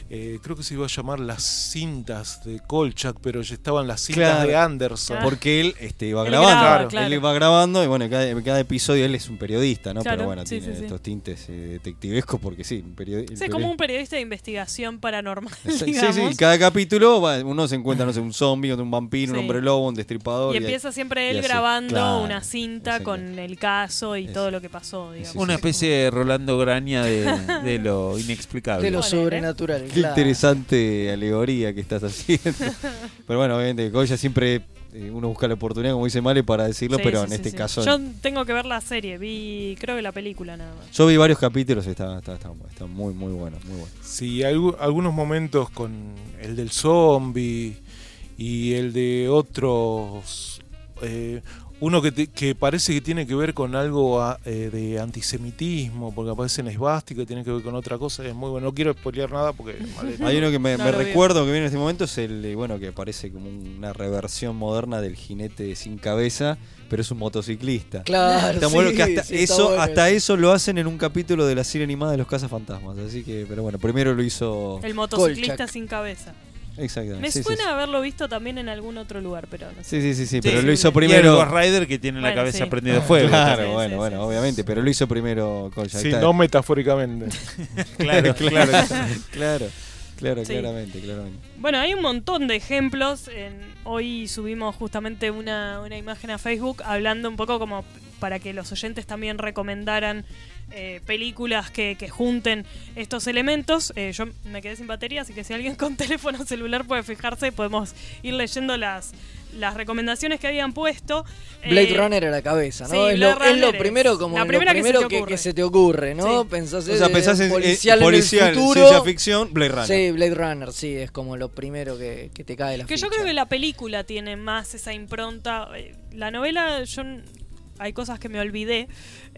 Eh, creo que se iba a llamar Las cintas de Kolchak, pero ya estaban las cintas
Claro,
de Anderson.
Porque él este, iba
Él
grabando.
graba, claro.
Él iba grabando y bueno, cada, cada episodio él es un periodista, ¿no?
Claro,
Pero bueno,
sí,
tiene
sí, sí.
estos tintes eh, detectivescos porque sí, un periodi- el
Sí, es como un periodista de investigación paranormal,
Sí, sí,
digamos.
sí, cada capítulo va- uno se encuentra, no sé, un zombie, un vampiro, un hombre lobo, un destripador.
Y empieza siempre él grabando
Claro,
una cinta con el caso y todo lo que pasó, digamos.
Una especie de Rolando Graña de, de lo inexplicable.
De lo sobrenatural,
Qué
claro.
interesante alegoría que estás haciendo. pero bueno, obviamente, Goya siempre eh, uno busca la oportunidad, como dice Male, para decirlo,
Sí,
pero
sí,
en
sí,
este
sí.
caso.
Yo tengo que ver la serie, vi creo que la película nada más.
Yo vi varios capítulos, está, está, está, está muy, muy bueno, muy bueno.
Sí, algu- algunos momentos con el del zombie y el de otros. eh, uno que, te- que parece que tiene que ver con algo a- eh, de antisemitismo, porque aparece en esvástica, tiene que ver con otra cosa. Es muy bueno. No quiero spoilear nada porque. vale.
Hay uno que me,
No
me
lo vi.
recuerdo que viene en este momento, es el, eh, bueno, que parece como una reversión moderna del jinete sin cabeza, pero es un motociclista.
Claro,
Está
sí,
bueno que hasta
sí,
eso,
bueno
hasta
eso.
eso lo hacen en un capítulo de la serie animada de los cazafantasmas. Así que, pero bueno, primero lo hizo.
El motociclista
Kolchak.
sin cabeza.
Exactamente.
Me
sí,
suena
sí.
haberlo visto también en algún otro lugar, pero no sé.
Sí, sí, sí, sí,
Sí,
pero lo hizo
y
primero.
el Ghost Rider que tiene la cabeza
sí.
prendida de fuego.
Claro, bueno, bueno, obviamente, pero lo hizo primero Kolchak.
Sí, no metafóricamente.
Claro,
claro,
claro.
claro, claro,
Sí.
claramente, claramente.
Bueno, hay un montón de ejemplos. En- hoy subimos justamente una, una imagen a Facebook hablando un poco como para que los oyentes también recomendaran eh, películas que, que junten estos elementos. Eh, yo me quedé sin batería, así que si alguien con teléfono celular puede fijarse, podemos ir leyendo las, las recomendaciones que habían puesto.
Blade
Eh,
Runner a la cabeza, ¿no?
sí,
es, lo, es primero como
la
lo
primera que se
primero
te
que, se te ocurre, ¿no?
Sí.
Pensás
O sea,
en
pensás en-
policial,
policial,
en el futuro.
ciencia ficción, Blade Runner.
Sí, Blade Runner, sí, es como lo primero que, que te cae de la
Que yo creo que la película tiene más esa impronta. La novela, yo hay cosas que me olvidé,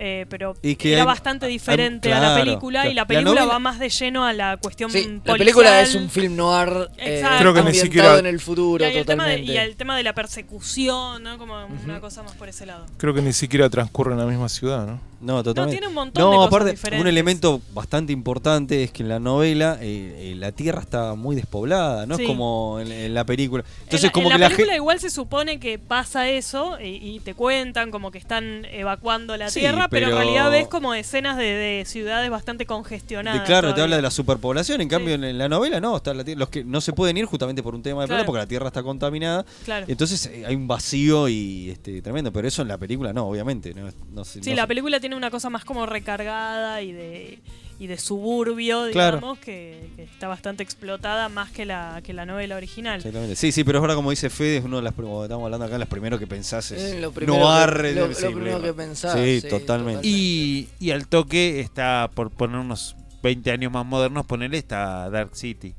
eh, pero
Y que
era
hay-
bastante
hay-
diferente a la película
claro.
y la
La
película
novela-
va más de lleno a la cuestión
Sí,
policial.
la película es un film noir eh,
Exacto.
Creo que ni
ambientado
siquiera-
en el futuro
y, el tema de,
totalmente.
y el tema de la persecución, ¿no? Como una cosa más por ese lado.
Creo que ni siquiera transcurre en la misma ciudad, ¿no?
No, totalmente.
tiene un montón
No,
de cosas
aparte,
diferentes.
un elemento bastante importante es que en la novela eh, eh, la tierra está muy despoblada, no
Sí.
es como en, en la película.
En
Entonces,
la,
como
en
que
la
la
película igual se supone que pasa eso y, y te cuentan como que están evacuando la
Sí,
tierra, pero... en realidad ves como escenas de, de ciudades bastante congestionadas.
claro, te habla de la superpoblación, en cambio en, la novela no, está la tie- los que no se pueden ir justamente por un tema de plata
Claro.
porque la tierra está contaminada.
Claro.
Entonces eh, hay un vacío y este tremendo, pero eso en la película no, obviamente, no, no sé-
Sí,
no
la película tiene una cosa más como recargada y de, y de suburbio,
Claro.
digamos, que, que está bastante explotada más que la, que la novela original.
Exactamente. Sí, sí, pero es verdad como dice Fede, es uno de las como estamos hablando acá, los primeros que pensás es
Es lo primero
noir,
que- lo-
sí,
lo primero
Blade
que
Runner.
pensás,
Sí,
sí,
totalmente.
Y, y al toque está, por poner unos 20 años más modernos, ponerle está Dark City.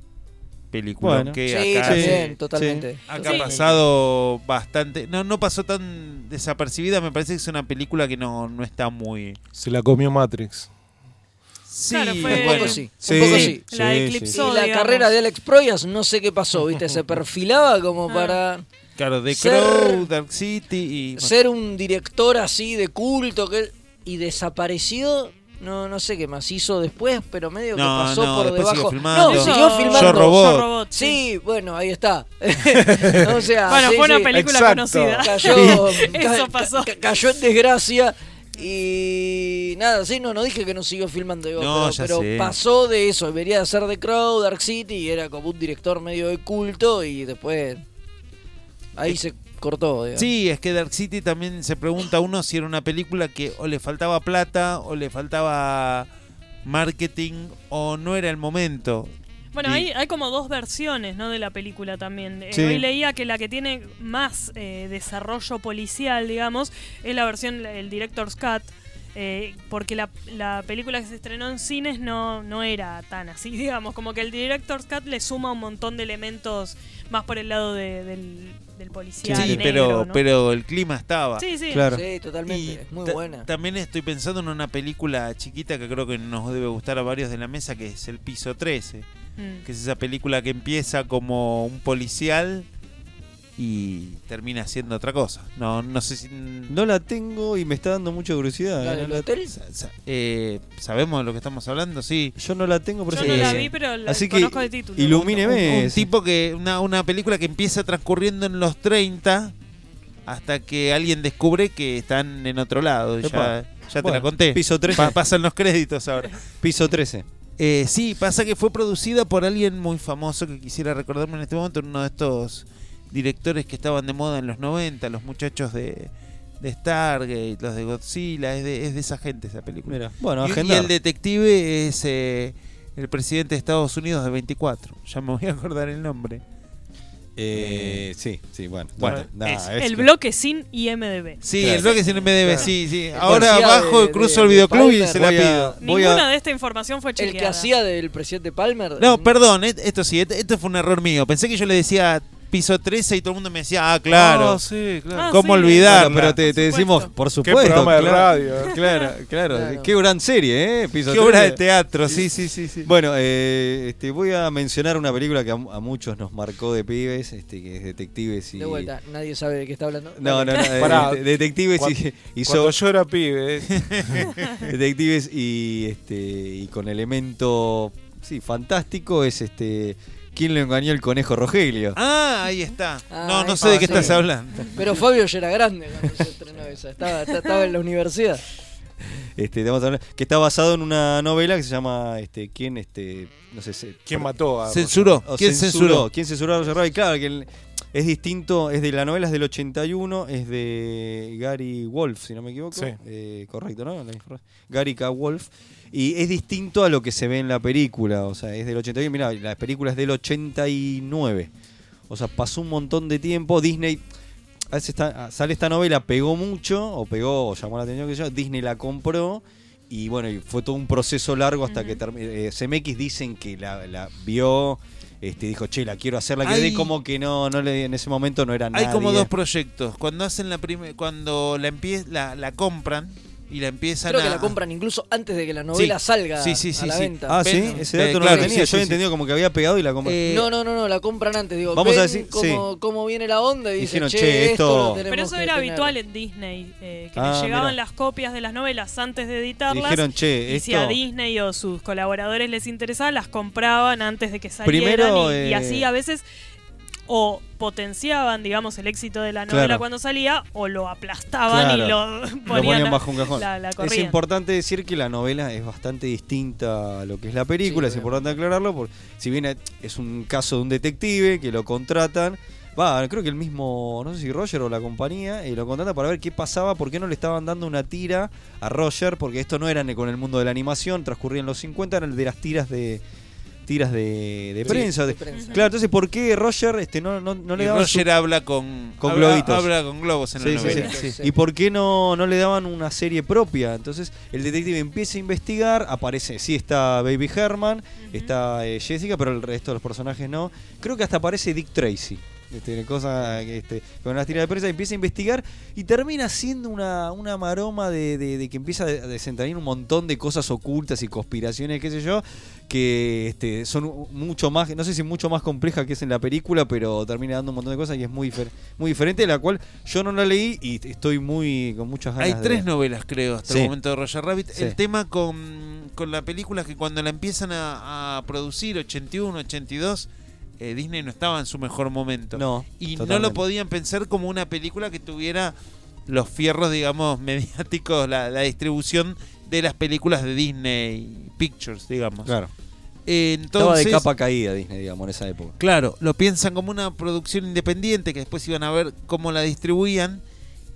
Película
Bueno.
que
Sí,
acá,
también,
sí,
totalmente.
sí. acá ha pasado bastante. No, no pasó tan desapercibida. Me parece que es una película que no, no está muy.
Se la comió Matrix.
Sí,
Claro, fue-
Un poco sí,
Sí,
un poco sí.
La
sí,
eclipsó,
Y la
digamos.
carrera de Alex Proyas, no sé qué pasó, ¿viste? Se perfilaba como
Ah.
para
Claro, The
Ser-
Crow, Dark City y.
ser un director así de culto que y desapareció. No, no sé qué más hizo después, pero medio que
No,
pasó
no,
por debajo.
siguió filmando.
No, siguió filmando.
Yo, Robot.
Yo, Robot,
Sí, bueno, ahí está. o sea,
Bueno,
sí,
fue una
sí.
película
Exacto.
conocida.
Cayó,
Eso
ca-
pasó.
ca- cayó en desgracia y nada, sí, no, no dije que no siguió filmando, digo,
No,
pero,
ya
pero
sé.
pasó de eso, venía de ser The Crow, Dark City y era como un director medio de culto y después ahí se cortó. digamos.
Sí, es que Dark City también se pregunta uno si era una película que o le faltaba plata o le faltaba marketing o no era el momento.
Bueno,
Y-
hay, hay como dos versiones ¿no? de la película también. Eh,
Sí.
Hoy leía que la que tiene más eh, desarrollo policial, digamos, es la versión, el Director's Cut. eh, porque la, la película que se estrenó en cines no, no era tan así, digamos, como que el Director's Cut le suma un montón de elementos más por el lado de- del, del policía.
Sí,
negro,
pero,
¿no?
pero el clima estaba.
Sí, sí.
Claro.
Sí, totalmente,
Y
muy
ta-
buena.
También estoy pensando en una película chiquita que creo que nos debe gustar a varios de la mesa, que es El Piso 13.
Mm.
Que es esa película que empieza como un policial y termina siendo otra cosa. No, no sé si...
No la tengo y me está dando mucha curiosidad.
¿La
eh,
del
no la-
hotel?
sa- sa- eh, ¿Sabemos de lo que estamos hablando? Sí.
Yo no la tengo, por
Yo no la
que-
vi, pero la
Así que
conozco de título.
ilumíneme.
Un, un tipo que... Una, una película que empieza transcurriendo en los 30 hasta que alguien descubre que están en otro lado.
Epa.
Ya, ya te
Bueno,
la conté.
piso 13.
Pa- pasan los créditos ahora.
Piso 13.
Eh, sí, pasa que fue producida por alguien muy famoso que quisiera recordarme en este momento, uno de estos directores que estaban de moda en los 90, los muchachos de, de Stargate, los de Godzilla, es de, es de esa gente esa película.
Mira, bueno,
y, y el detective es eh, el presidente de Estados Unidos de 24, ya me voy a acordar el nombre.
Eh, sí, sí, bueno.
Bueno,
bueno, nada,
es-
es
El
que-
bloque sin IMDB.
Sí,
Claro.
el bloque sin MDB,
Claro.
sí, sí.
El
Ahora
policía
bajo
de-
cruzo
de-
el
de
videoclub y se la pido.
a-
Ninguna de esta información fue
El
chequeada.
que hacía del presidente Palmer.
No, perdón, et- esto sí, et- esto fue un error mío. Pensé que yo le decía piso 13 y todo el mundo me decía, ah, claro.
Ah, sí, claro.
Ah,
¿Cómo
sí.
olvidar?
Bueno, pero te, te decimos,
supuesto.
por
Qué
supuesto.
programa de radio. ¿eh?
Claro, claro,
Claro.
Qué gran serie, ¿eh? Piso
Qué obra de
13.
teatro, sí, sí, sí. sí.
Bueno, eh, este, voy a mencionar una película que a, a muchos nos marcó de pibes, este, que es Detectives y...
De vuelta, nadie sabe de qué está hablando.
No, no, no, eh,
Pará.
de- Detectives y, y
Cuando
so-
yo era pibe. eh.
Detectives y este y con elemento sí, fantástico es este ¿Quién lo engañó el conejo Rogelio?
Ah, ahí está.
Ah,
no, no sé de qué
está,
estás hablando.
Pero Fabio ya era grande cuando se estrenó esa. Estaba, estaba en la universidad.
Este, te vamos a hablar- que está basado en una novela que se llama este quién este no sé se-
¿Quién mató a
Censuró.
o
¿Quién censuró?
¿Quién censuró a Roger Rabbit? Claro, que el- Es distinto, es de la novela es del 81, es de Gary Wolf, si no me equivoco.
Sí.
Eh, correcto, ¿no? La Gary K. Wolf. Y es distinto a lo que se ve en la película. O sea, es del 81. Mira, la película es del 89. O sea, pasó un montón de tiempo. Disney. a veces está- sale esta novela, pegó mucho, o pegó, o llamó la atención que yo. Disney la compró. Y bueno, y fue todo un proceso largo hasta que terminó. CMX dicen que la, la vio. Este, dijo, che, la quiero hacer, la quiero
Hay-
hacer", como que no, no le, en ese momento no era nada.
Hay como dos proyectos. Cuando hacen la prime- cuando la empie- la, la compran y la empiezan
Creo
a
que la compran incluso antes de que la novela
Sí.
salga
Sí, sí, sí,
a la
sí.
venta.
Ah, sí, ese
eh,
dato no
claro,
lo tenía.
sí,
Yo
sí,
había
sí.
entendido como que había pegado y la compró.
Eh,
no, no, no, no, la compran antes. Digo,
Vamos a
ven
decir-
cómo,
sí.
cómo viene la onda y dicen,
Dijeron,
che,
"Che,
esto,
esto-"
lo tenemos
Pero eso
que
era
tener".
habitual en Disney, eh, que
Ah,
les llegaban
mira.
las copias de las novelas antes de editarlas.
Dijeron, "Che,
y si a
esto-
Disney o sus colaboradores les interesaba, las compraban antes de que salieran.
Primero,
y, y
eh,
así a veces o potenciaban, digamos, el éxito de la novela
Claro.
cuando salía, o lo aplastaban
Claro,
y lo
lo
ponían,
bajo un cajón.
La, la
es importante decir que la novela es bastante distinta a lo que es la película, es importante aclararlo, porque si bien es un caso de un detective que lo contratan, va, creo que el mismo, no sé si Roger o la compañía, y lo contratan para ver qué pasaba, por qué no le estaban dando una tira a Roger, porque esto no era con el mundo de la animación, transcurría en los 50, eran de las tiras de tiras de, de
Sí,
prensa.
de
de-
prensa.
Claro, entonces, ¿por qué Roger este, no, no, no le daban
Roger
su-
habla con
con
habla-
globitos.
habla con globos en
Sí,
la
sí,
novela.
sí.
sí.
¿Y por qué no, no le daban una serie propia? Entonces el detective empieza a investigar, aparece, sí está Baby Herman, está eh, Jessica, pero el resto de los personajes no. Creo que hasta aparece Dick Tracy. Este, cosa que, este, con una tira de prensa empieza a investigar y termina siendo una, una maroma de, de- de que empieza a desentrañar un montón de cosas ocultas y conspiraciones, qué sé yo, que este, son mucho más, no sé si mucho más complejas que es en la película, pero termina dando un montón de cosas y es muy, difer- muy diferente, la cual yo no la leí y estoy muy con muchas ganas
Hay
de-
tres novelas, creo, hasta
Sí.
el momento de Roger Rabbit.
Sí.
El tema con, con la película es que cuando la empiezan a, a producir, 81, 82, eh, Disney no estaba en su mejor momento.
No,
y no lo podían pensar como una película que tuviera los fierros, digamos, mediáticos, la, la distribución de las películas de Disney Pictures, digamos.
Claro.
Eh,
Estaba de
entonces,
capa caída Disney, digamos, en esa época.
Claro, lo piensan como una producción independiente que después iban a ver cómo la distribuían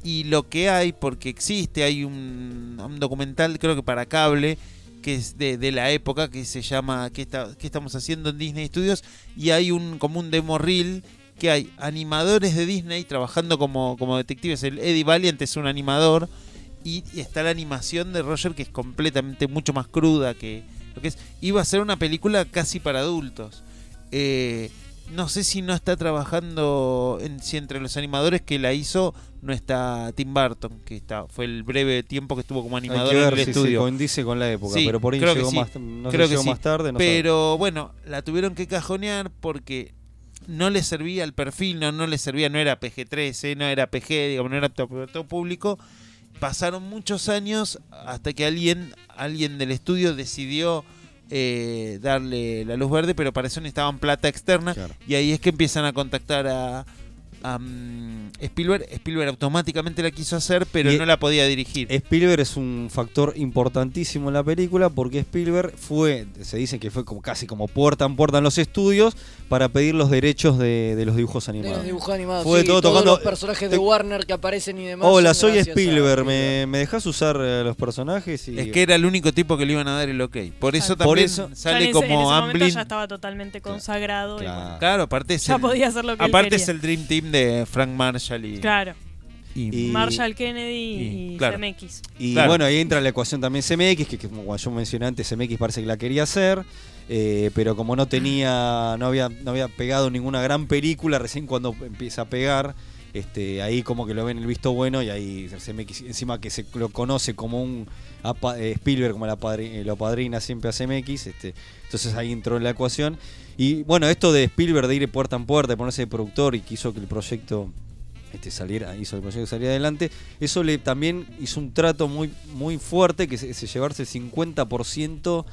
y lo que hay, porque existe, hay un, un documental creo que para cable que es de, la época que se llama ¿qué, está- qué estamos haciendo en Disney Studios? Y hay un como un demo reel que hay animadores de Disney trabajando como, como detectives. El Eddie Valiant es un animador y, y está la animación de Roger que es completamente mucho más cruda que lo que es. Iba a ser una película casi para adultos. Eh, no sé si no está trabajando en, si entre los animadores que la hizo no está Tim Burton, que está fue el breve tiempo que estuvo como animador
que
en
ver
el estudio.
coincide con la época,
Sí,
pero por ahí
creo
llegó
sí.
más, no
Creo que
llegó
sí.
más tarde. No
pero bueno, la tuvieron que cajonear porque no le servía el perfil, no, no le servía, no era PG-13, no era PG, digamos, no era apto todo público. Pasaron muchos años hasta que alguien, alguien del estudio decidió eh, darle la luz verde, pero para eso necesitaban plata externa. Y ahí es que empiezan a contactar a, a, mm, Spielberg. Spielberg automáticamente la quiso hacer, pero
Y-
no la podía dirigir.
Spielberg es un factor importantísimo en la película porque Spielberg fue, se dice que fue como casi como puerta en puerta en los estudios para pedir los derechos de, de los dibujos
De
animados.
los dibujos animados.
Fue
sí,
todo
todos
tocando-
los personajes de Warner que aparecen y demás.
Hola, soy Spielberg, ¿me, me dejas usar eh, los personajes? Y...
Es que era el único tipo que le iban a dar el ok. Por eso
Por
también
eso-
Ya
sale
en ese, en
como
ese momento
Amblin.
ya estaba totalmente consagrado. y bueno.
Claro, aparte es
Ya
el,
podía hacer lo que él
aparte es el Dream Team de Frank Marshall y,
Claro.
y-
Marshall Kennedy y,
y- claro.
CMX.
Y
Claro.
bueno, ahí entra la ecuación también CMX, que, que como yo mencioné antes, CMX parece que la quería hacer, eh, pero como no tenía, no había, no había pegado ninguna gran película, recién cuando empieza a pegar, este, ahí como que lo ven el visto bueno y ahí CMX, encima que se lo conoce como un eh, Spielberg, como la padri- eh, lo padrina siempre a CMX, este, entonces ahí entró en la ecuación. Y bueno, esto de Spielberg de ir puerta en puerta, de ponerse de productor y que hizo que el proyecto este, saliera, hizo el proyecto salir adelante, eso le también hizo un trato muy, muy fuerte, que es, es llevarse el 50%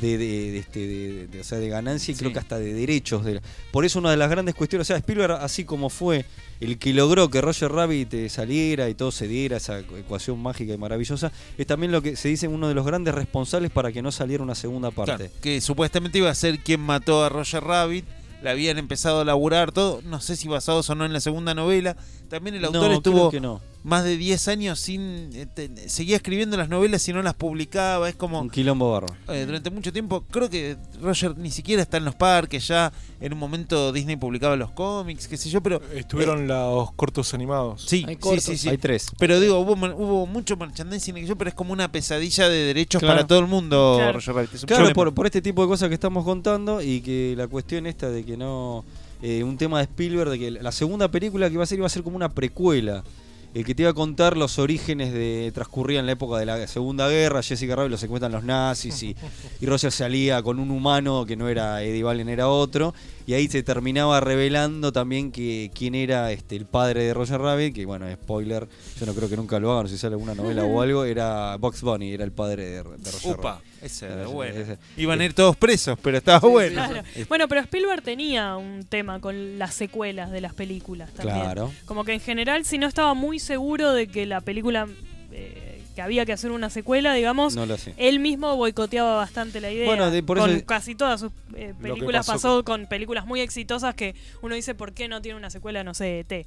de, de, de este, de, o sea, de ganancia y creo que hasta de derechos. De, por eso una de las grandes cuestiones, o sea, Spielberg así como fue el que logró que Roger Rabbit eh, saliera y todo se diera, esa ecuación mágica y maravillosa, es también lo que se dice uno de los grandes responsables para que no saliera una segunda parte.
Claro, que supuestamente iba a ser quien mató a Roger Rabbit, la habían empezado a laburar, todo. No sé si basados o no en la segunda novela. También el
No,
autor
creo
estuvo
que no.
Más de 10 años sin. eh, te- seguía escribiendo las novelas y no las publicaba. Es como.
Un quilombo barro.
Eh, durante mucho tiempo, creo que Roger ni siquiera está en los parques, ya en un momento Disney publicaba los cómics, qué sé yo, pero...
Estuvieron los cortos animados.
Sí,
Hay
sí,
cortos.
sí, sí.
Hay tres.
Pero digo, hubo, hubo mucho merchandising, que yo, pero es como una pesadilla de derechos
Claro.
para todo el mundo,
Claro.
Roger Rabbit. Es un
Claro,
problema.
por, por este tipo de cosas que estamos contando y que la cuestión esta de que no... eh, un tema de Spielberg, de que la segunda película que iba a ser iba a ser como una precuela. El que te iba a contar los orígenes de... transcurría en la época de la Segunda Guerra, Jessica Rabbit lo secuestran los nazis y, y Roger salía con un humano que no era Eddie Valen, era otro. Y ahí se terminaba revelando también que quién era este el padre de Roger Rabbit, que bueno, spoiler, yo no creo que nunca lo hagan, si sale alguna novela o algo, era Box Bunny, era el padre de, de Roger
Upa,
Rabbit.
era
Ese-
buena.
ese-
Iban a ir todos presos, pero estaba bueno.
Claro. Bueno, pero Spielberg tenía un tema con las secuelas de las películas también.
Claro.
Como que en general, si no estaba muy seguro de que la película. eh, que había que hacer una secuela, digamos.
No.
Él mismo boicoteaba bastante la idea.
Bueno, de- por
con
eso-
casi todas sus eh, películas
pasó
pasó con películas muy exitosas que uno dice, ¿por qué no tiene una secuela, no sé, ET?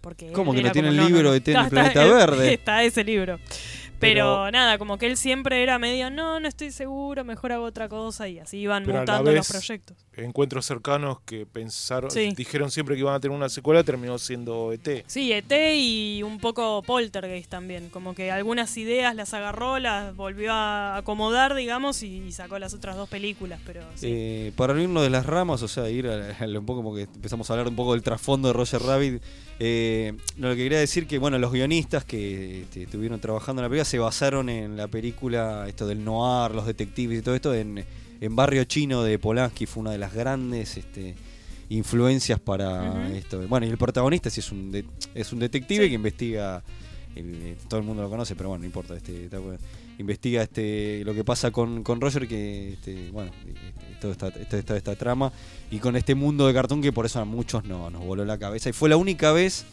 Porque
¿Cómo que no tiene el libro de ET en el planeta verde?
Está ese libro. Pero,
Pero-
nada, como que él siempre era medio, no, no estoy seguro, mejor hago otra cosa y así iban
Pero a la
mutando los proyectos.
encuentros cercanos que pensaron,
Sí.
dijeron siempre que iban a tener una secuela, terminó siendo ET.
Sí, ET y un poco Poltergeist también. Como que algunas ideas las agarró, las volvió a acomodar, digamos, y, y sacó las otras dos películas. Pero sí.
Eh, para irnos de las ramas, o sea, ir a, a lo- un poco porque empezamos a hablar un poco del trasfondo de Roger Rabbit. Eh, lo que quería decir que bueno, los guionistas que este, estuvieron trabajando en la película se basaron en la película esto del noir, los detectives y todo esto en, en Barrio Chino de Polanski fue una de las grandes este, influencias para esto. Bueno, y el protagonista sí es un de- es un detective que investiga el- eh, todo el mundo lo conoce, pero bueno, no importa, este, está bueno. Investiga este lo que pasa con, con Roger, que este, bueno, este, toda esta, esta, esta- esta trama, y con este mundo de cartón que por eso a muchos no, nos voló la cabeza. Y fue la única vez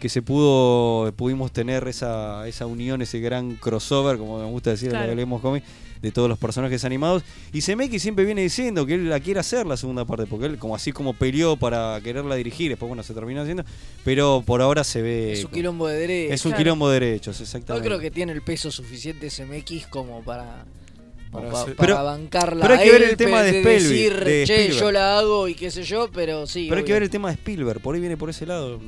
que se pudo, pudimos tener esa, esa unión, ese gran crossover, como me gusta decir, en
Claro.
lo que leemos cómic, de todos los personajes animados. Y Zemeckis siempre viene diciendo que él la quiere hacer la segunda parte, porque él como así como peleó para quererla dirigir, después bueno, se terminó haciendo, pero por ahora se ve...
Es un quilombo de derechos.
Es un
Claro.
quilombo de derechos,
Yo
exactamente.
creo que tiene el peso suficiente SMX como para,
Para
pa-
hacer-
para
Pero-
bancarla.
pero hay que ver el tema de Spielberg,
decir,
de
che,
Spielberg".
yo la hago y qué sé yo, pero sí.
Pero hay que ver el tema de Spielberg, por ahí viene por ese lado.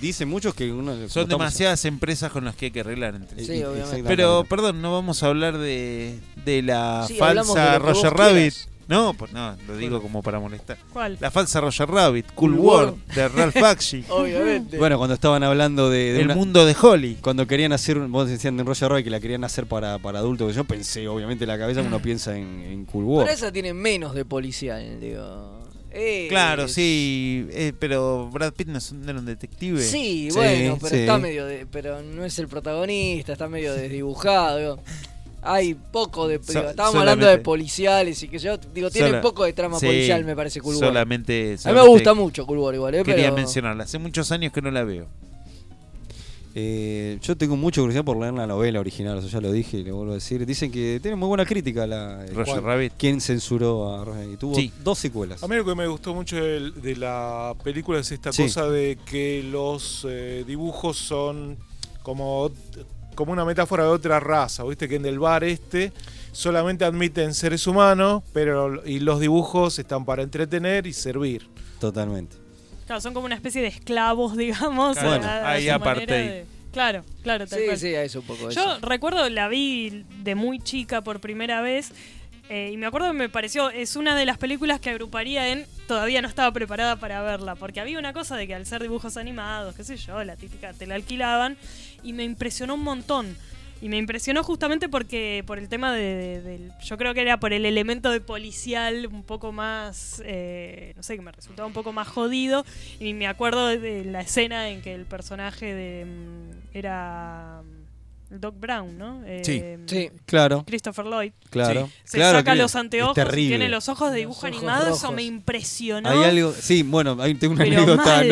Dicen muchos que uno...
Son demasiadas empresas con las que hay que arreglar entre
Sí,
sí.
obviamente.
Exactamente.
Pero, perdón, no vamos a hablar de, de la
Sí,
falsa
de
Roger Rabbit.
quieras.
No, pues no, lo digo como para molestar.
¿Cuál?
La falsa Roger Rabbit, Cool,
Cool
World, de Ralph Bakshi.
Obviamente.
Bueno, cuando estaban hablando de, de
el
una-
mundo de Holly.
Cuando querían hacer, vos decían de Roger Rabbit que la querían hacer para, para adultos, yo pensé, obviamente, en la cabeza uno piensa en, en Cool World.
pero esa tiene menos de policial, digo. Eh,
Claro, sí, eh, pero Brad Pitt no es un, no era un detective.
Sí,
Sí,
bueno, pero
sí.
está medio de, pero no es el protagonista, está medio desdibujado. digo. Hay poco de.
So-
digo, estábamos hablando de
solamente-
policiales y que yo digo, tiene
Sola-
poco de trama
sí,
policial, me parece Cool World.
Solamente,
A mí me
solamente
gusta mucho World igual, eh,
Quería
pero
mencionarla. Hace muchos años que no la veo.
Eh, yo tengo mucha curiosidad por leer la novela original, eso ya lo dije y le vuelvo a decir. Dicen que tiene muy buena crítica la.
Roger
¿cuál?
Rabbit.
¿Quién censuró a Roger? Y tuvo
Sí.
dos secuelas.
A mí lo que me gustó mucho de, la película es esta
Sí.
cosa de que los eh, dibujos son como, como una metáfora de otra raza. Viste que en el bar este solamente admiten seres humanos, pero y los dibujos están para entretener y servir.
Totalmente.
Claro, son como una especie de esclavos, digamos.
Claro,
a- a
ahí
manera de- Claro, claro, tal
sí,
cual.
sí, es un poco
Yo
eso.
recuerdo, la vi de muy chica por primera vez. eh, y me acuerdo que me pareció, es una de las películas que agruparía en todavía no estaba preparada para verla, porque había una cosa de que al ser dibujos animados, qué sé yo, la típica te la alquilaban, y me impresionó un montón. Y me impresionó justamente porque, por el tema de, de- del, yo creo que era por el elemento de policial un poco más, eh, no sé, que me resultaba un poco más jodido. Y me acuerdo de, de la escena en que el personaje de, mm, era... Doc Brown, ¿no?
Sí.
Eh,
Sí.
Claro.
Christopher Lloyd.
Claro.
Se
Claro,
saca los anteojos,
terrible.
tiene los ojos de dibujo
ojos
animado, eso me impresionó.
Hay algo, sí, bueno, hay, tengo una
Pero
anécdota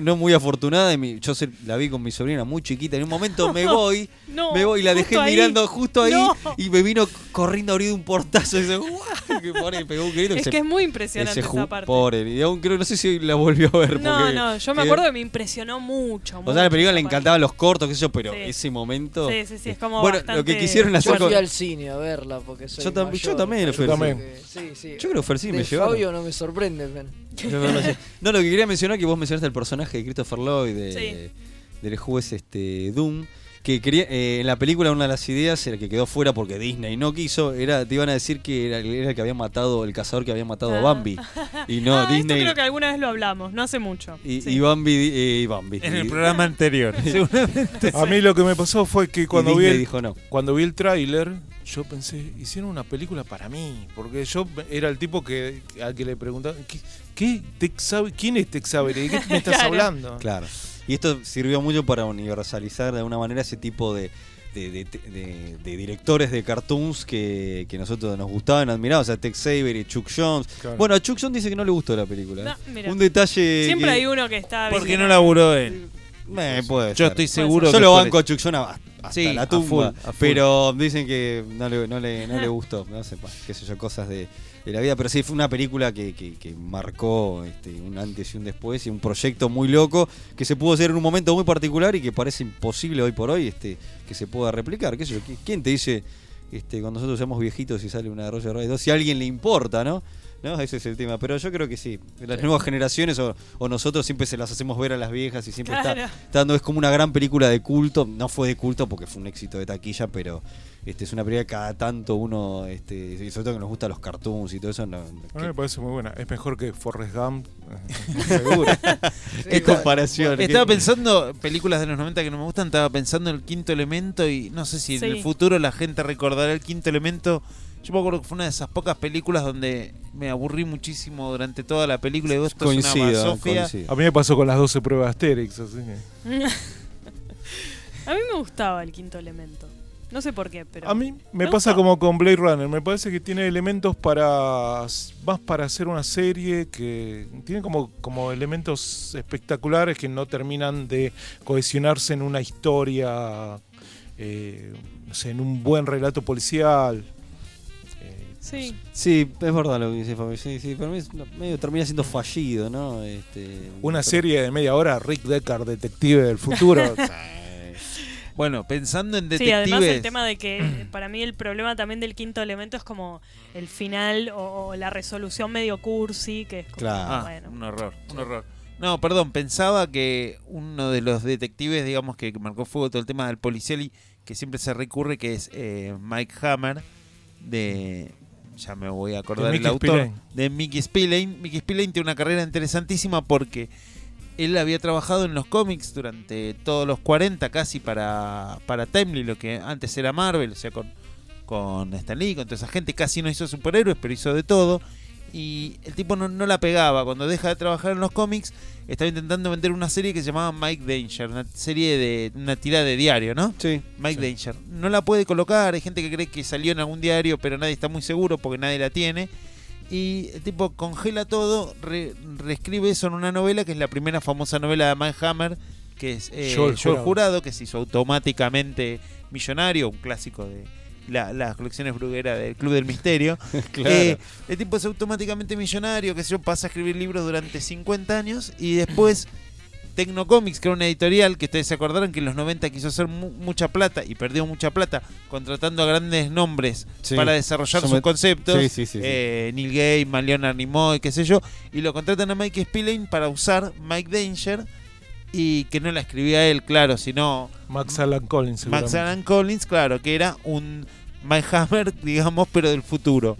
no, muy afortunada. de mi- yo se- la vi con mi sobrina muy chiquita. En un momento me voy,
No,
me voy y la dejé
ahí.
mirando justo ahí
No.
y me vino corriendo a abrir un portazo. Y dice, "Guau", que pone- pegó un grito.
Es
se-
que es muy impresionante esa parte.
Pobre, y aún creo, no sé si la volvió a ver.
No,
porque-
no, yo me acuerdo que me impresionó mucho.
O sea, a la película le encantaban los cortos, qué sé yo, pero
Sí.
ese momento.
Sí, sí, sí, es como
Bueno, lo
bastante
que quisieron hacer
Yo
con.
fui al cine a verla porque soy
Yo tam-
mayor,
yo también
parece
fui al cine.
que- Sí, sí.
Yo creo que fue al cine,
De
me llevaron.
Fabio no me sorprende, men.
No, lo que quería mencionar que vos mencionaste el personaje de Christopher Lloyd, de,
Sí.
del juez este Doom. Que quería, eh, en la película una de las ideas era que quedó fuera porque Disney no quiso, era, te iban a decir que era, era el que había matado, el cazador que había matado a
Ah.
Bambi. Y no,
Ah, esto
Disney.
creo que alguna vez lo hablamos, no hace mucho.
Y,
Sí.
y Bambi, eh, y Bambi.
En el programa anterior. seguramente.
A mí lo que me pasó fue que cuando vi el,
dijo no.
cuando vi el tráiler, yo pensé, hicieron una película para mí, porque yo era el tipo que al que le preguntaba, ¿qué, qué Saber- quién es Tex? ¿De qué me estás
Claro.
hablando?
Claro. Y esto sirvió mucho para universalizar de alguna manera ese tipo de, de, de- de- de directores de cartoons que, que nosotros nos gustaban, admirábamos. O sea, Tex Saber y Chuck Jones.
Claro.
Bueno, a Chuck Jones dice que no le gustó la película. ¿eh?
No, mira.
Un detalle.
Siempre
que-
hay uno que está.
¿Por qué
viste,
no laburó él?
Eh, puede
Yo
ser.
estoy seguro
Yo lo banco a. Chuck Jones hasta
Sí,
la
a
tumba.
full, a full.
Pero dicen que no le, no le, no le gustó. No sé, qué sé yo, cosas de, de la vida. Pero sí, fue una película que, que- que marcó este, un antes y un después. Y un proyecto muy loco que se pudo hacer en un momento muy particular y que parece imposible hoy por hoy este, que se pueda replicar. ¿Qué sé yo? ¿qui- ¿Quién te dice este, cuando nosotros seamos viejitos y sale una de Roger Rabbit 2? Si a alguien le importa, ¿no? ¿No? Ese es el tema. Pero yo creo que sí. Las nuevas generaciones o, o nosotros siempre se las hacemos ver a las viejas y siempre está, está dando, es como una gran película de culto. No fue de culto porque fue un éxito de taquilla, pero este es una película que cada tanto uno, este, y sobre todo que nos gustan los cartoons y todo eso. No,
A mí
que-
me parece muy buena. Es mejor que Forrest Gump. Seguro.
qué comparación. qué-
Estaba pensando, películas de los 90 que no me gustan, estaba pensando en el quinto elemento y no sé si
Sí.
en el futuro la gente recordará el quinto elemento. Yo me acuerdo que fue una de esas pocas películas donde me aburrí muchísimo durante toda la película y digo, esto es
Coincido,
una basofia.
coincido.
A mí me pasó con las 12 pruebas Asterix. Así que.
A mí me gustaba el quinto elemento. No sé por qué, pero.
A mí me
me
pasa como con Blade Runner. Me parece que tiene elementos para. más para hacer una serie que. Tiene como, como elementos espectaculares que no terminan de cohesionarse en una historia. eh, no sé, en un buen relato policial. Eh,
Sí.
Sí, es verdad lo que dice Fabi. Sí, sí, pero es- no, medio termina siendo fallido, ¿no? Este,
una
pero-
serie de media hora, Rick Deckard, detective del futuro.
Bueno, pensando en
Sí,
detectives.
además el tema de que eh, para mí el problema también del quinto elemento es como el final o, o la resolución medio cursi, que es como,
Claro.
Ah,
bueno.
un horror, un horror. No, perdón, pensaba que uno de los detectives, digamos, que marcó fuego todo el tema del policial y que siempre se recurre, que es eh, Mike Hammer, de... Ya me voy a acordar el autor.
Spillane.
De Mickey Spillane. Mickey Spillane tiene una carrera interesantísima porque él había trabajado en los cómics durante todos los 40 casi para, para Timely, lo que antes era Marvel, o sea, con, con Stan Lee, con toda esa gente. Casi no hizo superhéroes, pero hizo de todo. Y el tipo no, no la pegaba. Cuando deja de trabajar en los cómics, estaba intentando vender una serie que se llamaba Mike Danger, una serie de una tirada de diario, ¿no?
Sí.
Mike Danger. No la puede colocar, hay gente que cree que salió en algún diario, pero nadie está muy seguro porque nadie la tiene. Y el tipo congela todo, re- reescribe eso en una novela que es la primera famosa novela de Mike Hammer, que es eh,
Yo el
Yo el
jurado.
jurado, que se hizo automáticamente millonario, un clásico de la- las colecciones brugueras del Club del Misterio.
Claro.
Eh, el tipo es automáticamente millonario, que yo, pasa a escribir libros durante 50 años y después Tecnocomics, que era una editorial que ustedes se acordaron que en los 90 quiso hacer mu- mucha plata y perdió mucha plata contratando a grandes nombres
Sí.
para desarrollar
Yo
sus conceptos.
Sí, sí, sí, sí.
Eh, Neil Gaiman, Leonard Nimoy, qué sé yo. Y lo contratan a Mike Spillane para usar Mike Danger y que no la escribía él, claro, sino
Max Alan Collins,
Max. Alan Collins, claro, que era un Mike Hammer, digamos, pero del futuro.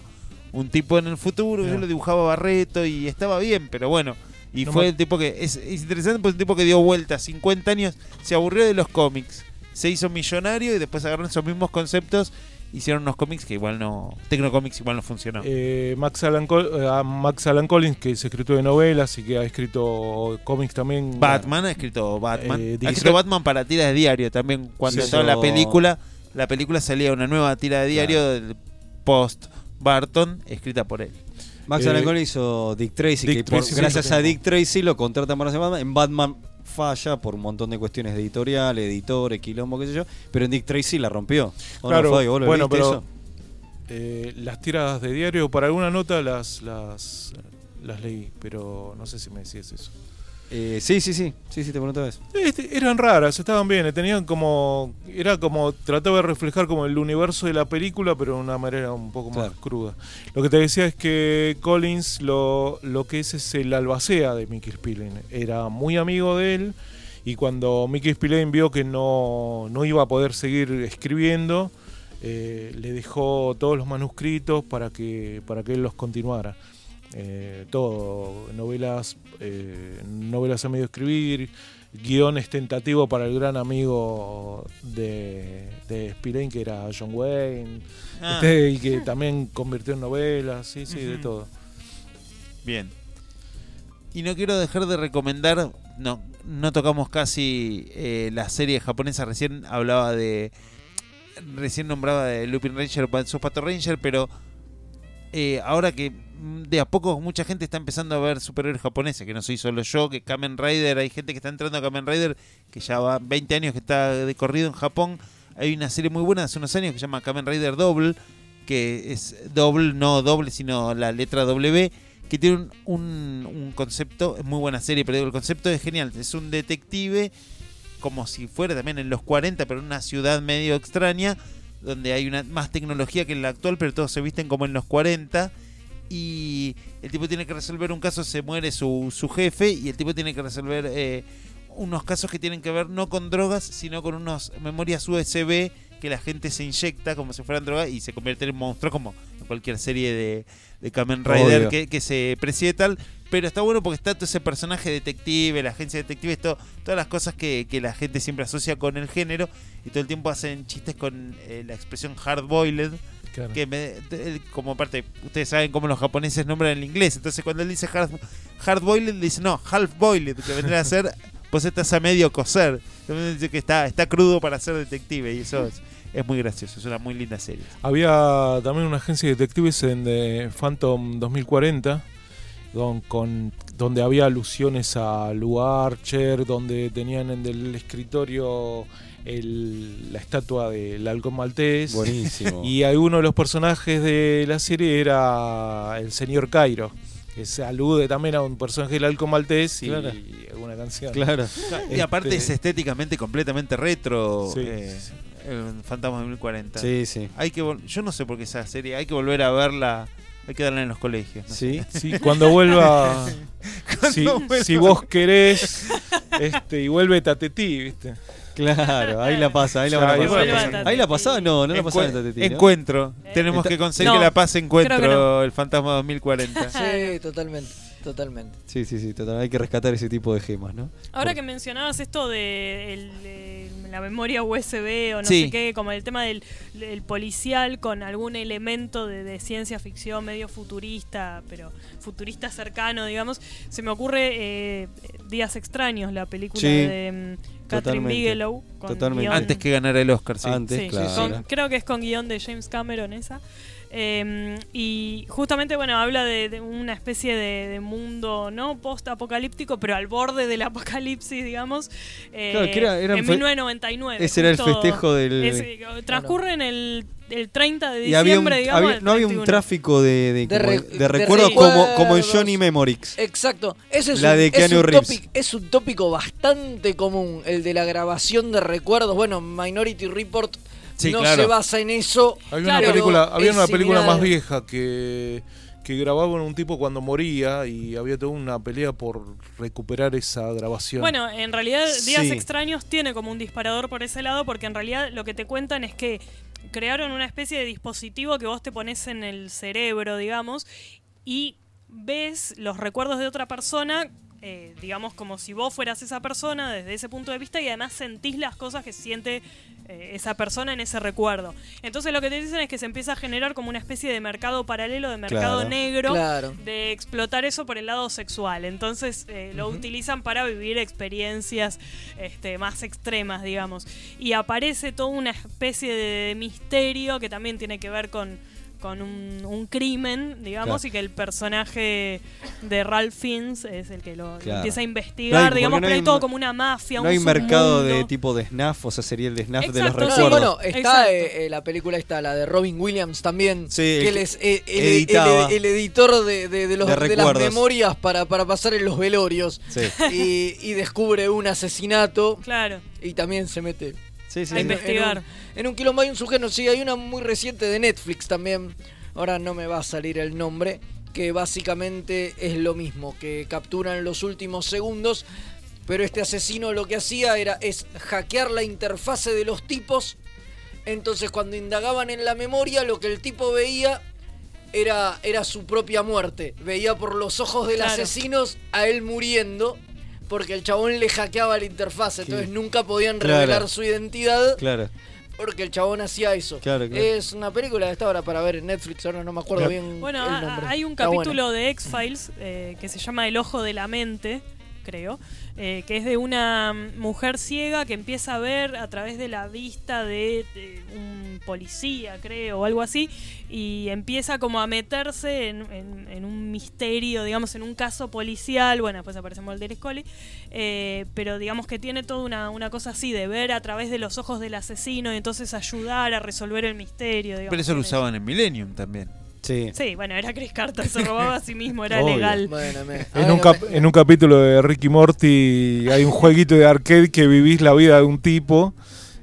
Un tipo en el futuro, yo
Ya.
lo dibujaba Barreto y estaba bien, pero bueno. Y
No
fue el tipo que. Es, es interesante porque es un tipo que dio vuelta 50 años, se aburrió de los cómics, se hizo millonario y después agarró esos mismos conceptos hicieron unos cómics que igual no. Tecnocomics igual no funcionó.
Eh, Max, Alan Col- eh, a Max Alan Collins, que es escritor de novelas y que ha escrito cómics también.
Batman ha escrito Batman.
Eh,
ha escrito Batman para tiras de diario también. Cuando
Sí,
estaba la película, la película salía una nueva tira de diario del post Barton, escrita por él.
Max
Eh,
Collins hizo Dick Tracy,
Dick
que por-
Tracy,
gracias
sí.
a Dick Tracy lo contratan para hacer Batman. En Batman falla por un montón de cuestiones de editorial, editores, quilombo, qué sé yo. Pero en Dick Tracy la rompió. ¿O no,
Claro,
Fabio? ¿Vos lo
bueno, pero
eso?
eh, las tiras de diario, para alguna nota las, las, las leí, pero no sé si me decías eso.
Eh, sí, sí, sí. Sí, sí, te preguntaba eso.
Este, eran raras, estaban bien, tenían como. Era como. Trataba de reflejar como el universo de la película, pero de una manera un poco más cruda. Lo que te decía es que Collins lo, lo que es es el albacea de Mickey Spillane. Era muy amigo de él, y cuando Mickey Spillane vio que no, no iba a poder seguir escribiendo, eh, le dejó todos los manuscritos para que, para que él los continuara. Eh, todo, novelas, eh, novelas a medio escribir, guiones tentativos para el gran amigo de, de Spillane que era John Wayne,
Ah.
este, y que también convirtió en novelas, sí, sí, de todo.
Bien. Y no quiero dejar de recomendar, no, no tocamos casi eh, la serie japonesa, recién hablaba de, recién nombraba de Lupin Ranger, sus Pato Ranger, pero eh, ahora que de a poco mucha gente está empezando a ver superhéroes japoneses, que no soy solo yo, que Kamen Rider, hay gente que está entrando a Kamen Rider, que ya va 20 años que está de corrido en Japón, hay una serie muy buena hace unos años que se llama Kamen Rider Double, que es doble, no doble, sino la letra W, que tiene un, un- un concepto, es muy buena serie, pero el concepto es genial. Es un detective como si fuera también en los 40, pero en una ciudad medio extraña, donde hay una más tecnología que en la actual, pero todos se visten como en los 40. Y el tipo tiene que resolver un caso, se muere su, su jefe, y el tipo tiene que resolver eh, unos casos que tienen que ver no con drogas, sino con unas memorias USB que la gente se inyecta como si fueran drogas y se convierten en monstruos como en cualquier serie de, de Kamen Rider que, que se precie y tal. Pero está bueno porque está todo ese personaje detective, la agencia detective, todo, todas las cosas que, que la gente siempre asocia con el género y todo el tiempo hacen chistes con eh, la expresión hard boiled.
Claro.
Que me- como parte, ustedes saben cómo los japoneses nombran el inglés. Entonces, cuando él dice hard, hard boiled, dice no, half boiled, que vendría a ser, pues estás a medio cocer. Dice que está, está crudo para ser detective y eso es, es muy gracioso. Es una muy linda serie.
Había también una agencia de detectives en The Phantom 2040, don- con, donde había alusiones a Lou Archer, donde tenían en el escritorio el- la estatua del halcón maltés.
Buenísimo.
Y alguno de los personajes de la serie era el señor Cairo, que se alude también a un personaje del halcón maltés y,
Claro.
y alguna canción.
Claro.
Y aparte
Este,
es estéticamente completamente retro.
Sí,
eh,
sí.
el Fantasma 2040.
Sí, sí.
Hay que yo no sé por qué esa serie, hay que volver a verla, hay que darla en los colegios. no
Sí.
Sí, cuando vuelva. si,
vuelva.
si vos querés. Este, y vuelve Tatetí, ¿viste?
Claro, ahí la pasa, ahí la van a
ahí
pasar. la pasaba, no, no la pasaba en Tatetí, ¿no?
Encuentro. Tenemos
Está-
que conseguir
No,
que la pase encuentro
creo que no.
el Fantasma 2040.
Sí, totalmente, totalmente.
Sí, sí, sí, total. Hay que rescatar ese tipo de gemas, ¿no?
Ahora que mencionabas esto de el- el- la memoria USB o no
Sí.
sé qué, como el tema del el policial con algún elemento de, de ciencia ficción medio futurista, pero futurista cercano, digamos, se me ocurre eh, Días Extraños, la película
Sí,
de mm, Catherine Bigelow. Con
Antes que ganara el Oscar, sí.
Antes,
Sí,
claro.
con- creo que es con guion de James Cameron esa. Eh, y justamente, bueno, habla de, de una especie de, de mundo, ¿no? Post-apocalíptico, pero al borde del apocalipsis, digamos. eh,
Claro, que era- era
en
fe-
1999.
ese era el festejo del-
ese- transcurre en el, el 30 de
Y había un-
diciembre, digamos.
había- no había un
31.
tráfico de, de,
De
como-
re-
de
de
recuerdos como, como en. Johnny Memorix.
Exacto. Ese es
La
un,
de
es
Keanu
un
Reeves.
tópico- es un tópico bastante común, el de la grabación de recuerdos. Bueno, Minority Report
Sí,
no
claro.
se basa en eso.
Había
Claro.
una película, había una película
similar.
más vieja que, que grababan un tipo cuando moría y había toda una pelea por recuperar esa grabación.
Bueno, en realidad Días
Sí.
Extraños tiene como un disparador por ese lado porque en realidad lo que te cuentan es que crearon una especie de dispositivo que vos te pones en el cerebro, digamos, y ves los recuerdos de otra persona eh, digamos, como si vos fueras esa persona desde ese punto de vista y además sentís las cosas que siente eh, esa persona en ese recuerdo. Entonces lo que te dicen es que se empieza a generar como una especie de mercado paralelo, de mercado
Claro.
negro,
Claro.
de explotar eso por el lado sexual. Entonces eh, lo utilizan para vivir experiencias este, más extremas, digamos. Y aparece toda una especie de misterio que también tiene que ver con, con un, un crimen, digamos,
Claro.
y que el personaje de Ralph Fiennes es el que lo,
Claro.
empieza a
No
investigar,
hay- porque
digamos,
no
pero hay
hay-
todo como una mafia,
No
un
hay mercado de tipo de SNAF, o sea, sería el de SNAF de los recuerdos.
bueno, está eh, eh, la película esta, la de Robin Williams también,
Sí,
que él es eh, el, el-
editaba.
el- el editor de, de- de los-
De
de las memorias para, para pasar en los velorios
Sí.
y, y descubre un asesinato
Claro.
y también se mete
Sí, sí,
A
sí.
investigar.
En un, en un quilombo hay un sujeto, sí, hay una muy reciente de Netflix también, ahora no me va a salir el nombre, que básicamente es lo mismo, que capturan los últimos segundos, pero este asesino lo que hacía era es hackear la interfase de los tipos, entonces cuando indagaban en la memoria lo que el tipo veía era, era su propia muerte, veía por los ojos del
Claro.
asesinos a él muriendo. Porque el chabón le hackeaba la interfase, entonces nunca podían
Claro.
revelar su identidad
Claro.
Porque el chabón hacía eso.
Claro, claro.
Es una película de esta hora para ver en Netflix, ahora no me acuerdo
Claro.
bien
Bueno,
el
ha-
nombre.
hay un capítulo de X-Files eh, que se llama El Ojo de la Mente, creo, eh, que es de una mujer ciega que empieza a ver a través de la vista de, de un policía, creo, o algo así, y empieza como a meterse en, en- en un misterio, digamos, en un caso policial, bueno, después aparece Mulder y Scully, eh, pero digamos que tiene toda una, una cosa así de ver a través de los ojos del asesino y entonces ayudar a resolver el misterio, digamos.
Pero eso lo usaban en Millennium también.
Sí.
Sí, bueno, era Chris Carter, se robaba a sí mismo, era
Obvio.
legal.
Bueno, me-
En un, cap- en un capítulo de Ricky Morty hay un jueguito de arcade que vivís la vida de un tipo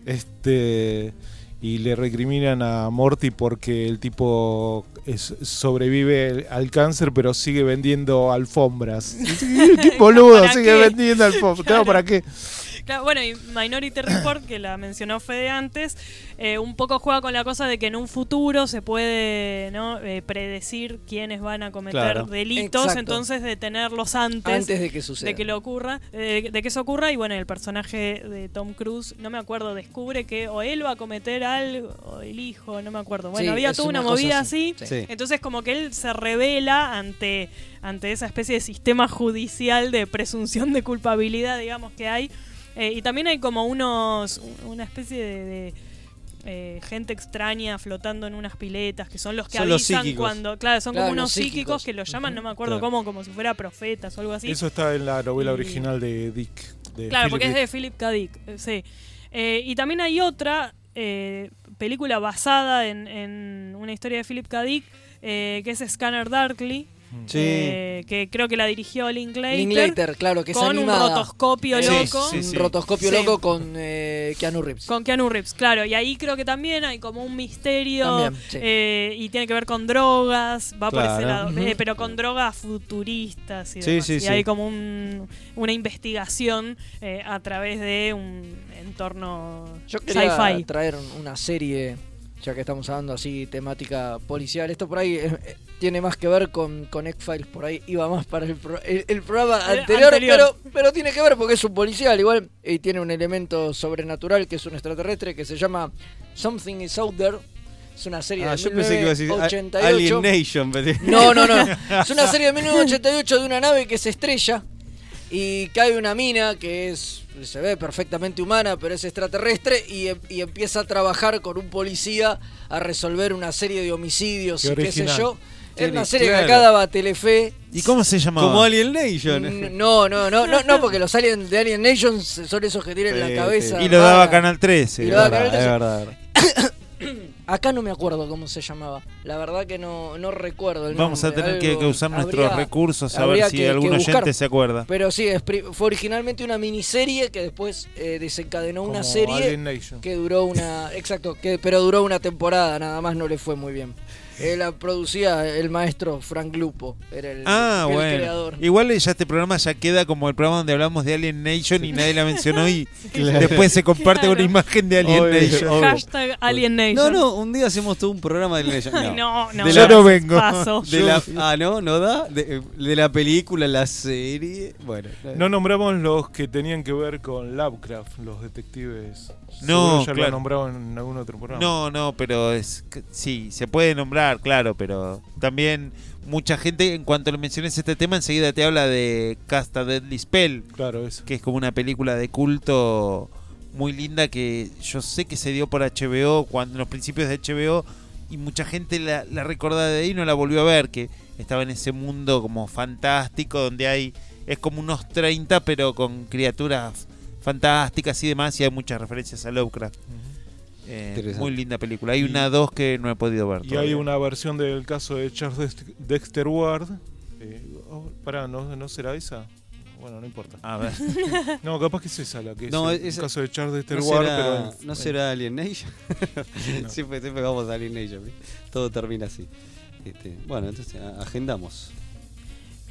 este y le recriminan a Morty porque el tipo es- sobrevive al cáncer pero sigue vendiendo alfombras. ¿Qué boludo?
¿Para
Sigue
qué?
vendiendo alfombras. Claro,
Claro.
¿para qué?
Claro, bueno, y Minority Report, que la mencionó Fede antes, eh, un poco juega con la cosa de que en un futuro se puede ¿no? Eh, predecir quiénes van a cometer
Claro.
delitos,
Exacto.
entonces detenerlos antes,
Antes de que suceda.
de que lo ocurra, eh, de que eso ocurra, y bueno, el personaje de Tom Cruise, no me acuerdo, descubre que o él va a cometer algo, o el hijo, no me acuerdo. Bueno,
Sí,
había toda una, movida
así,
así,
sí.
entonces como que él se revela ante, ante esa especie de sistema judicial de presunción de culpabilidad, digamos, que hay. Eh, y también hay como unos, una especie de, de, eh, gente extraña flotando en unas piletas, que son los que
Son
avisan cuando, claro, son
Claro,
como unos psíquicos,
psíquicos.
que los llaman, no me acuerdo
Claro.
cómo, como si fuera profetas o algo así.
Eso está en la novela
Y-
original de Dick. de
Claro,
Philip
porque es de Philip K. Dick, eh, sí. Eh, y también hay otra eh, película basada en, en una historia de Philip K. Dick, eh, que es Scanner Darkly,
Sí.
eh, que creo que la dirigió Linklater.
Linklater, claro, que es
con un rotoscopio
Sí,
loco.
sí,
Un rotoscopio
Sí.
loco con eh, Keanu Reeves.
Con Keanu Reeves, claro. Y ahí creo que también hay como un misterio.
También, sí.
eh, y tiene que ver con drogas. Va por ese lado. Eh, pero con drogas futuristas y
Sí,
demás.
sí,
y
sí.
hay como un- una investigación eh, a través de un entorno sci-fi.
traer un- una serie, ya que estamos hablando así, temática policial. Esto por ahí eh, eh, tiene más que ver con, con X-Files, por ahí iba más para el, pro- el- el programa
El
anterior,
anterior.
Pero, pero tiene que ver porque es un policial igual y tiene un elemento sobrenatural que es un extraterrestre que se llama Something is Out There. Es una serie
Ah,
de
yo pensé que iba a decir a-
1988.
Alienation.
No, no, no. Es una serie de 1988 de una nave que se estrella y cae una mina que es se ve perfectamente humana, pero es extraterrestre y, em- y empieza a trabajar con un policía a resolver una serie de homicidios
Qué
y qué sé yo. Es una serie que acá daba Telefe.
¿Y cómo se llamaba?
Como Alienation.
N- No, no, no, no, no, porque los aliens de Alien Nations son esos que tienen
Sí,
la cabeza.
sí.
y lo daba. Canal 13.
Y lo
Es
daba
verdad,
Canal
es
13.
verdad.
Acá no me acuerdo cómo se llamaba. La verdad que no, no recuerdo el
Vamos a tener que,
Algo-
que usar nuestros
habría-
recursos a ver si
que-
algún oyente se acuerda.
Pero sí, es fue originalmente una miniserie que después eh, desencadenó una serie que duró una. Exacto, que, pero duró una temporada, nada más no le fue muy bien. Eh, la producía el maestro Frank Lupo. Era el,
Ah,
el
bueno.
creador.
Igual ya este programa ya queda como el programa donde hablamos de Alien Nation y nadie la mencionó y
Claro.
después se comparte
Claro.
una imagen de Alien
Obvio,
Nation.
obvio.
Hashtag Alien Nation.
No, no, un día hacemos todo un programa de Alien
Ay, no, no.
De
Yo
la-
no vengo.
Paso.
De la, ah, no, no da. De, de la película, la serie. Bueno,
No nombramos los que tenían que ver con Lovecraft, los detectives.
No,
Seguro ya
claro.
lo nombrado en algún otro programa.
No, no, pero es sí, se puede nombrar, claro, pero también mucha gente, en cuanto le menciones este tema, enseguida te habla de Casta Deadly Spell,
Claro, eso.
que es como una película de culto muy linda que yo sé que se dio por HBO cuando en los principios de HBO y mucha gente la, la recuerda de ahí y no la volvió a ver, que estaba en ese mundo como fantástico donde hay, es como unos 30 pero con criaturas fantásticas y demás y hay muchas referencias a Lovecraft. Eh, muy linda película. Hay
Y-
una dos que no he podido ver.
Y hay una versión del caso de Charles Dex- Dexter Ward. Eh, oh, pará, ¿no, ¿no será esa? Bueno, no importa.
A ver.
No, capaz que es esa la que es
No,
el
esa-
caso de Charles Dexter
¿No
Ward,
será,
pero...
¿no será Alien Nation?
No.
siempre, siempre vamos a Alien Nation. ¿sí? Todo termina así. Este, bueno, entonces agendamos.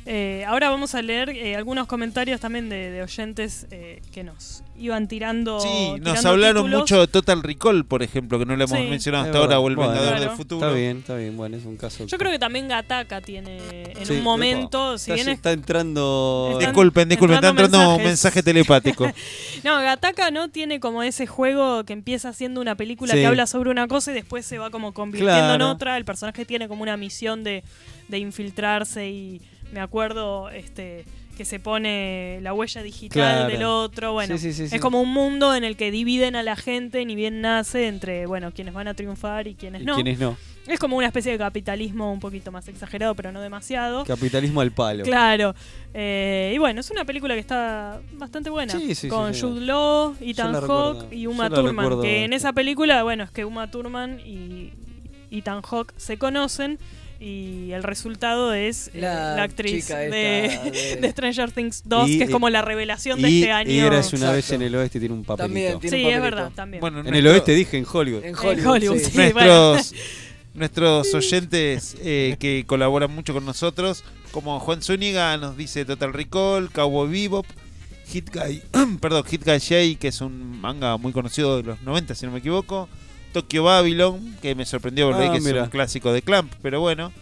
Eh, ahora vamos a leer eh, algunos comentarios también de, de oyentes eh, que nos iban tirando.
Sí, nos hablaron
títulos.
mucho de Total Recall, por ejemplo, que no le hemos
Sí.
mencionado hasta ahora, o El
Bueno,
Vengador
Claro.
del Futuro.
Está bien, está bien. Bueno, es un caso.
Yo creo que también Gataka tiene en
Sí,
un momento, si
está,
bien es
está entrando.
Están
Disculpen, disculpen, está
entrando
entrando un mensaje telepático.
No, Gataka no tiene como ese juego que empieza siendo una película
Sí.
que habla sobre una cosa y después se va como convirtiendo en otra. El personaje tiene como una misión de, de infiltrarse y me acuerdo este que se pone la huella digital
Claro.
del otro. Bueno,
Sí, sí, sí,
es como un mundo en el que dividen a la gente, ni bien nace, entre bueno quienes van a triunfar y quienes
y
no.
quienes no.
Es como una especie de capitalismo un poquito más exagerado, pero no demasiado.
Capitalismo al palo.
Claro. Eh, y bueno, es una película que está bastante buena.
Sí, sí,
con
sí.
Jude Law, Ethan Hawke y Uma Thurman. Que en esa película, bueno, es que Uma Thurman y Ethan Hawke se conocen. Y el resultado es eh,
La
la, actriz de,
esta de-
de Stranger Things 2,
Y-
que es como la revelación de
Y
este año.
Era una vez
Exacto.
en el oeste tiene un papelito.
También tiene
Sí,
un
es
papelito.
verdad, también.
Bueno,
En el
nuestro-
oeste dije en Hollywood.
En
En
Hollywood,
Hollywood,
sí.
sí.
nuestros, nuestros oyentes eh, que colaboran mucho con nosotros, como Juan Zúñiga nos dice Total Recall, Cowboy Bebop, Hit Guy, perdón, Hit Guy J, que es un manga muy conocido de los 90, si no me equivoco, Tokyo Babylon, que me sorprendió porque
Ah,
que es
mira.
un clásico de Clamp, pero bueno,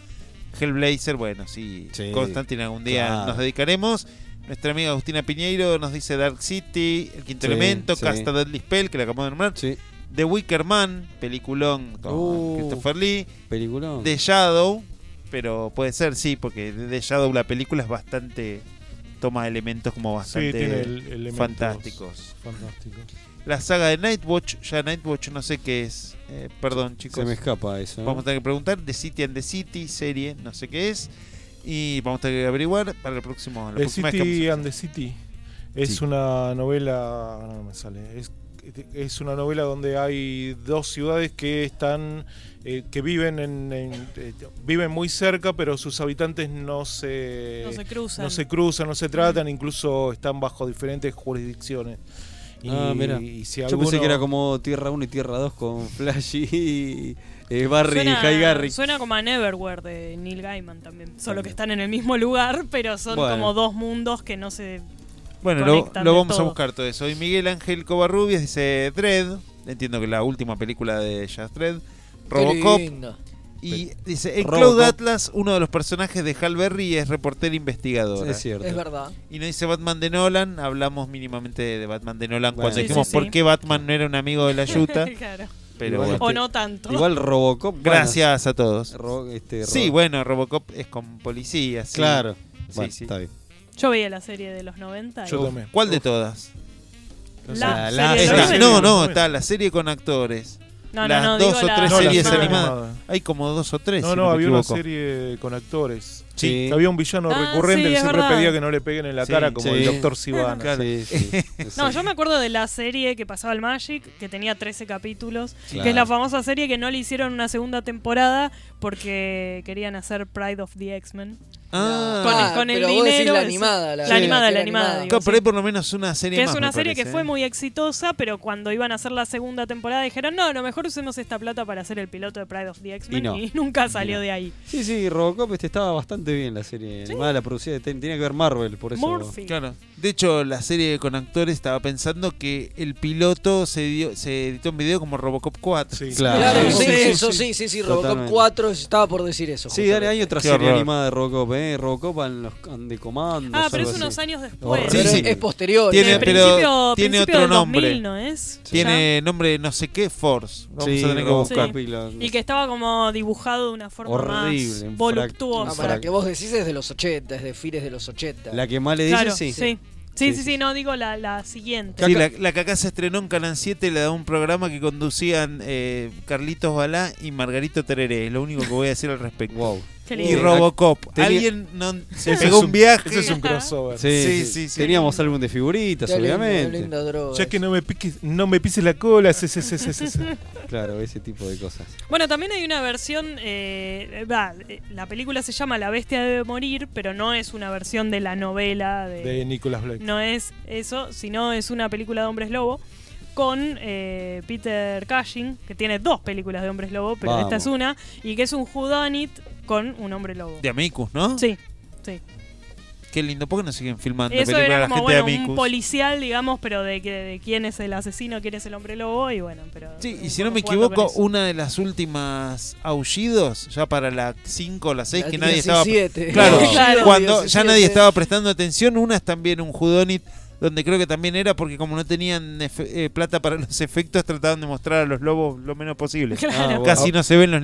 Hellblazer, bueno, sí,
Sí,
Constantine algún día
claro.
nos dedicaremos. Nuestra amiga Agustina Piñeiro nos dice Dark City, El Quinto
Sí,
Elemento,
sí.
Casta Deadly Spell, que la acabamos de nombrar.
Sí,
The Wicker Man, peliculón con
Uh.
Christopher Lee.
peliculón.
The Shadow, pero puede ser, sí, porque The Shadow, la película es bastante. toma elementos como
Sí,
bastante
tiene el- elementos
fantásticos.
Fantásticos.
La saga de Nightwatch, ya Nightwatch no sé qué es. Eh, perdón, chicos.
Se me escapa eso. ¿eh?
Vamos a tener que preguntar. The City and the City, serie, no sé qué es. Y vamos a tener que averiguar para el próximo. La
The
próxima vez que
City and the City es
Sí.
una novela. No, no me sale. Es, es una novela donde hay dos ciudades que están. eh, que viven en, en- eh, viven muy cerca, pero sus habitantes no se.
No se cruzan.
no se cruzan, no se tratan, incluso están bajo diferentes jurisdicciones. Y,
Ah, mira.
y si
Yo pensé que era como Tierra 1 y Tierra 2 con Flash y eh, Barry
Suena,
y High Garrick.
suena como a Neverwhere de Neil Gaiman también. Solo que están en el mismo lugar, pero son
Bueno.
como dos mundos que no se.
Bueno, lo, vamos a buscar todo eso. Y Miguel Ángel Covarrubias dice Dread. Entiendo que la última película de Jazz Dread.
Qué
Robocop.
lindo.
Y dice, en
Robocop.
Cloud Atlas, uno de los personajes de Hal Berry es reportera investigadora.
Es cierto.
Es verdad.
Y nos dice Batman de Nolan, hablamos mínimamente de Batman de Nolan
Bueno.
cuando
Sí,
dijimos
sí,
por qué Batman no era un amigo de la Yuta.
Claro.
pero
Igual
bueno.
O no tanto.
Igual Robocop. bueno,
Gracias a todos.
Ro- este, Ro-
Sí, bueno, Robocop es con policía. sí.
Claro.
Sí,
Bueno,
sí.
está bien.
Yo veía la serie de los 90. y-
Yo también.
¿Cuál de todas?
La,
La- la
serie de
Está-
los
serie.
90.
no, no, está la serie con actores.
No,
las
no, no,
dos
digo
o tres
No, la
series
serie
animadas.
animada.
Hay como dos o tres.
No,
si
no, había una
equivoco.
serie con actores.
Sí.
Que había un villano
Ah,
recurrente
sí,
que siempre
verdad.
pedía que no le peguen en la
Sí,
cara, como
sí.
el doctor Sivana.
Claro.
Sí, sí.
No, yo me acuerdo de la serie que pasaba el Magic, que tenía 13 capítulos,
Claro.
que es la famosa serie que no le hicieron una segunda temporada porque querían hacer Pride of the X-Men.
Ah,
Con, con el
pero vos decís
dinero.
la animada, la-
la animada,
que
la
era
animada.
animada.
digo,
Claro,
sí.
por ahí por lo menos una serie
Que
más.
es una
me
serie que
parece,
fue
¿eh?
muy exitosa, pero cuando iban a hacer la segunda temporada dijeron, no, lo mejor usemos esta plata para hacer el piloto de Pride of the X-Men
Y no.
y, nunca
Y
salió
no.
de ahí.
Sí, sí, Robocop este estaba bastante bien la serie animada, la producida, ten- tenía que ver Marvel, por eso.
Murphy.
Claro. De hecho, la serie con actores estaba pensando que el piloto se dio, se editó en video como Robocop 4.
Sí.
Claro.
Claro,
Sí,
sí,
sí,
eso
sí.
sí, sí, sí, Robocop
Totalmente.
4, estaba por decir eso.
Sí, dale, hay otra
Qué
serie
horror.
animada de Robocop, ¿eh? Robocop en los en de comandos.
Ah, pero es unos años después.
Sí,
Pero
sí.
es posterior.
Tiene- pero
principio,
tiene
principio
otro
del
nombre.
2000, ¿no es?
Tiene nombre no sé qué, Force. Vamos
Sí,
a tener que buscar.
y la-
Y que estaba como dibujado de una forma
Horrible,
más voluptuosa.
Ah, para que vos decís es de los 80, es de fines de los 80.
La que más le dice,
Claro,
sí.
sí. Sí, sí, sí, no, digo la, la siguiente.
Sí, la, la que acá se estrenó en Canal 7 le da un programa que conducían eh, Carlitos Balá y Margarito Tereré. Es lo único que voy a decir al respecto.
Wow.
Y
lindo.
Robocop.
Tenía-
Alguien no, se
Ese
pegó
es
un viaje.
Ese es un crossover.
Sí,
Sí,
sí,
sí, sí.
Teníamos álbum de figuritas, obviamente.
linda droga.
Ya que no me piques, no me pises la cola, sí, sí, sí, sí, sí, sí.
Claro, ese tipo de cosas.
Bueno, también hay una versión, eh, va, la película se llama La bestia debe morir, pero no es una versión de la novela de,
De Nicolas Blake.
no es eso, sino es una película de hombres lobo con eh, Peter Cushing, que tiene dos películas de hombres lobo, pero
Vamos.
esta es una, y que es un whodunit con un hombre lobo.
De Amicus, ¿no?
Sí, sí.
Qué lindo. ¿Por qué no siguen filmando
Eso
películas de
era
la
como
gente
bueno,
de
un policial, digamos, pero de, que- de quién es el asesino, quién es el hombre lobo, y bueno, pero...
Sí, y si no me equivoco, una de las últimas aullidos, ya para la 5 o la 6,
La
que nadie estaba.
17.
Claro,
Claro.
cuando ya
17.
nadie estaba prestando atención, una es también un Judonit, donde creo que también era porque como no tenían efe- eh, plata para los efectos, trataban de mostrar a los lobos lo menos posible.
Claro.
Ah,
Casi no se ven los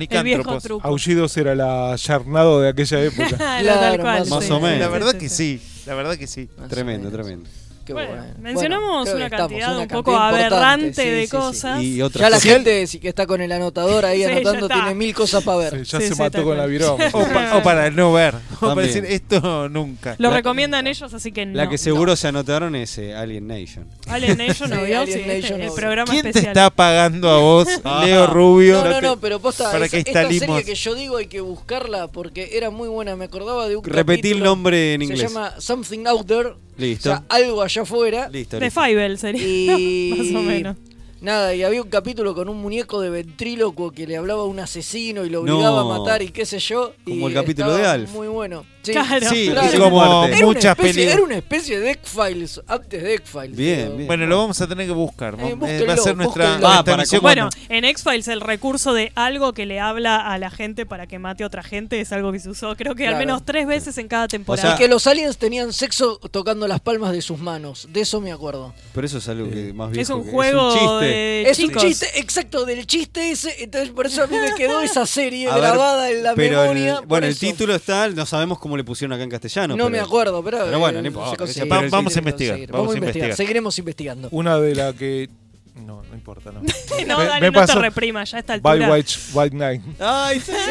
truco.
Aullidos era la Yarnado de aquella época.
Claro,
Claro,
tal cual,
más
Más
sí,
o menos.
La
sí,
verdad
sí,
que
sí.
la verdad que sí.
Más
Tremendo, tremendo.
Qué
Bueno,
bueno.
mencionamos
Bueno,
una cantidad un poco aberrante
sí,
de
sí, sí.
cosas.
Y otra
Ya la gente sí que está con el anotador ahí anotando tiene mil cosas para ver.
Sí, ya
Sí,
se
sí,
mató con la viroma.
O, pa- o para no ver. O para decir esto nunca.
Lo
La-
recomiendan ellos, así que no.
La que seguro se anotaron es eh, Alien Nation.
Alien Nation no
Sí,
vio, este, el programa
¿Quién te
especial.
está pagando a vos,
Ah.
Leo Rubio?
No, no, no, pero posta,
para
esa-
que
esta serie que yo digo hay que buscarla porque era muy buena. Me acordaba de un
Repetí el nombre en
Se
inglés.
llama Something Out There.
Listo.
O sea, algo allá afuera.
Listo,
De. Fievel sería,
Y
más o menos.
Nada, y había un capítulo con un muñeco de ventrílocuo que le hablaba a un asesino y lo obligaba
No.
a matar y qué sé yo.
Como
y
el capítulo de Alf.
Muy bueno. Sí,
Claro.
Sí,
Claro.
y como.
Era una,
muchas
especie,
películas.
era una especie de X-Files antes de X-Files.
Bien, bien.
Bueno, lo vamos a tener que buscar.
Eh,
Eh, va a ser nuestra,
Ah, para
Bueno,
cuando-
en X-Files el recurso de algo que le habla a la gente para que mate a otra gente es algo que se usó creo que al menos tres veces en cada
O
temporada.
sea,
Y que los aliens tenían sexo tocando las palmas de sus manos. De eso me acuerdo.
Pero eso es algo que más viejo
es un juego
es un chiste.
de
es
chicos.
un chiste, exacto, del chiste ese. Entonces, por eso a mí me quedó esa serie grabada en la
pero
memoria.
bueno, el título está, no sabemos cómo le pusieron acá en castellano.
No
pero-
me acuerdo, pero.
Pero bueno, no
eh,
importa,
se se
el-
vamos a vamos
investigar. Seguiremos investigando.
Una de las que. No, no importa, no.
no,
Me-
dale,
me
no te
pasó-
reprimas, ya a esta
By. White, White Night.
Ay, sí.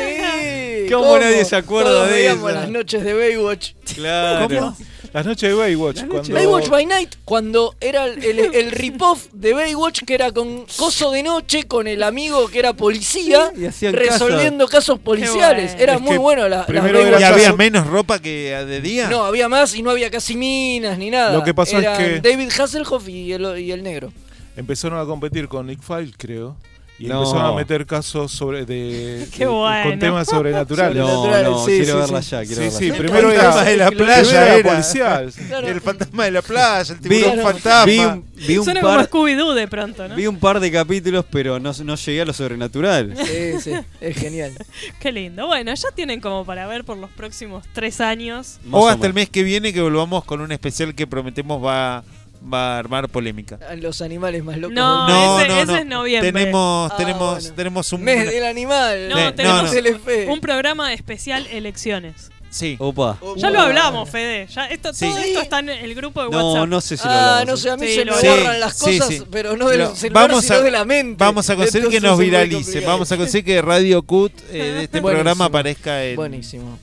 Sí,
¿Cómo nadie se acuerda
Todos
de esa?
las noches de Baywatch.
Claro.
Las noches de Baywatch. Cuando...
Baywatch by Night, cuando era el, el, el rip-off de Baywatch, que era con Coso de Noche, con el amigo que era policía, resolviendo casos policiales.
bueno.
Era
Es
muy bueno la, las
primero
¿Y había menos ropa que de día?
No, había más y no había casi minas ni nada.
Lo que pasó es que-
David Hasselhoff y el, y el negro.
Empezaron a competir con Nick File, creo. Y
No.
empezaron a meter casos sobre de,
Qué
de-
bueno.
con temas sobrenaturales.
No, no,
sí,
quiero
sí,
verla
sí.
ya, quiero
Sí,
verla
sí,
ya.
primero
El fantasma de la playa
era
era.
policial.
Claro.
El fantasma de la playa, el
Vi,
tiburón
Claro.
fantasma.
vi un, vi un
Suena como
par,
Scooby-Doo de pronto, ¿no?
vi un par de capítulos, pero no, no llegué a lo sobrenatural.
Sí, sí, es genial.
Qué lindo. Bueno, ya tienen como para ver por los próximos tres años.
Más
O
o
hasta el mes que viene que volvamos con un especial que prometemos va, va a armar polémica.
Los animales más locos
No,
mundo.
ese- ese es noviembre.
Tenemos,
Ah,
tenemos,
bueno.
tenemos un...
Mes del animal.
No,
Sí,
tenemos
no, no.
Un programa especial elecciones.
Sí.
Opa.
Ya lo hablamos, Fede. Ya esto,
Sí.
Todo esto está en el grupo de
No,
WhatsApp.
no sé si lo
Ah,
hablamos.
no sé, a mí
Sí,
se
lo
me borran las cosas,
sí.
pero no del celular,
vamos
sino
a-
de la mente.
Vamos a conseguir que
Entonces
nos
es muy
viralice. Vamos a conseguir que Radio Cut eh, de este
Buenísimo.
programa aparezca en,
Buenísimo.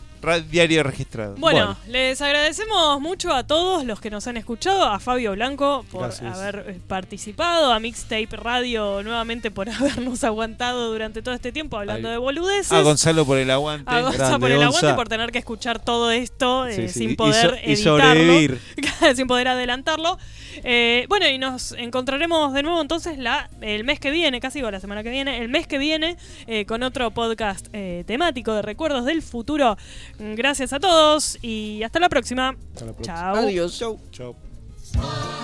Diario registrado.
Bueno, les agradecemos mucho a todos los que nos han escuchado, a Fabio Blanco por
Gracias.
haber eh, participado, a Mixtape Radio nuevamente por habernos aguantado durante todo este tiempo hablando de boludeces.
A Gonzalo por el aguante.
A Gonza
Grande,
por el aguante
Gonza.
por tener que escuchar todo esto eh,
Sí, sí.
sin
Y
poder
so- y
editarlo,
sobrevivir.
sin poder adelantarlo. Eh, bueno, y nos encontraremos de nuevo entonces la, el mes que viene, casi digo la semana que viene, el mes que viene eh, con otro podcast eh, temático de recuerdos del futuro. Gracias a todos y hasta la próxima.
Hasta la próxima.
Chao.
Adiós.
Chau.
Hoy